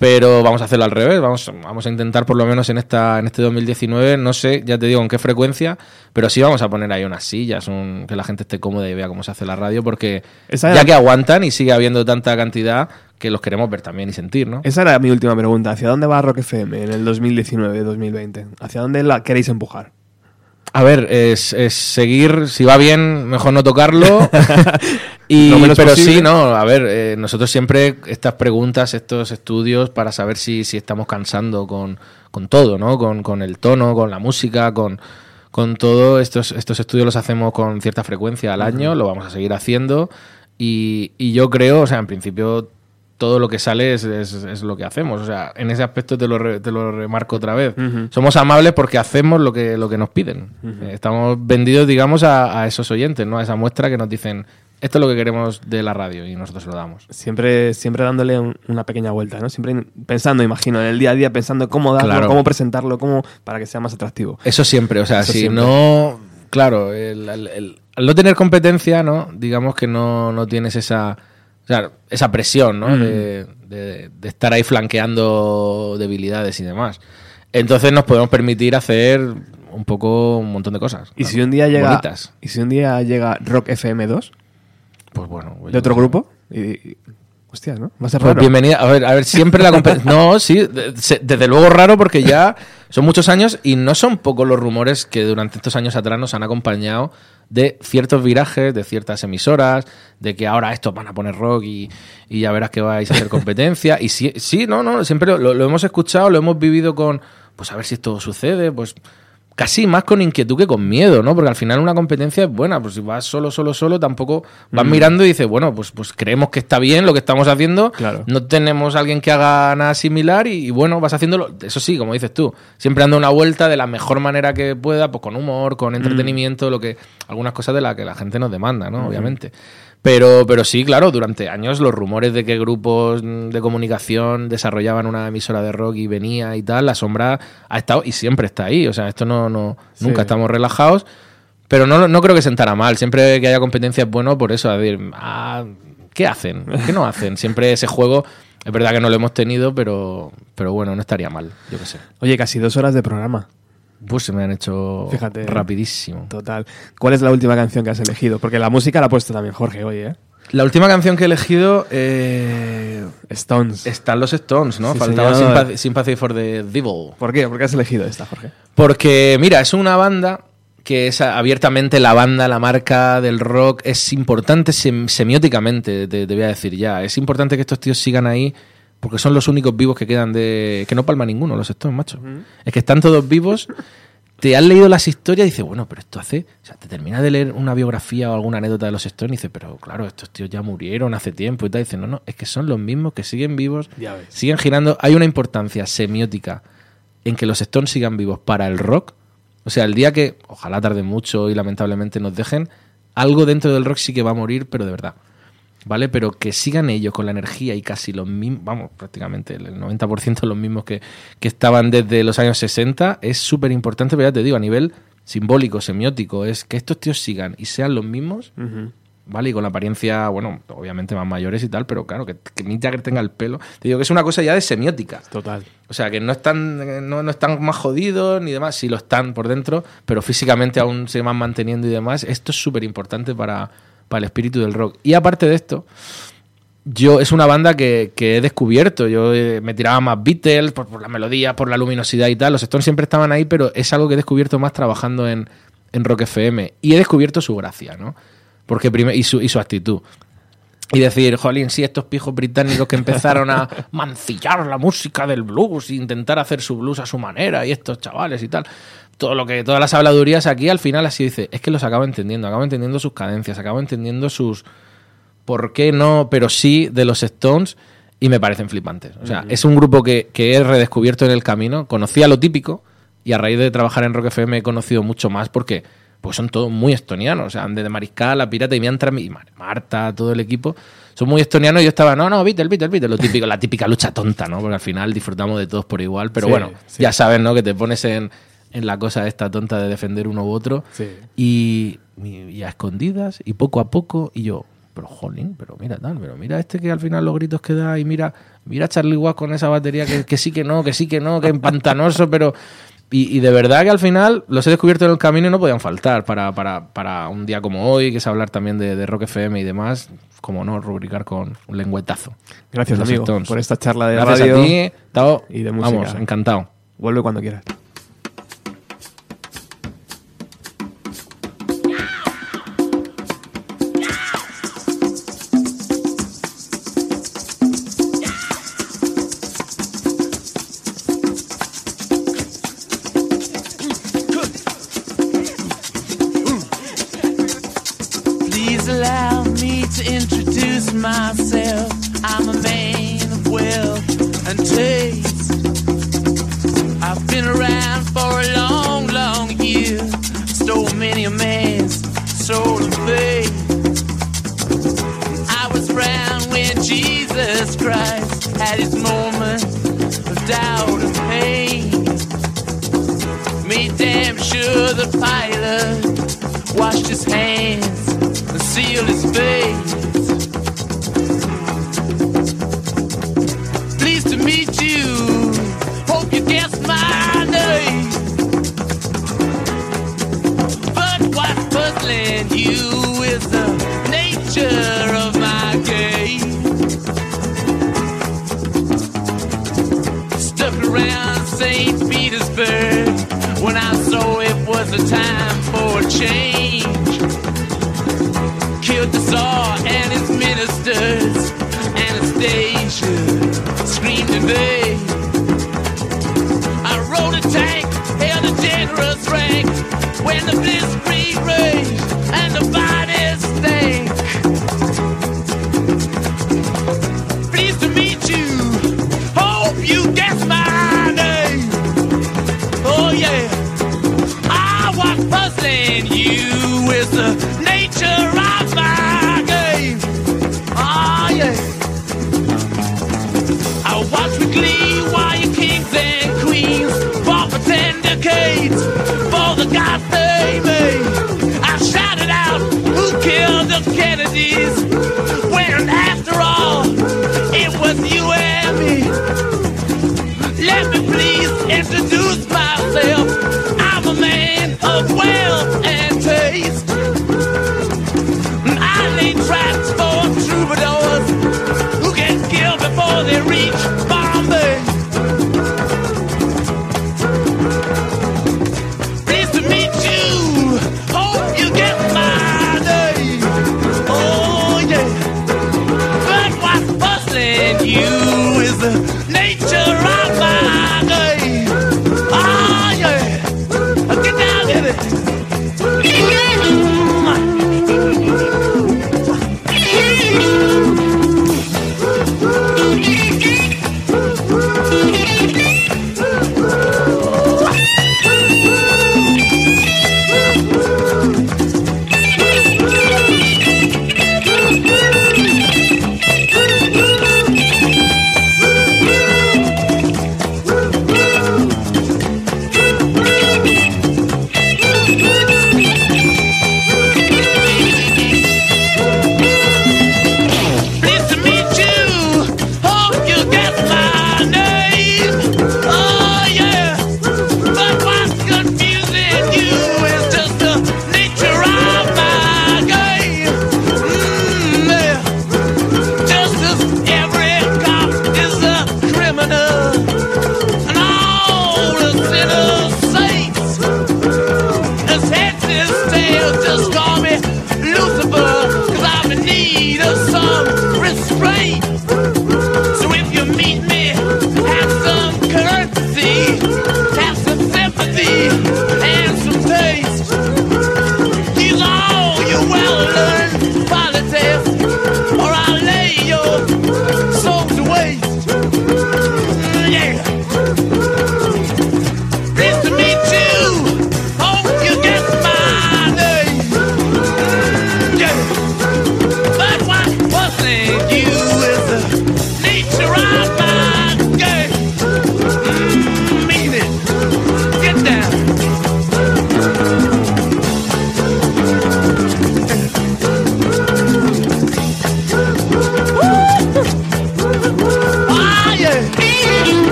Pero vamos a hacerlo al revés, vamos, vamos a intentar por lo menos en esta en este 2019, no sé, ya te digo en qué frecuencia, pero sí vamos a poner ahí unas sillas, un- que la gente esté cómoda y vea cómo se hace la radio, porque Esa ya que aguantan y sigue habiendo tanta cantidad que los queremos ver también y sentir, ¿no? Esa era mi última pregunta. ¿Hacia dónde va Rock FM en el 2019-2020? ¿Hacia dónde la queréis empujar? A ver, es, es seguir, si va bien, mejor no tocarlo. y, menos pero posible. sí, no, a ver, eh, nosotros siempre estas preguntas, estos estudios, para saber si, si estamos cansando con, con todo, ¿no? Con, con el tono, con la música, con, con todo. Estos, estos estudios los hacemos con cierta frecuencia al año, lo vamos a seguir haciendo. Y, y yo creo, o sea, en principio todo lo que sale es, es- es lo que hacemos. O sea, en ese aspecto te lo, re- te lo remarco otra vez. Somos amables porque hacemos lo que, lo que nos piden. Eh, Estamos vendidos, digamos, a, a esos oyentes, ¿no? A esa muestra que nos dicen, esto es lo que queremos de la radio y nosotros lo damos. Siempre, siempre dándole un- una pequeña vuelta, ¿no? Siempre pensando, imagino, en el día a día, pensando cómo darlo, Claro. cómo presentarlo, cómo para que sea más atractivo. Eso siempre, o sea, Eso si siempre. no... Claro, el- el- el- al no tener competencia, ¿no? Digamos que no, no tienes esa, sea, esa presión, ¿no? Mm. De, de- de estar ahí flanqueando debilidades y demás. Entonces nos podemos permitir hacer un poco un montón de cosas. ¿Y si un día llega Bonitas. y si un día llega Rock FM 2 Pues bueno. de otro grupo? Y, ¿no? Va a ser Pues bienvenida. A ver, a ver, siempre la competencia. No, sí, desde luego raro porque ya son muchos años y no son pocos los rumores que durante estos años atrás nos han acompañado de ciertos virajes, de ciertas emisoras, de que ahora estos van a poner rock y, y ya verás que vais a hacer competencia. Y sí, sí no, no, siempre lo, lo hemos escuchado, lo hemos vivido con, pues a ver si esto sucede, pues casi más con inquietud que con miedo, ¿no? Porque al final una competencia es buena, pues si vas solo, solo, solo, tampoco vas mirando y dices, bueno, pues, pues creemos que está bien lo que estamos haciendo, Claro. no tenemos alguien que haga nada similar y, y bueno, vas haciéndolo, eso sí, como dices tú, siempre dando una vuelta de la mejor manera que pueda, pues con humor, con entretenimiento, lo que algunas cosas de las que la gente nos demanda, ¿no? Obviamente. Pero, pero sí, claro, durante años los rumores de que grupos de comunicación desarrollaban una emisora de rock y venía y tal, la sombra ha estado y siempre está ahí. O sea, esto no, no Sí. nunca estamos relajados. Pero no, no creo que sentara mal. Siempre que haya competencia es bueno por eso. A decir, ah, ¿qué hacen? ¿Qué no hacen? Siempre ese juego, es verdad que no lo hemos tenido, pero, pero bueno, no estaría mal, yo qué sé. Oye, casi dos horas de programa. Pues se me han hecho Fíjate. rapidísimo. Total. ¿Cuál es la última canción que has elegido? Porque la música la ha puesto también Jorge hoy, ¿eh? La última canción que he elegido eh, Stones. están los Stones, ¿no? Sí, Faltaba. Sympathy, Sympathy for the Devil. ¿Por qué? ¿Por qué has elegido esta, Jorge? Porque, mira, es una banda que es abiertamente la banda, la marca del rock, es importante sem- semióticamente, te, te voy a decir ya. Es importante que estos tíos sigan ahí porque son los únicos vivos que quedan de... que no palma ninguno, los Stones, macho. Es que están todos vivos, te han leído las historias y dices, bueno, pero esto hace... O sea, te terminas de leer una biografía o alguna anécdota de los Stones y dices, pero claro, estos tíos ya murieron hace tiempo y tal. Y dices, no, no, es que son los mismos que siguen vivos, siguen girando. Hay una importancia semiótica en que los Stones sigan vivos para el rock. O sea, el día que, ojalá tarde mucho y lamentablemente nos dejen, algo dentro del rock sí que va a morir, pero de verdad. ¿Vale? Pero que sigan ellos con la energía y casi los mismos, vamos, prácticamente el 90% los mismos que, que estaban desde los años 60, es súper importante, pero ya te digo, a nivel simbólico, semiótico, es que estos tíos sigan y sean los mismos, ¿vale? Y con la apariencia, bueno, obviamente más mayores y tal, pero claro, que, que Mick Jagger tenga el pelo. Te digo que es una cosa ya de semiótica. Total. O sea, que no están, no, no están más jodidos ni demás, sí lo están por dentro, pero físicamente aún se van manteniendo y demás. Esto es súper importante para, para el espíritu del rock. Y aparte de esto, yo es una banda que, que he descubierto. Yo eh, me tiraba más Beatles por, por la melodía, por la luminosidad y tal. Los Stones siempre estaban ahí, pero es algo que he descubierto más trabajando en, en Rock FM. Y he descubierto su gracia, ¿no? Porque prime- y, su, y su actitud. Y decir, jolín, sí, estos pijos británicos que empezaron a mancillar la música del blues e intentar hacer su blues a su manera, y estos chavales y tal. Todo lo que, todas las habladurías aquí al final así dice, es que los acabo entendiendo, acabo entendiendo sus cadencias, acabo entendiendo sus por qué no, pero sí de los Stones y me parecen flipantes. O sea, es un grupo que, que he redescubierto en el camino, conocía lo típico y a raíz de trabajar en Rock FM he conocido mucho más porque pues son todos muy estonianos, o sea, desde Mariscal, a Pirata y Miantra y Mar- Marta, todo el equipo, son muy estonianos y yo estaba, no, no, Beatles, Beatles, Beatles, lo típico, la típica lucha tonta, ¿no? Porque al final disfrutamos de todos por igual, pero Sí, bueno, sí. ya sabes, ¿no? Que te pones en, en la cosa esta tonta de defender uno u otro Sí. y, y- a escondidas y poco a poco y yo pero jolín pero mira tal pero mira este que al final los gritos que da y mira mira a Charlie Watts con esa batería que, que sí que no que sí que no que empantanoso pero y, y de verdad que al final los he descubierto en el camino y no podían faltar para, para, para un día como hoy que es hablar también de, de Rock FM y demás como no rubricar con un lengüetazo Gracias, amigo, por esta charla de Gracias radio a ti Tao. y de música. vamos encantado Vuelve cuando quieras.